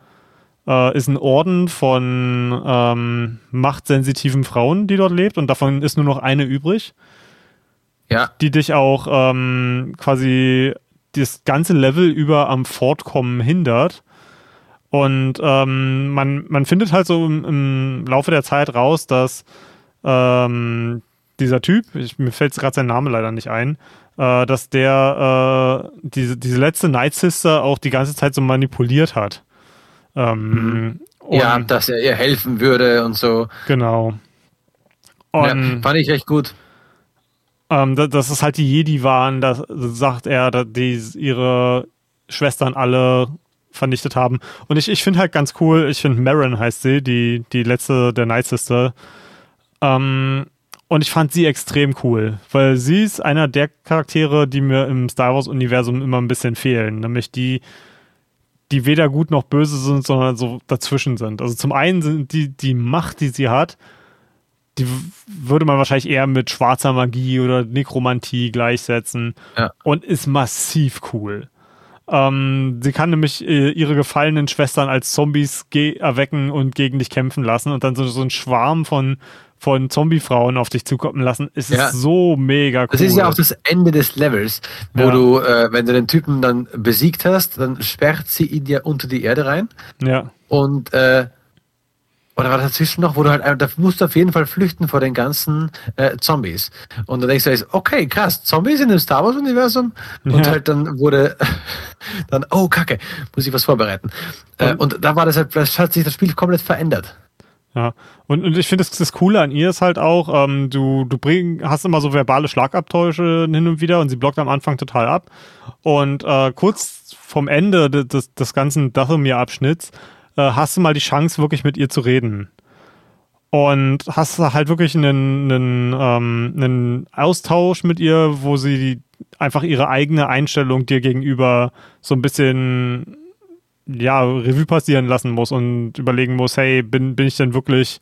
äh, ist ein Orden von ähm, machtsensitiven Frauen, die dort lebt und davon ist nur noch eine übrig. Ja. Die dich auch ähm, quasi das ganze Level über am Fortkommen hindert. Und ähm, man, man findet halt so im, im Laufe der Zeit raus, dass ähm, dieser Typ, ich, mir fällt gerade sein Name leider nicht ein, äh, dass der äh, diese, diese letzte Night Sister auch die ganze Zeit so manipuliert hat. Ähm, ja, dass er ihr helfen würde und so. Genau. Und, ja, fand ich echt gut. Ähm, dass, es halt die Jedi waren, da sagt er, dass die ihre Schwestern alle vernichtet haben. Und ich, ich finde halt ganz cool, ich finde Marin heißt sie, die, die letzte der Night Sister. Ähm, und ich fand sie extrem cool, weil sie ist einer der Charaktere, die mir im Star Wars-Universum immer ein bisschen fehlen. Nämlich die, die weder gut noch böse sind, sondern so dazwischen sind. Also zum einen sind die, die Macht, die sie hat, die würde man wahrscheinlich eher mit schwarzer Magie oder Nekromantie gleichsetzen ja. und ist massiv cool. Ähm, sie kann nämlich äh, ihre gefallenen Schwestern als Zombies erwecken und gegen dich kämpfen lassen und dann so, so ein Schwarm von, von Zombie-Frauen auf dich zukommen lassen. Es ja. ist so mega cool. Das ist ja auch das Ende des Levels, wo ja. du, äh, wenn du den Typen dann besiegt hast, dann sperrt sie ihn dir unter die Erde rein. Ja. Und äh, oder war das dazwischen noch, wo du halt, da musst du auf jeden Fall flüchten vor den ganzen äh, Zombies. Und dann denkst du, okay, krass, Zombies in dem Star Wars-Universum? Ja. Und halt dann wurde, dann, oh, kacke, muss ich was vorbereiten. Äh, und da war das halt, das hat sich das Spiel komplett verändert. Ja, und, und ich finde, das, das Coole an ihr ist halt auch, ähm, du, du bring, hast immer so verbale Schlagabtäusche hin und wieder und sie blockt am Anfang total ab. Und äh, kurz vom Ende des, des ganzen Dathomir-Abschnitts äh, hast du mal die Chance, wirklich mit ihr zu reden. Und hast halt wirklich einen, einen, ähm, einen Austausch mit ihr, wo sie einfach ihre eigene Einstellung dir gegenüber so ein bisschen ja, Revue passieren lassen muss und überlegen muss, hey, bin, bin ich denn wirklich,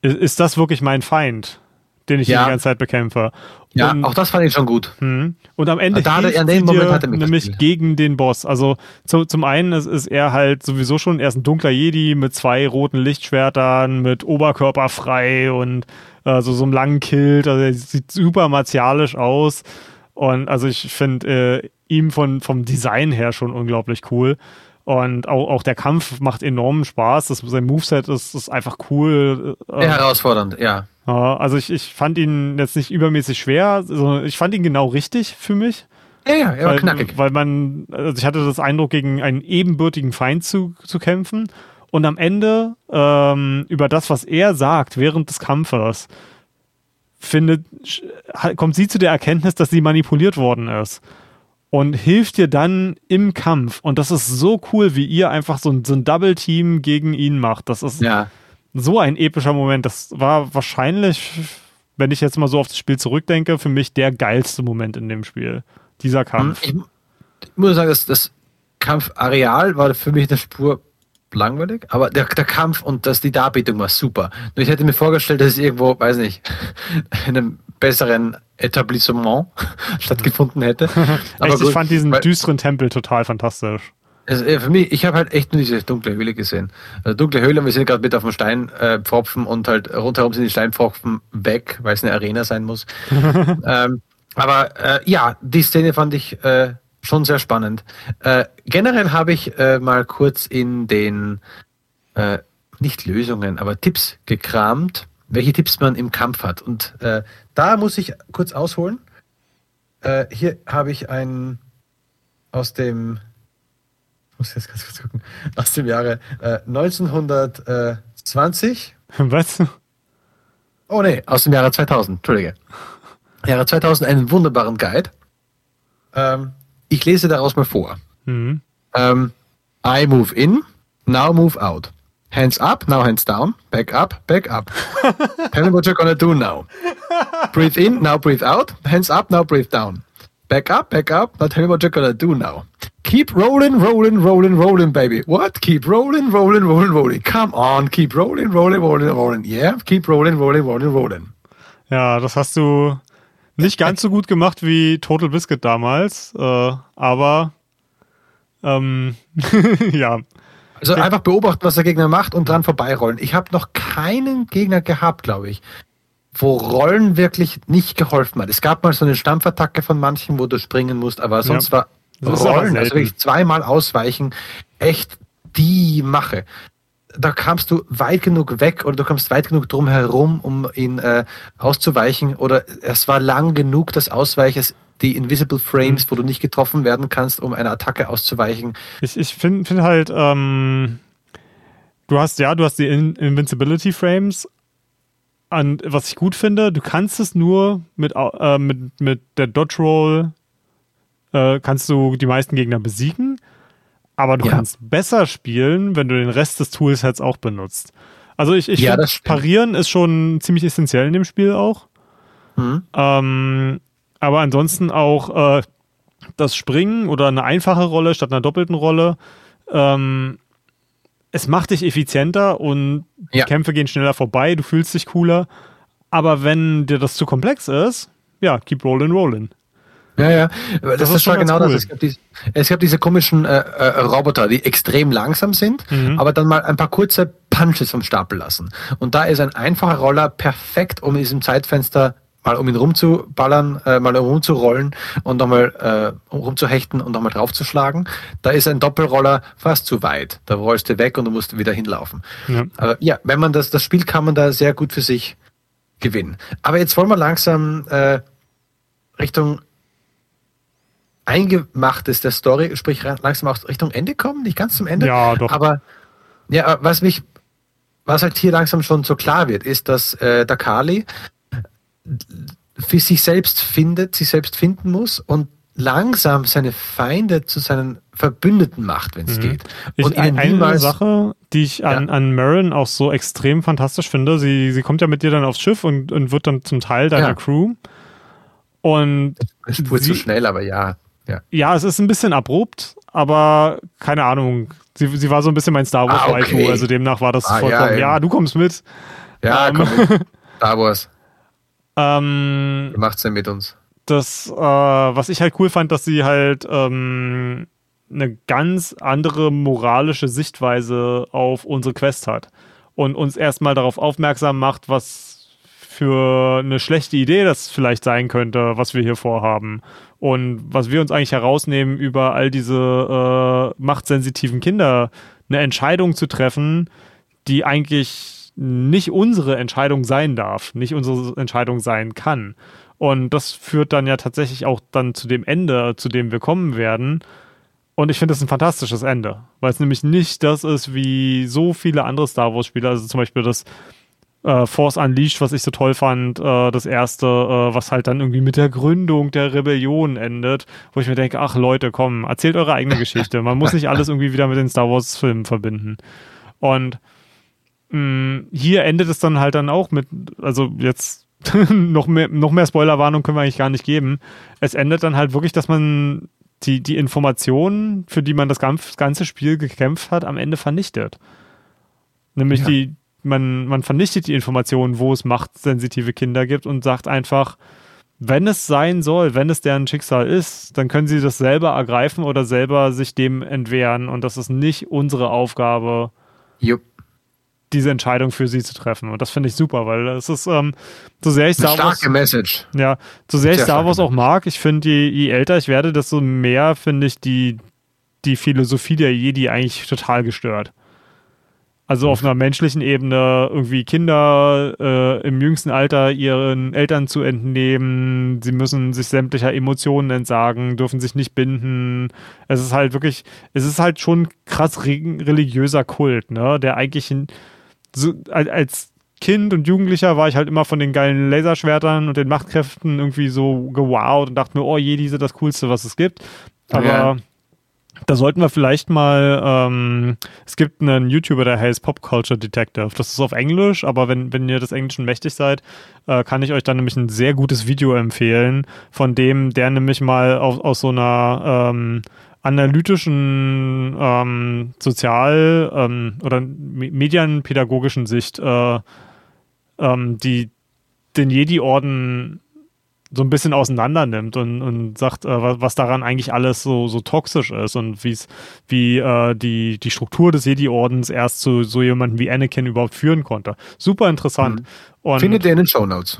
ist, ist das wirklich mein Feind, den ich ja. die ganze Zeit bekämpfe? Ja, und, auch das fand ich schon gut. Hm. Und am Ende da hilft sie dir nämlich gegen den Boss. Also zu, zum einen ist, ist er halt sowieso schon, er ist ein dunkler Jedi mit zwei roten Lichtschwertern, mit Oberkörper frei und also so einem langen Kilt. Also er sieht super martialisch aus. Und also ich finde äh, ihm von, vom Design her schon unglaublich cool. Und auch, auch der Kampf macht enormen Spaß. Das, sein Moveset ist, ist einfach cool. Sehr herausfordernd, ja. Also ich, ich fand ihn jetzt nicht übermäßig schwer, sondern ich fand ihn genau richtig für mich. Ja, ja, er war knackig. Weil man, also ich hatte das Eindruck, gegen einen ebenbürtigen Feind zu, zu kämpfen. Und am Ende, ähm, über das, was er sagt während des Kampfes, findet, kommt sie zu der Erkenntnis, dass sie manipuliert worden ist. Und hilft dir dann im Kampf. Und das ist so cool, wie ihr einfach so ein, so ein Double-Team gegen ihn macht. Das ist. Ja so ein epischer Moment. Das war wahrscheinlich, wenn ich jetzt mal so auf das Spiel zurückdenke, für mich der geilste Moment in dem Spiel. Dieser Kampf. Ich, ich muss sagen, das, das Kampfareal war für mich eine Spur langweilig, aber der, der Kampf und das, die Darbietung war super. Nur ich hätte mir vorgestellt, dass es irgendwo, weiß nicht, in einem besseren Etablissement stattgefunden hätte. aber Echt, gut, ich fand diesen düsteren Tempel total fantastisch. Also für mich, ich habe halt echt nur diese dunkle Höhle gesehen. Also dunkle Höhle, wir sind gerade mit auf dem Steinpfropfen äh, und halt rundherum sind die Steinpfropfen weg, weil es eine Arena sein muss. ähm, aber äh, ja, die Szene fand ich äh, schon sehr spannend. Äh, generell habe ich mal kurz in den nicht Lösungen, aber Tipps gekramt, welche Tipps man im Kampf hat. Und äh, da muss ich kurz ausholen. Äh, hier habe ich einen aus dem muss jetzt ganz kurz gucken, aus dem Jahre äh, 1920. Was? Oh nee, aus dem Jahre 2000, Entschuldige. Jahre 2000 einen wunderbaren Guide. Ähm, ich lese daraus mal vor. Mhm. Ähm, I move in, now move out. Hands up, now hands down. Back up, back up. Tell me what you're gonna do now. Breathe in, now breathe out. Hands up, now breathe down. Back up, back up. Now tell me what you're gonna do now. Keep rolling, rolling, rolling, rolling, baby. What? Keep rolling, rolling, rolling, rolling. Come on, keep rolling, rolling, rolling, rolling. Yeah, keep rolling, rolling, rolling, rolling. Ja, das hast du nicht ganz so gut gemacht wie Total Biscuit damals, äh, aber ähm, ja. Also einfach beobachten, was der Gegner macht und dran vorbeirollen. Ich habe noch keinen Gegner gehabt, glaube ich, wo Rollen wirklich nicht geholfen hat. Es gab mal so eine Stampfattacke von manchen, wo du springen musst, aber sonst ja. war Rollen, also wirklich zweimal ausweichen, echt die Mache. Da kamst du weit genug weg oder du kamst weit genug drum herum, um ihn äh, auszuweichen oder es war lang genug das Ausweichen, die Invisible Frames, mhm. wo du nicht getroffen werden kannst, um eine Attacke auszuweichen. Ich, ich finde find halt, ähm, du hast ja, du hast die In Invincibility Frames, an, was ich gut finde, du kannst es nur mit, äh, mit, mit der Dodge Roll äh, kannst du die meisten Gegner besiegen, aber du ja. kannst besser spielen, wenn du den Rest des Toolsets auch benutzt. Also ich, ich ja, finde, Parieren ist schon ziemlich essentiell in dem Spiel auch. Mhm. Ähm, aber ansonsten auch, äh, das Springen oder eine einfache Rolle statt einer doppelten Rolle. Ähm, es macht dich effizienter und ja. Kämpfe gehen schneller vorbei, du fühlst dich cooler. Aber wenn dir das zu komplex ist, ja, keep rolling, rolling. Ja, ja, das, das ist schon genau cool. das. Es gab, diese, es gab diese komischen äh, äh, Roboter, die extrem langsam sind, mhm. aber dann mal ein paar kurze Punches vom Stapel lassen. Und da ist ein einfacher Roller perfekt, um in diesem Zeitfenster mal um ihn rumzuballern, äh, mal rumzurollen und nochmal äh, rumzuhechten und nochmal draufzuschlagen. Da ist ein Doppelroller fast zu weit. Da rollst du weg und du musst wieder hinlaufen. Ja. Aber ja, wenn man das, das Spiel kann man da sehr gut für sich gewinnen. Aber jetzt wollen wir langsam äh, Richtung Eingemachtes der Story, sprich langsam auch Richtung Ende kommen, nicht ganz zum Ende. Ja, doch. Aber ja, was mich, was halt hier langsam schon so klar wird, ist, dass äh, der Kali für sich selbst findet, sich selbst finden muss und langsam seine Feinde zu seinen Verbündeten macht, wenn es mhm. geht. Und ich, eine niemals, Sache, die ich an, ja. an Marin auch so extrem fantastisch finde, sie, sie kommt ja mit dir dann aufs Schiff und, und wird dann zum Teil deiner ja. Crew. Und es spurt zu schnell, aber ja. ja. Ja, es ist ein bisschen abrupt, aber keine Ahnung. Sie, sie war so ein bisschen mein Star Wars ah, okay. also demnach war das ah, vollkommen, ja, ja, du kommst mit. Ja, ähm, komm mit. Star Wars. Ähm, macht's denn mit uns? Das, äh, was ich halt cool fand, dass sie halt ähm, eine ganz andere moralische Sichtweise auf unsere Quest hat und uns erstmal darauf aufmerksam macht, was für eine schlechte Idee das vielleicht sein könnte, was wir hier vorhaben. Und was wir uns eigentlich herausnehmen, über all diese äh, machtsensitiven Kinder eine Entscheidung zu treffen, die eigentlich nicht unsere Entscheidung sein darf, nicht unsere Entscheidung sein kann. Und das führt dann ja tatsächlich auch dann zu dem Ende, zu dem wir kommen werden. Und ich finde das ein fantastisches Ende, weil es nämlich nicht das ist wie so viele andere Star Wars-Spiele, also zum Beispiel das äh, Force Unleashed, was ich so toll fand, äh, das erste, äh, was halt dann irgendwie mit der Gründung der Rebellion endet, wo ich mir denke, ach Leute, komm, erzählt eure eigene Geschichte. Man muss nicht alles irgendwie wieder mit den Star Wars-Filmen verbinden. Und Mm, hier endet es dann halt dann auch mit, also jetzt noch mehr, noch mehr Spoilerwarnung können wir eigentlich gar nicht geben. Es endet dann halt wirklich, dass man die, die Informationen, für die man das ganze Spiel gekämpft hat, am Ende vernichtet. Nämlich ja. die, man, man vernichtet die Informationen, wo es machtsensitive Kinder gibt und sagt einfach, wenn es sein soll, wenn es deren Schicksal ist, dann können sie das selber ergreifen oder selber sich dem entwehren und das ist nicht unsere Aufgabe, Jupp diese Entscheidung für sie zu treffen. Und das finde ich super, weil es ist, ähm, so sehr ich Star Wars. Starke Message. Ja, so sehr ich Star Wars auch mag, ich finde, je, je älter ich werde, desto mehr finde ich die, die Philosophie der Jedi eigentlich total gestört. Also auf einer menschlichen Ebene irgendwie Kinder äh, im jüngsten Alter ihren Eltern zu entnehmen, sie müssen sich sämtlicher Emotionen entsagen, dürfen sich nicht binden. Es ist halt wirklich, es ist halt schon krass religiöser Kult, ne, der eigentlich so, als Kind und Jugendlicher war ich halt immer von den geilen Laserschwertern und den Machtkräften irgendwie so gewowt und dachte mir, oh je, diese das Coolste, was es gibt. Aber ja. da sollten wir vielleicht mal, ähm, es gibt einen YouTuber, der heißt Pop Culture Detective. Das ist auf Englisch, aber wenn, wenn ihr des Englischen mächtig seid, äh, kann ich euch dann nämlich ein sehr gutes Video empfehlen, von dem, der nämlich mal auf, aus so einer ähm, analytischen, ähm, sozial- ähm, oder medienpädagogischen Sicht äh, ähm, die den Jedi-Orden so ein bisschen auseinander nimmt und, und sagt, äh, was daran eigentlich alles so, so toxisch ist und wie äh, die, die Struktur des Jedi-Ordens erst zu so jemanden wie Anakin überhaupt führen konnte. Super interessant. Mhm. Und, Findet ihr in den Show Notes.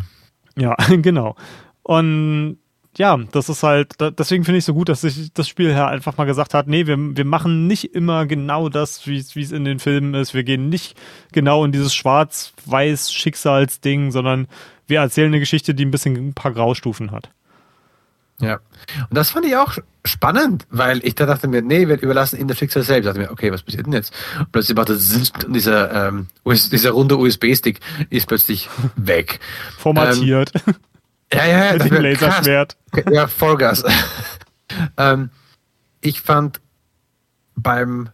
Ja, genau. Und ja, das ist halt, deswegen finde ich so gut, dass sich das Spiel ja einfach mal gesagt hat, nee, wir, wir machen nicht immer genau das, wie es in den Filmen ist. Wir gehen nicht genau in dieses Schwarz-Weiß-Schicksalsding, sondern wir erzählen eine Geschichte, die ein bisschen ein paar Graustufen hat. Ja, und das fand ich auch spannend, weil ich da dachte mir, nee, wir überlassen in der Schicksal selbst. Ich dachte mir, okay, was passiert denn jetzt? Und plötzlich macht das und dieser, ähm, dieser runde USB-Stick ist plötzlich weg. Formatiert. Ähm, ja, ja, ja. Mit dem Laserschwert. Ja, Vollgas. ähm, ich fand beim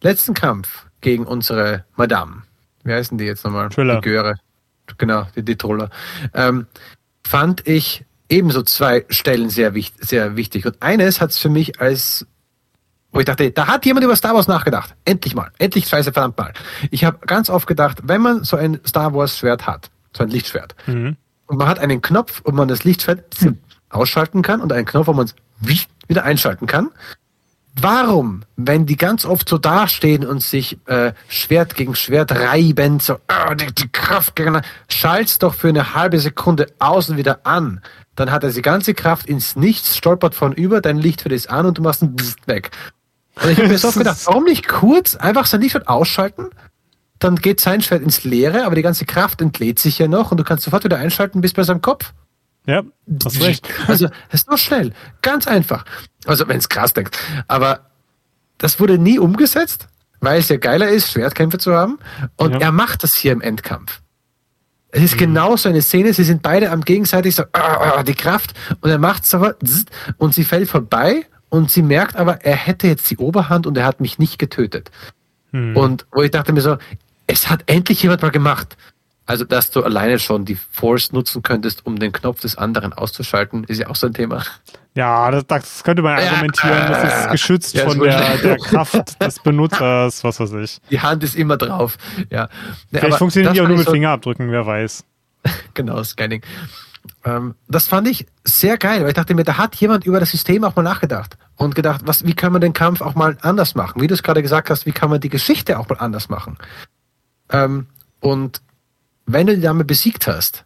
letzten Kampf gegen unsere Madame, wie heißen die jetzt nochmal? Triller. Die Göre. Genau, die, die Troller. Ähm, fand ich ebenso zwei Stellen sehr, wichtig, sehr wichtig. Und eines hat es für mich als, wo ich dachte, da hat jemand über Star Wars nachgedacht. Endlich mal. Endlich scheiße verdammt mal. Ich habe ganz oft gedacht, wenn man so ein Star Wars Schwert hat, so ein Lichtschwert, mhm. Und man hat einen Knopf, wo man das Lichtschwert ausschalten kann und einen Knopf, wo man es wieder einschalten kann. Warum, wenn die ganz oft so dastehen und sich äh, Schwert gegen Schwert reiben, so oh, die, die Kraft gegen schalt's doch für eine halbe Sekunde außen wieder an. Dann hat er die ganze Kraft ins Nichts, stolpert von über, dein Licht wird es an und du machst ein Bzzzt weg. Und ich habe mir so gedacht, warum nicht kurz einfach sein Lichtschwert ausschalten? Dann geht sein Schwert ins Leere, aber die ganze Kraft entlädt sich ja noch und du kannst sofort wieder einschalten bis bei seinem Kopf. Ja, hast recht. Also, es ist nur schnell. Ganz einfach. Also, wenn es krass denkt. Aber das wurde nie umgesetzt, weil es ja geiler ist, Schwertkämpfe zu haben. Und ja. er macht das hier im Endkampf. Es ist mhm. genau so eine Szene, sie sind beide am gegenseitig so, uh, uh, die Kraft, und er macht es aber, und sie fällt vorbei, und sie merkt aber, er hätte jetzt die Oberhand und er hat mich nicht getötet. Mhm. Und wo ich dachte mir so, es hat endlich jemand mal gemacht. Also, dass du alleine schon die Force nutzen könntest, um den Knopf des anderen auszuschalten, ist ja auch so ein Thema. Ja, das, das könnte man argumentieren. Ja, das ist geschützt ja, von der, der, Kraft des Benutzers, was weiß ich. Die Hand ist immer drauf. Ja. Vielleicht funktioniert die auch nur mit so Fingerabdrücken, wer weiß. genau, Scanning. Ähm, das fand ich sehr geil, weil ich dachte mir, da hat jemand über das System auch mal nachgedacht und gedacht, was, wie kann man den Kampf auch mal anders machen? Wie du es gerade gesagt hast, wie kann man die Geschichte auch mal anders machen? Ähm, und wenn du die Dame besiegt hast,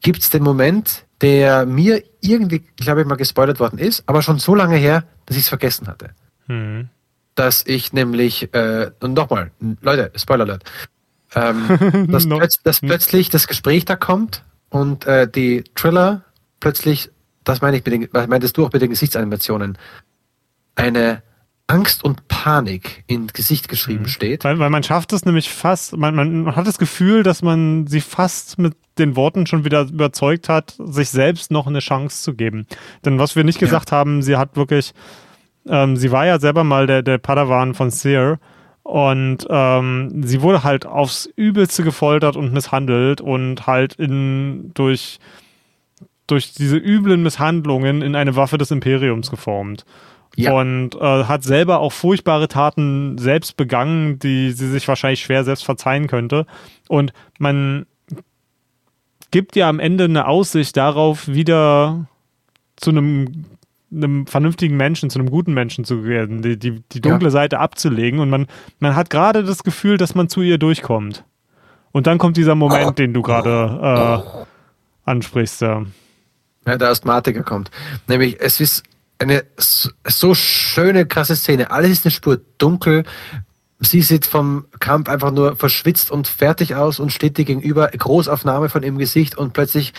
gibt es den Moment, der mir irgendwie, glaube ich, mal gespoilert worden ist, aber schon so lange her, dass ich es vergessen hatte. Mhm. Dass ich nämlich, äh, und nochmal, Leute, Spoiler alert, ähm, dass, no. plötz, dass plötzlich das Gespräch da kommt und äh, die Triller plötzlich, das meine ich mit den, meintest du auch mit den Gesichtsanimationen, eine Angst und Panik ins Gesicht geschrieben mhm. steht. Weil, weil man schafft es nämlich fast, man, man hat das Gefühl, dass man sie fast mit den Worten schon wieder überzeugt hat, sich selbst noch eine Chance zu geben. Denn was wir nicht gesagt ja. haben, sie hat wirklich, ähm, sie war ja selber mal der, der Padawan von Seer und ähm, sie wurde halt aufs Übelste gefoltert und misshandelt und halt in durch durch diese üblen Misshandlungen in eine Waffe des Imperiums geformt. Ja. Und äh, hat selber auch furchtbare Taten selbst begangen, die sie sich wahrscheinlich schwer selbst verzeihen könnte. Und man gibt ja am Ende eine Aussicht darauf, wieder zu einem, einem vernünftigen Menschen, zu einem guten Menschen zu werden, die, die, die dunkle ja. Seite abzulegen. Und man, man hat gerade das Gefühl, dass man zu ihr durchkommt. Und dann kommt dieser Moment, den du gerade äh, ansprichst. Ja. ja, der Asthmatiker kommt. Nämlich, es ist eine so schöne, krasse Szene. Alles ist eine Spur dunkel. Sie sieht vom Kampf einfach nur verschwitzt und fertig aus und steht dir gegenüber, Großaufnahme von ihrem Gesicht und plötzlich,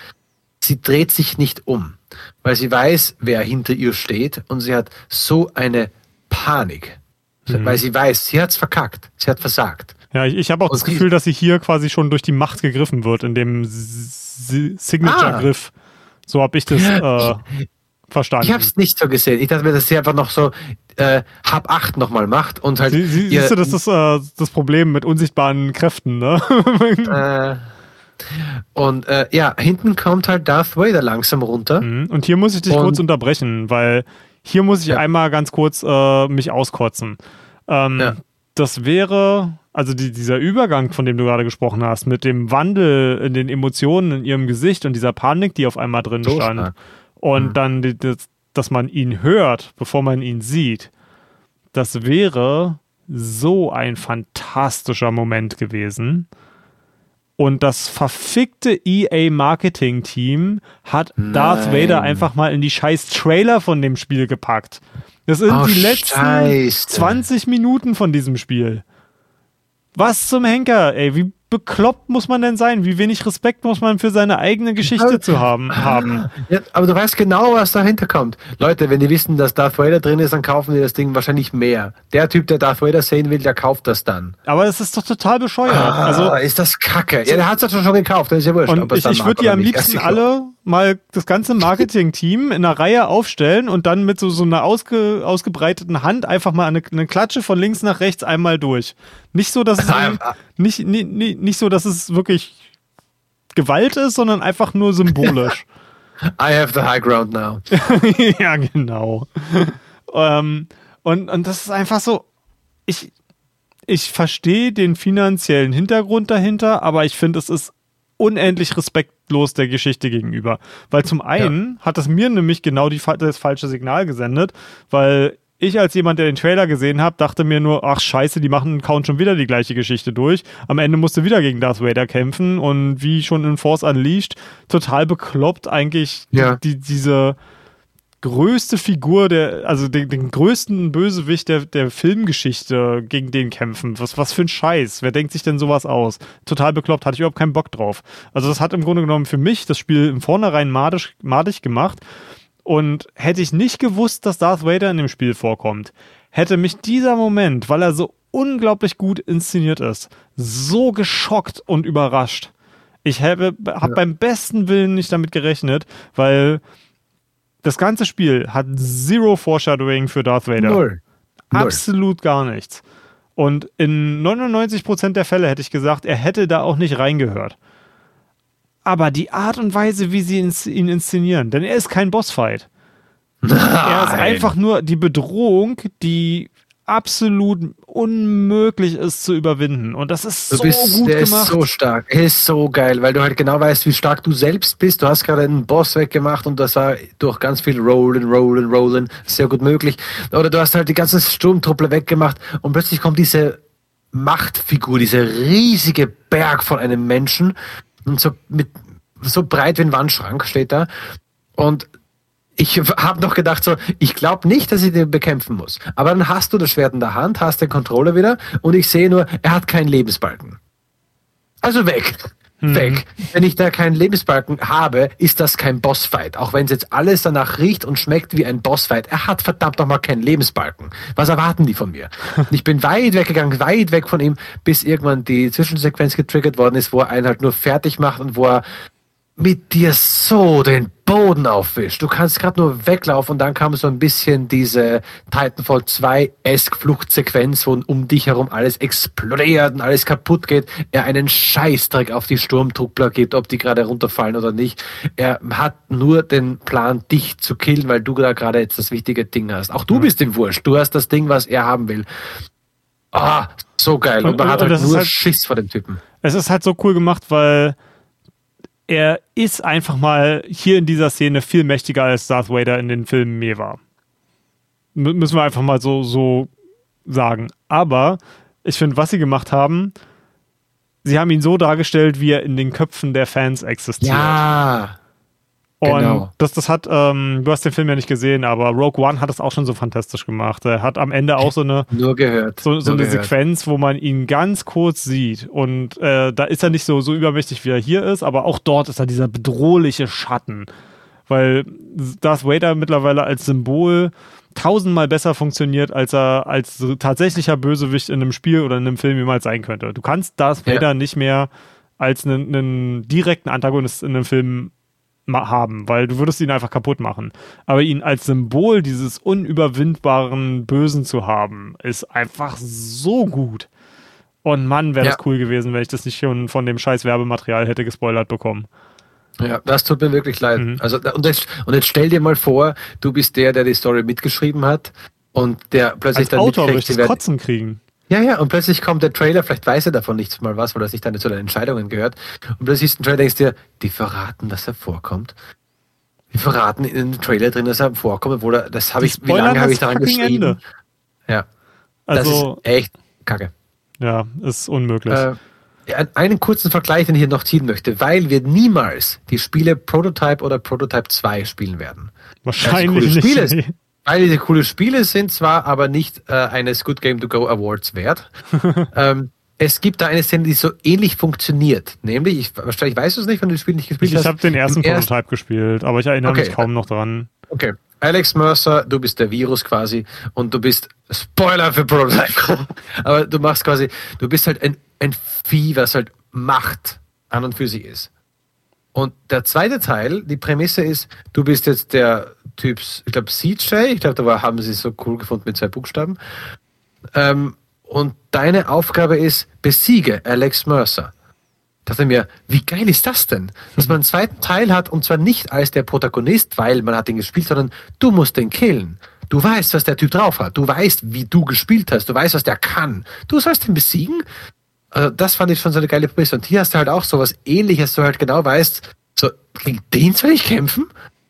sie dreht sich nicht um, weil sie weiß, wer hinter ihr steht und sie hat so eine Panik, mhm. weil sie weiß, sie hat's verkackt, sie hat versagt. Ja, ich, ich habe auch und das Gefühl, dass sie hier quasi schon durch die Macht gegriffen wird, in dem Signature-Griff. Ah. So habe ich das äh, verstanden. Ich habe es nicht so gesehen. Ich dachte mir, dass sie einfach noch so äh, Hab acht nochmal macht und halt. Sie, sie, siehst du, das ist äh, das Problem mit unsichtbaren Kräften, ne? äh, und äh, ja, hinten kommt halt Darth Vader langsam runter. Mhm. Und hier muss ich dich und, kurz unterbrechen, weil hier muss ich ja. einmal ganz kurz äh, mich auskotzen. Ähm, ja. Das wäre, also die, dieser Übergang, von dem du gerade gesprochen hast, mit dem Wandel in den Emotionen in ihrem Gesicht und dieser Panik, die auf einmal drin so stand. Stark und mhm. dann, das, dass man ihn hört, bevor man ihn sieht, das wäre so ein fantastischer Moment gewesen. Und das verfickte EA Marketing Team hat Nein. Darth Vader einfach mal in die scheiß Trailer von dem Spiel gepackt. Das sind oh, die letzten Scheiße. 20 Minuten von diesem Spiel. Was zum Henker, ey, wie bekloppt muss man denn sein? Wie wenig Respekt muss man für seine eigene Geschichte zu haben? haben? Ja, aber du weißt genau, was dahinter kommt. Leute, wenn die wissen, dass Darth Vader drin ist, dann kaufen die das Ding wahrscheinlich mehr. Der Typ, der Darth Vader sehen will, der kauft das dann. Aber das ist doch total bescheuert. Ah, also ist das Kacke. Ja, der hat es ja schon gekauft, das ist ja wurscht. Und ich, ich würde die am liebsten alle mal das ganze Marketing-Team in einer Reihe aufstellen und dann mit so, so einer ausge, ausgebreiteten Hand einfach mal eine, eine Klatsche von links nach rechts einmal durch. Nicht so, dass es nicht, nicht, nicht, nicht so, dass es wirklich Gewalt ist, sondern einfach nur symbolisch. I have the high ground now. ja, genau. ähm, und, und das ist einfach so, ich, ich verstehe den finanziellen Hintergrund dahinter, aber ich finde, es ist unendlich respektlos der Geschichte gegenüber. Weil zum einen ja. hat es mir nämlich genau die, das falsche Signal gesendet, weil ich als jemand, der den Trailer gesehen hat, dachte mir nur, ach scheiße, die machen Count schon wieder die gleiche Geschichte durch. Am Ende musste wieder gegen Darth Vader kämpfen und wie schon in Force Unleashed, total bekloppt eigentlich ja. die, diese größte Figur der, also den, den größten Bösewicht der, der Filmgeschichte gegen den kämpfen. Was, was für ein Scheiß. Wer denkt sich denn sowas aus? Total bekloppt, hatte ich überhaupt keinen Bock drauf. Also das hat im Grunde genommen für mich das Spiel im Vornherein madig, madig gemacht. Und hätte ich nicht gewusst, dass Darth Vader in dem Spiel vorkommt, hätte mich dieser Moment, weil er so unglaublich gut inszeniert ist, so geschockt und überrascht. Ich habe hab ja. beim besten Willen nicht damit gerechnet, weil das ganze Spiel hat zero Foreshadowing für Darth Vader. Null. Absolut gar nichts. Und in 99% der Fälle hätte ich gesagt, er hätte da auch nicht reingehört. Aber die Art und Weise, wie sie ihn inszenieren, denn er ist kein Bossfight. Nein. Er ist einfach nur die Bedrohung, die absolut unmöglich ist zu überwinden. Und das ist so bist, gut der gemacht. Ist so stark. Er ist so geil, weil du halt genau weißt, wie stark du selbst bist. Du hast gerade einen Boss weggemacht und das war durch ganz viel Rollen, Rollen, Rollen sehr gut möglich. Oder du hast halt die ganzen Sturmtruppler weggemacht und plötzlich kommt diese Machtfigur, dieser riesige Berg von einem Menschen und so mit so breit wie ein Wandschrank steht da. Und ich habe noch gedacht, so, ich glaube nicht, dass ich den bekämpfen muss. Aber dann hast du das Schwert in der Hand, hast den Controller wieder und ich sehe nur, er hat keinen Lebensbalken. Also weg. Mhm. Weg. Wenn ich da keinen Lebensbalken habe, ist das kein Bossfight. Auch wenn es jetzt alles danach riecht und schmeckt wie ein Bossfight. Er hat verdammt nochmal keinen Lebensbalken. Was erwarten die von mir? ich bin weit weggegangen, weit weg von ihm, bis irgendwann die Zwischensequenz getriggert worden ist, wo er einen halt nur fertig macht und wo er mit dir so den Boden aufwischt. Du kannst gerade nur weglaufen und dann kam so ein bisschen diese Titanfall 2-esk Fluchtsequenz, wo um dich herum alles explodiert und alles kaputt geht. Er einen Scheißdreck auf die Sturmtruppler gibt, ob die gerade runterfallen oder nicht. Er hat nur den Plan, dich zu killen, weil du da gerade jetzt das wichtige Ding hast. Auch du mhm. bist ihm wurscht. Du hast das Ding, was er haben will. Ah, so geil. Und man hat halt nur halt, Schiss vor dem Typen. Es ist halt so cool gemacht, weil er ist einfach mal hier in dieser Szene viel mächtiger als Darth Vader in den Filmen mir war. M müssen wir einfach mal so, so sagen. Aber ich finde, was sie gemacht haben, sie haben ihn so dargestellt, wie er in den Köpfen der Fans existiert. Ja. Und genau. das, das hat, ähm, du hast den Film ja nicht gesehen, aber Rogue One hat es auch schon so fantastisch gemacht. Er hat am Ende auch so eine, Nur gehört. so, so Nur eine gehört. Sequenz, wo man ihn ganz kurz sieht. Und äh, da ist er nicht so, so übermächtig, wie er hier ist, aber auch dort ist er dieser bedrohliche Schatten. Weil Darth Vader mittlerweile als Symbol tausendmal besser funktioniert, als er als tatsächlicher Bösewicht in einem Spiel oder in einem Film jemals sein könnte. Du kannst Darth Vader ja. nicht mehr als einen, einen direkten Antagonist in einem Film haben, weil du würdest ihn einfach kaputt machen. Aber ihn als Symbol dieses unüberwindbaren Bösen zu haben, ist einfach so gut. Und Mann, wäre ja. das cool gewesen, wenn ich das nicht schon von dem scheiß Werbematerial hätte gespoilert bekommen. Ja, das tut mir wirklich leid. Mhm. Also, und jetzt, und jetzt stell dir mal vor, du bist der, der die Story mitgeschrieben hat und der plötzlich Als dann Autor mitkriegt, das Kotzen kriegen. Ja, ja, und plötzlich kommt der Trailer, vielleicht weiß er davon nichts mal was, weil das nicht dann zu den Entscheidungen gehört. Und plötzlich ist ein Trailer, denkst dir, die verraten, dass er vorkommt. Die verraten in dem Trailer drin, dass er vorkommt, obwohl er, das habe ich, wie lange habe ich daran geschrieben? Ende. Ja. Also, das ist echt kacke. Ja, ist unmöglich. Äh, einen kurzen Vergleich, den ich hier noch ziehen möchte, weil wir niemals die Spiele Prototype oder Prototype 2 spielen werden. Wahrscheinlich nicht. Spiele, Beide diese coole Spiele sind zwar, aber nicht äh, eines Good Game to Go Awards wert. ähm, es gibt da eine Szene, die so ähnlich funktioniert. Nämlich, ich, wahrscheinlich weißt du es nicht, wenn du das Spiel nicht gespielt ich hast. Ich habe den ersten Prototype erst gespielt, aber ich erinnere okay. mich kaum noch dran. Okay. Alex Mercer, du bist der Virus quasi und du bist Spoiler für Prototype. aber du machst quasi, du bist halt ein, ein Vieh, was halt Macht an und für sich ist. Und der zweite Teil, die Prämisse ist, du bist jetzt der Typ, ich glaube CJ, ich glaube, da war, haben sie es so cool gefunden mit zwei Buchstaben. Ähm, und deine Aufgabe ist, besiege Alex Mercer. dachte mir, wie geil ist das denn? Dass man einen zweiten Teil hat und zwar nicht als der Protagonist, weil man hat ihn gespielt, sondern du musst den killen. Du weißt, was der Typ drauf hat. Du weißt, wie du gespielt hast. Du weißt, was der kann. Du sollst ihn besiegen. Also das fand ich schon so eine geile Prämisse. Und hier hast du halt auch so was ähnliches, du halt genau weißt, so, gegen den soll ich kämpfen?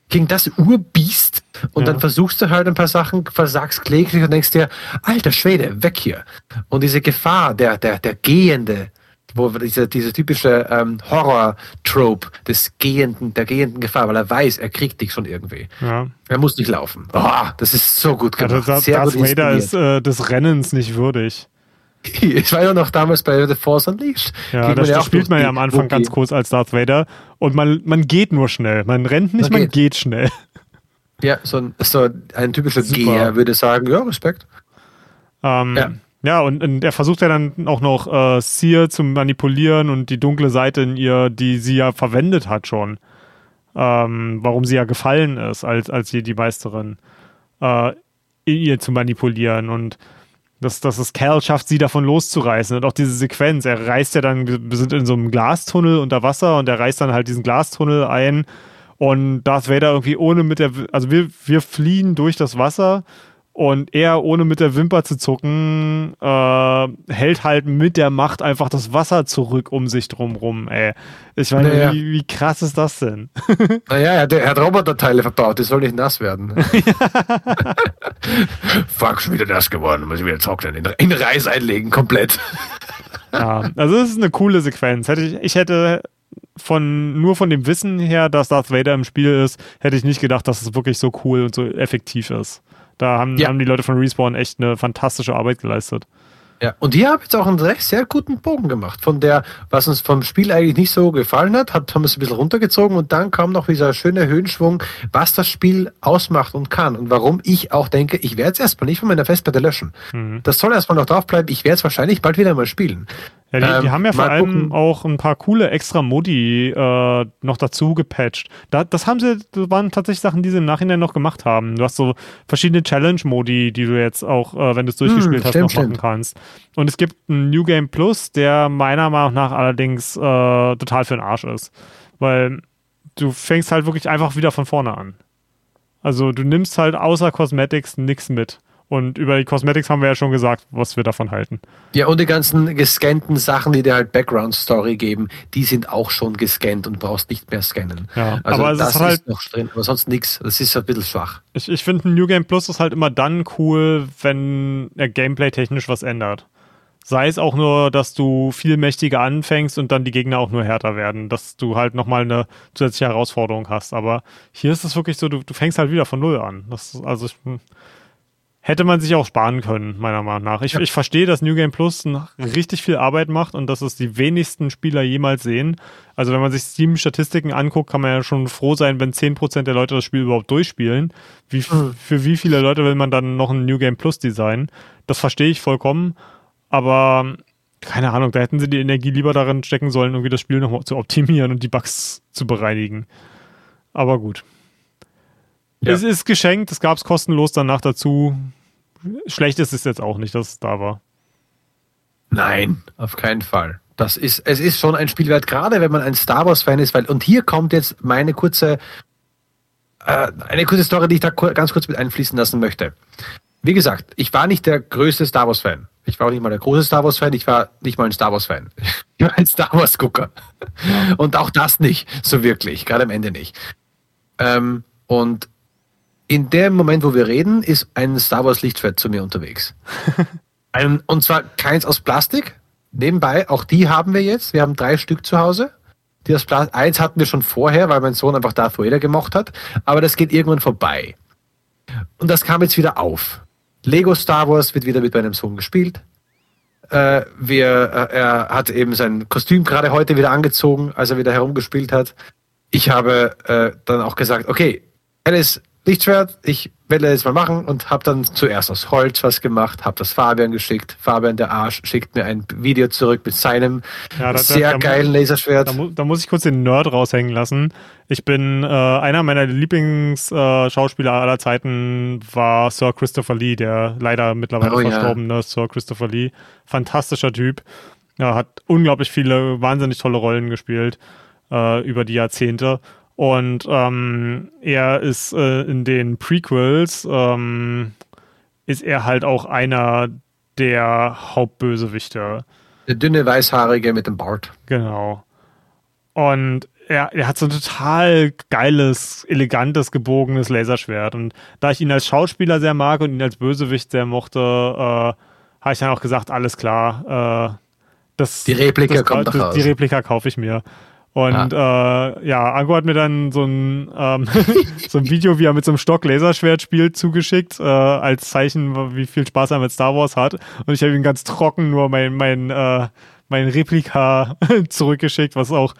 Gegen das Urbiest? Und ja. dann versuchst du halt ein paar Sachen, versagst kläglich und denkst dir, alter Schwede, weg hier. Und diese Gefahr, der, der, der Gehende, wo diese, diese typische ähm, Horror-Trope des gehenden, der gehenden Gefahr, weil er weiß, er kriegt dich schon irgendwie. Ja. Er muss nicht laufen. Oh, das ist so gut gemacht. Also, Darth Vader ist äh, des Rennens nicht würdig. Ich war ja noch damals bei The Force Unleashed. Ja, das, das spielt man ja am Anfang ganz kurz als Darth Vader und man, man geht nur schnell. Man rennt nicht, man, man geht. geht. schnell. Ja, so ein, so ein typischer Super. Geher würde sagen, ja, Respekt. Ähm, ja. Ja, und, und, er versucht ja dann auch noch äh, Seer zu manipulieren und die dunkle Seite in ihr, die sie ja verwendet hat schon. Ähm, warum sie ja gefallen ist als, als die Meisterin, äh, in ihr zu manipulieren und dass, dass es Cal schafft, sie davon loszureißen. Und auch diese Sequenz, er reißt ja dann, wir sind in so einem Glastunnel unter Wasser und er reißt dann halt diesen Glastunnel ein und Darth Vader irgendwie ohne mit der, also wir, wir fliehen durch das Wasser und er, ohne mit der Wimper zu zucken, äh, hält halt mit der Macht einfach das Wasser zurück um sich drumrum, ey. Ich meine, naja. wie, wie, krass ist das denn? naja, er hat, er hat Roboterteile verbaut, die soll nicht nass werden. Fuck, schon wieder nass geworden, muss ich wieder trocknen, in, in Reis einlegen, komplett. ja, also es ist eine coole Sequenz. Hätte ich, ich hätte von nur von dem Wissen her, dass Darth Vader im Spiel ist, hätte ich nicht gedacht, dass es wirklich so cool und so effektiv ist. Da haben, ja. haben die Leute von Respawn echt eine fantastische Arbeit geleistet. Ja, und die haben jetzt auch einen recht sehr guten Bogen gemacht. Von der, was uns vom Spiel eigentlich nicht so gefallen hat, hat haben wir es ein bisschen runtergezogen und dann kam noch dieser schöne Höhenschwung, was das Spiel ausmacht und kann und warum ich auch denke, ich werde es erstmal nicht von meiner Festplatte löschen. Mhm. Das soll erstmal noch drauf bleiben. Ich werde es wahrscheinlich bald wieder mal spielen. Ja, die, ähm, die haben ja vor allem gucken. auch ein paar coole extra Modi äh, noch dazu gepatcht. Da, das haben sie, das waren tatsächlich Sachen, die sie im Nachhinein noch gemacht haben. Du hast so verschiedene Challenge-Modi, die du jetzt auch, äh, wenn du es durchgespielt hm, hast, stimmt, noch machen kannst. Und es gibt einen New Game Plus, der meiner Meinung nach allerdings äh, total für den Arsch ist. Weil du fängst halt wirklich einfach wieder von vorne an. Also du nimmst halt außer Cosmetics nichts mit. Und über die Cosmetics haben wir ja schon gesagt, was wir davon halten. Ja, und die ganzen gescannten Sachen, die dir halt Background Story geben, die sind auch schon gescannt und brauchst nicht mehr scannen. Ja, also aber das ist halt ist noch drin, aber sonst nichts. Das ist ein bisschen schwach. Ich, ich finde, ein New Game Plus ist halt immer dann cool, wenn er Gameplay technisch was ändert. Sei es auch nur, dass du viel mächtiger anfängst und dann die Gegner auch nur härter werden, dass du halt nochmal eine zusätzliche Herausforderung hast. Aber hier ist es wirklich so, du, du fängst halt wieder von Null an. Das, also ich, hm, hätte man sich auch sparen können, meiner Meinung nach. Ich, ja. ich verstehe, dass New Game Plus richtig viel Arbeit macht und dass es die wenigsten Spieler jemals sehen. Also wenn man sich Steam-Statistiken anguckt, kann man ja schon froh sein, wenn 10% der Leute das Spiel überhaupt durchspielen. Wie, mhm. Für wie viele Leute will man dann noch ein New Game Plus designen? Das verstehe ich vollkommen, aber keine Ahnung, da hätten sie die Energie lieber darin stecken sollen, irgendwie das Spiel noch zu optimieren und die Bugs zu bereinigen. Aber gut. Ja. Es ist geschenkt, es gab es kostenlos danach dazu schlecht ist es jetzt auch nicht, dass es da war. Nein, auf keinen Fall. Das ist, es ist schon ein Spiel wert, gerade wenn man ein Star Wars-Fan ist, weil, und hier kommt jetzt meine kurze, äh, eine kurze Story, die ich da ganz kurz mit einfließen lassen möchte. Wie gesagt, ich war nicht der größte Star Wars-Fan. Ich war auch nicht mal der große Star Wars-Fan, ich war nicht mal ein Star Wars-Fan. Ich war ein Star Wars-Gucker. Und auch das nicht, so wirklich, gerade am Ende nicht. Ähm, und in dem Moment, wo wir reden, ist ein Star Wars Lichtschwert zu mir unterwegs. ein, und zwar keins aus Plastik. Nebenbei, auch die haben wir jetzt. Wir haben drei Stück zu Hause. Die aus Plastik, eins hatten wir schon vorher, weil mein Sohn einfach Darth Vader gemocht hat. Aber das geht irgendwann vorbei. Und das kam jetzt wieder auf. Lego Star Wars wird wieder mit meinem Sohn gespielt. Äh, wir, äh, er hat eben sein Kostüm gerade heute wieder angezogen, als er wieder herumgespielt hat. Ich habe äh, dann auch gesagt, okay, Alice, Lichtschwert, ich das jetzt mal machen und habe dann zuerst aus Holz was gemacht, habe das Fabian geschickt. Fabian, der Arsch, schickt mir ein Video zurück mit seinem ja, da, sehr da, geilen Laserschwert. Da, da, muss ich kurz den Nerd raushängen lassen. Ich bin, äh, einer meiner Lieblingsschauspieler äh, aller Zeiten war Sir Christopher Lee, der leider mittlerweile oh, verstorbene ja. Sir Christopher Lee. Fantastischer Typ. ja, hat unglaublich viele wahnsinnig tolle Rollen gespielt äh, über die Jahrzehnte. Und ähm, er ist äh, in den Prequels, ähm, ist er halt auch einer der Hauptbösewichte. Der dünne Weißhaarige mit dem Bart. Genau. Und er, er hat so ein total geiles, elegantes, gebogenes Laserschwert. Und da ich ihn als Schauspieler sehr mag und ihn als Bösewicht sehr mochte, äh, habe ich dann auch gesagt, alles klar. Äh, das, die Replika das, kommt das, raus. Die Replika kaufe ich mir. Und ah. äh, ja, Ango hat mir dann so ein, ähm, so ein Video, wie er mit so einem Stock Laserschwert spielt, zugeschickt, äh, als Zeichen, wie viel Spaß er mit Star Wars hat. Und ich habe ihm ganz trocken nur mein, mein, äh, mein Replika zurückgeschickt, was auch,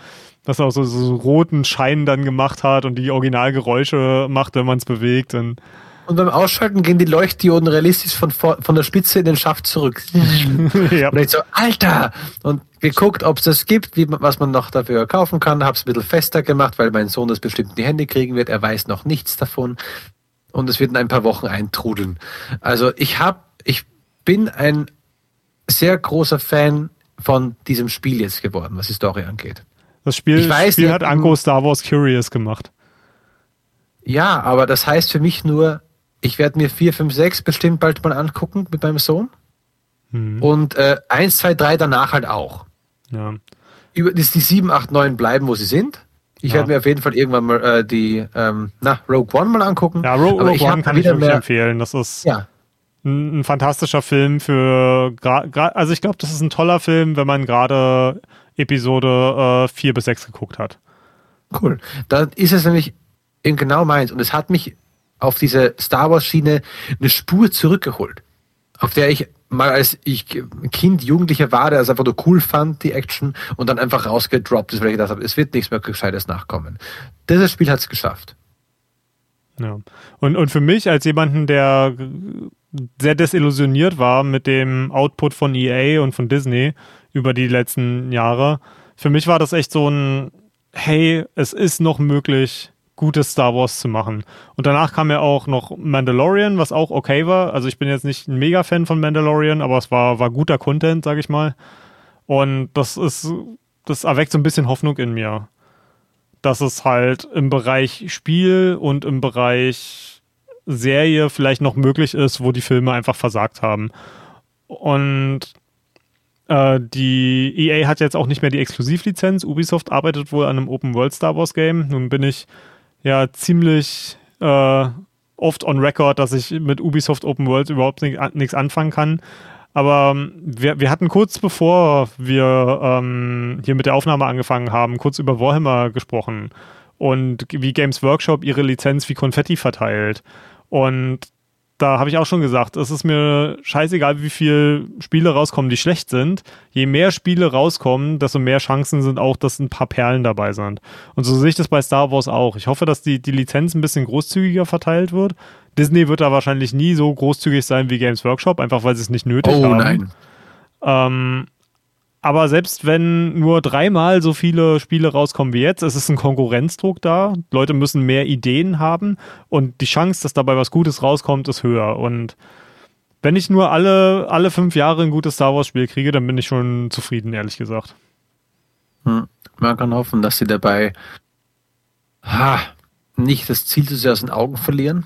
was auch so, so roten Schein dann gemacht hat und die Originalgeräusche macht, wenn man es bewegt. Und und beim Ausschalten gehen die Leuchtdioden realistisch von, von der Spitze in den Schaft zurück. ja. Und ich so, Alter! Und geguckt, ob es das gibt, wie, was man noch dafür kaufen kann. Hab's ein bisschen fester gemacht, weil mein Sohn das bestimmt in die Hände kriegen wird. Er weiß noch nichts davon. Und es wird in ein paar Wochen eintrudeln. Also ich hab, ich bin ein sehr großer Fan von diesem Spiel jetzt geworden, was die Story angeht. Das Spiel, weiß, Spiel hat Anko Star Wars Curious gemacht. Ja, aber das heißt für mich nur, ich werde mir 4, 5, 6 bestimmt bald mal angucken mit meinem Sohn. Mhm. Und äh, 1, 2, 3 danach halt auch. Ja. Über, die, die 7, 8, 9 bleiben, wo sie sind. Ich ja. werde mir auf jeden Fall irgendwann mal äh, die ähm, na, Rogue One mal angucken. Ja, Rogue, Rogue One kann ich wirklich mehr, empfehlen. Das ist ja. ein, ein, fantastischer Film für, also ich glaube, das ist ein toller Film, wenn man gerade Episode äh, 4 bis 6 geguckt hat. Cool. Da ist es nämlich eben genau meins. Und es hat mich auf diese Star Wars Schiene eine Spur zurückgeholt, auf der ich mal als ich Kind, Jugendlicher war, der es einfach nur cool fand, die Action, und dann einfach rausgedroppt ist, weil ich gedacht habe, es wird nichts mehr Gescheites nachkommen. Dieses Spiel hat es geschafft. Ja. Und, und für mich als jemanden, der sehr desillusioniert war mit dem Output von EA und von Disney über die letzten Jahre, für mich war das echt so ein, hey, es ist noch möglich, gutes Star Wars zu machen. Und danach kam ja auch noch Mandalorian, was auch okay war. Also ich bin jetzt nicht ein Mega-Fan von Mandalorian, aber es war, war guter Content, sag ich mal. Und das ist, das erweckt so ein bisschen Hoffnung in mir. Dass es halt im Bereich Spiel und im Bereich Serie vielleicht noch möglich ist, wo die Filme einfach versagt haben. Und äh, die EA hat jetzt auch nicht mehr die Exklusivlizenz. Ubisoft arbeitet wohl an einem Open World Star Wars Game. Nun bin ich ja ziemlich äh, oft on record, dass ich mit Ubisoft Open World überhaupt nichts anfangen kann. Aber ähm, wir, wir hatten kurz bevor wir ähm, hier mit der Aufnahme angefangen haben, kurz über Warhammer gesprochen und wie Games Workshop ihre Lizenz wie Konfetti verteilt. Und da habe ich auch schon gesagt, es ist mir scheißegal, wie viele Spiele rauskommen, die schlecht sind. Je mehr Spiele rauskommen, desto mehr Chancen sind auch, dass ein paar Perlen dabei sind. Und so sehe ich das bei Star Wars auch. Ich hoffe, dass die, die Lizenz ein bisschen großzügiger verteilt wird. Disney wird da wahrscheinlich nie so großzügig sein wie Games Workshop, einfach weil sie es nicht nötig oh, haben. Oh nein. Ähm, aber selbst wenn nur dreimal so viele Spiele rauskommen wie jetzt, es ist ein Konkurrenzdruck da. Leute müssen mehr Ideen haben und die Chance, dass dabei was Gutes rauskommt, ist höher. Und wenn ich nur alle, alle fünf Jahre ein gutes Star Wars-Spiel kriege, dann bin ich schon zufrieden, ehrlich gesagt. Hm. Man kann hoffen, dass sie dabei ha, nicht das Ziel zu sehr aus den Augen verlieren.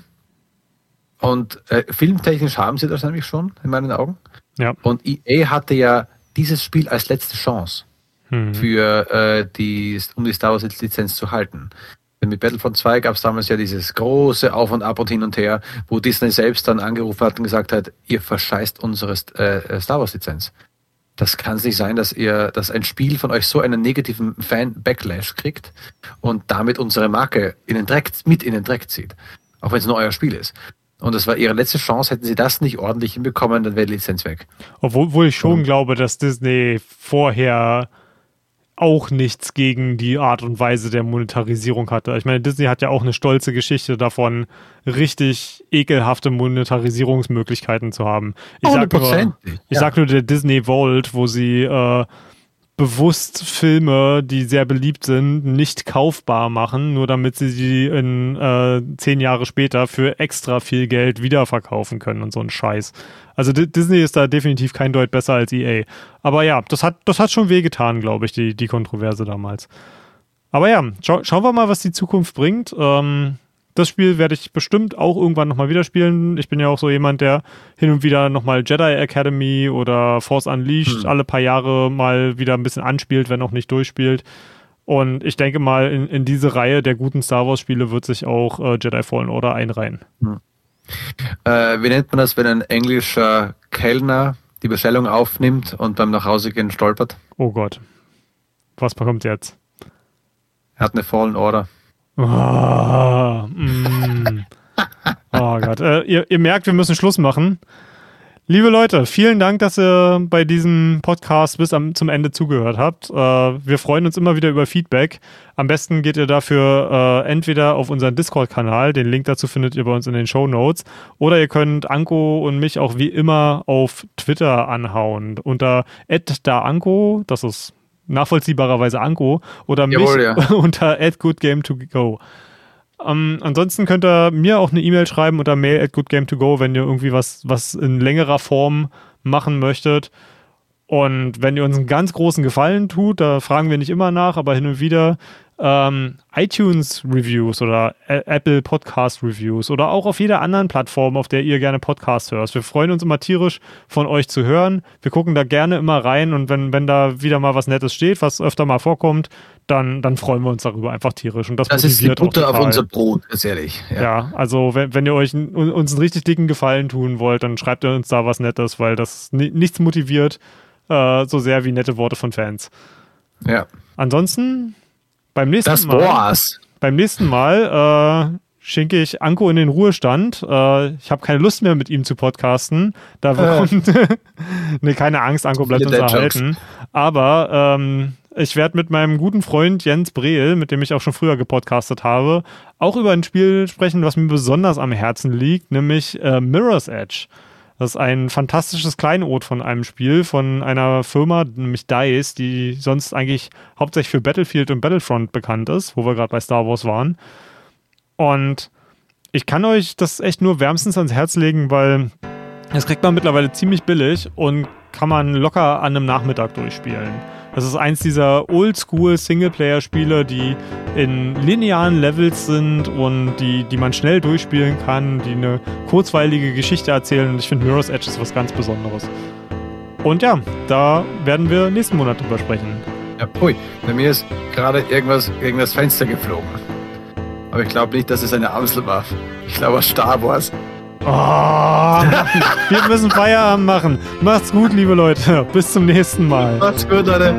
Und äh, filmtechnisch haben sie das nämlich schon, in meinen Augen. Ja. Und EA hatte ja dieses Spiel als letzte Chance mhm. für äh, die, um die Star Wars Lizenz zu halten. Denn mit Battlefront 2 gab es damals ja dieses große Auf und Ab und hin und her, wo Disney selbst dann angerufen hat und gesagt hat, ihr verscheißt unsere äh, Star Wars Lizenz. Das kann es nicht sein, dass ihr, dass ein Spiel von euch so einen negativen Fan-Backlash kriegt und damit unsere Marke in den Dreck, mit in den Dreck zieht. Auch wenn es nur euer Spiel ist. Und das war ihre letzte Chance. Hätten sie das nicht ordentlich hinbekommen, dann wäre die Lizenz weg. Obwohl, ich schon mhm. glaube, dass Disney vorher auch nichts gegen die Art und Weise der Monetarisierung hatte. Ich meine, Disney hat ja auch eine stolze Geschichte davon, richtig ekelhafte Monetarisierungsmöglichkeiten zu haben. Ich sag nur, ich ja. sag nur der Disney Vault, wo sie äh, bewusst Filme, die sehr beliebt sind, nicht kaufbar machen, nur damit sie sie in äh, zehn Jahre später für extra viel Geld wiederverkaufen können und so ein Scheiß. Also Disney ist da definitiv kein Deut besser als EA. Aber ja, das hat, das hat schon wehgetan, glaube ich, die, die Kontroverse damals. Aber ja, schau, schauen wir mal, was die Zukunft bringt. Ähm, das Spiel werde ich bestimmt auch irgendwann nochmal wieder spielen. Ich bin ja auch so jemand, der hin und wieder nochmal Jedi Academy oder Force Unleashed hm. alle paar Jahre mal wieder ein bisschen anspielt, wenn auch nicht durchspielt. Und ich denke mal, in, in diese Reihe der guten Star Wars Spiele wird sich auch äh, Jedi Fallen Order einreihen. Hm. Äh, wie nennt man das, wenn ein englischer Kellner die Bestellung aufnimmt und beim Nachhausegehen stolpert? Oh Gott. Was bekommt jetzt? Er hat eine Fallen Order. Oh, mm. oh Gott. Äh, ihr, ihr merkt, wir müssen Schluss machen. Liebe Leute, vielen Dank, dass ihr bei diesem Podcast bis am, zum Ende zugehört habt. Äh, wir freuen uns immer wieder über Feedback. Am besten geht ihr dafür äh, entweder auf unseren Discord-Kanal, den Link dazu findet ihr bei uns in den Show Notes, oder ihr könnt Anko und mich auch wie immer auf Twitter anhauen unter @daanko, das ist nachvollziehbarerweise Anko, oder Jawohl, mich ja. unter @goodgame2go. Ähm, ansonsten könnt ihr mir auch eine E-Mail schreiben unter mail at goodgame2go, wenn ihr irgendwie was, was in längerer Form machen möchtet. Und wenn ihr uns einen ganz großen Gefallen tut, da fragen wir nicht immer nach, aber hin und wieder ähm, iTunes Reviews oder Apple Podcast Reviews oder auch auf jeder anderen Plattform, auf der ihr gerne Podcast hört. Wir freuen uns immer tierisch von euch zu hören. Wir gucken da gerne immer rein und wenn, wenn da wieder mal was Nettes steht, was öfter mal vorkommt, dann, dann freuen wir uns darüber einfach tierisch. Und das, das ist die Butter auf unser Brot, ist ehrlich. Ja, ja also wenn, wenn ihr euch uns einen richtig dicken Gefallen tun wollt, dann schreibt ihr uns da was Nettes, weil das nichts motiviert äh, so sehr wie nette Worte von Fans. Ja. Ansonsten beim nächsten das Mal. War's. Beim nächsten Mal äh, schenke ich Anko in den Ruhestand. Äh, ich habe keine Lust mehr mit ihm zu podcasten. Da bekommt. Äh. nee, keine Angst, Anko bleibt uns erhalten. Aber ähm, ich werde mit meinem guten Freund Jens Brehl, mit dem ich auch schon früher gepodcastet habe, auch über ein Spiel sprechen, was mir besonders am Herzen liegt, nämlich äh, Mirror's Edge. Das ist ein fantastisches Kleinod von einem Spiel, von einer Firma, nämlich DICE, die sonst eigentlich hauptsächlich für Battlefield und Battlefront bekannt ist, wo wir gerade bei Star Wars waren. Und ich kann euch das echt nur wärmstens ans Herz legen, weil das kriegt man mittlerweile ziemlich billig und kann man locker an einem Nachmittag durchspielen. Das ist eins dieser Oldschool Singleplayer-Spiele, die in linearen Levels sind und die, die man schnell durchspielen kann, die eine kurzweilige Geschichte erzählen. Und ich finde Mirror's Edge ist was ganz Besonderes. Und ja, da werden wir nächsten Monat drüber sprechen. Ja, ui, bei mir ist gerade irgendwas gegen das Fenster geflogen. Aber ich glaube nicht, dass es eine Amsel war. Ich glaube, Star Wars. Oh, wir müssen Feierabend machen. Macht's gut, liebe Leute. Bis zum nächsten Mal. Macht's gut, Leute.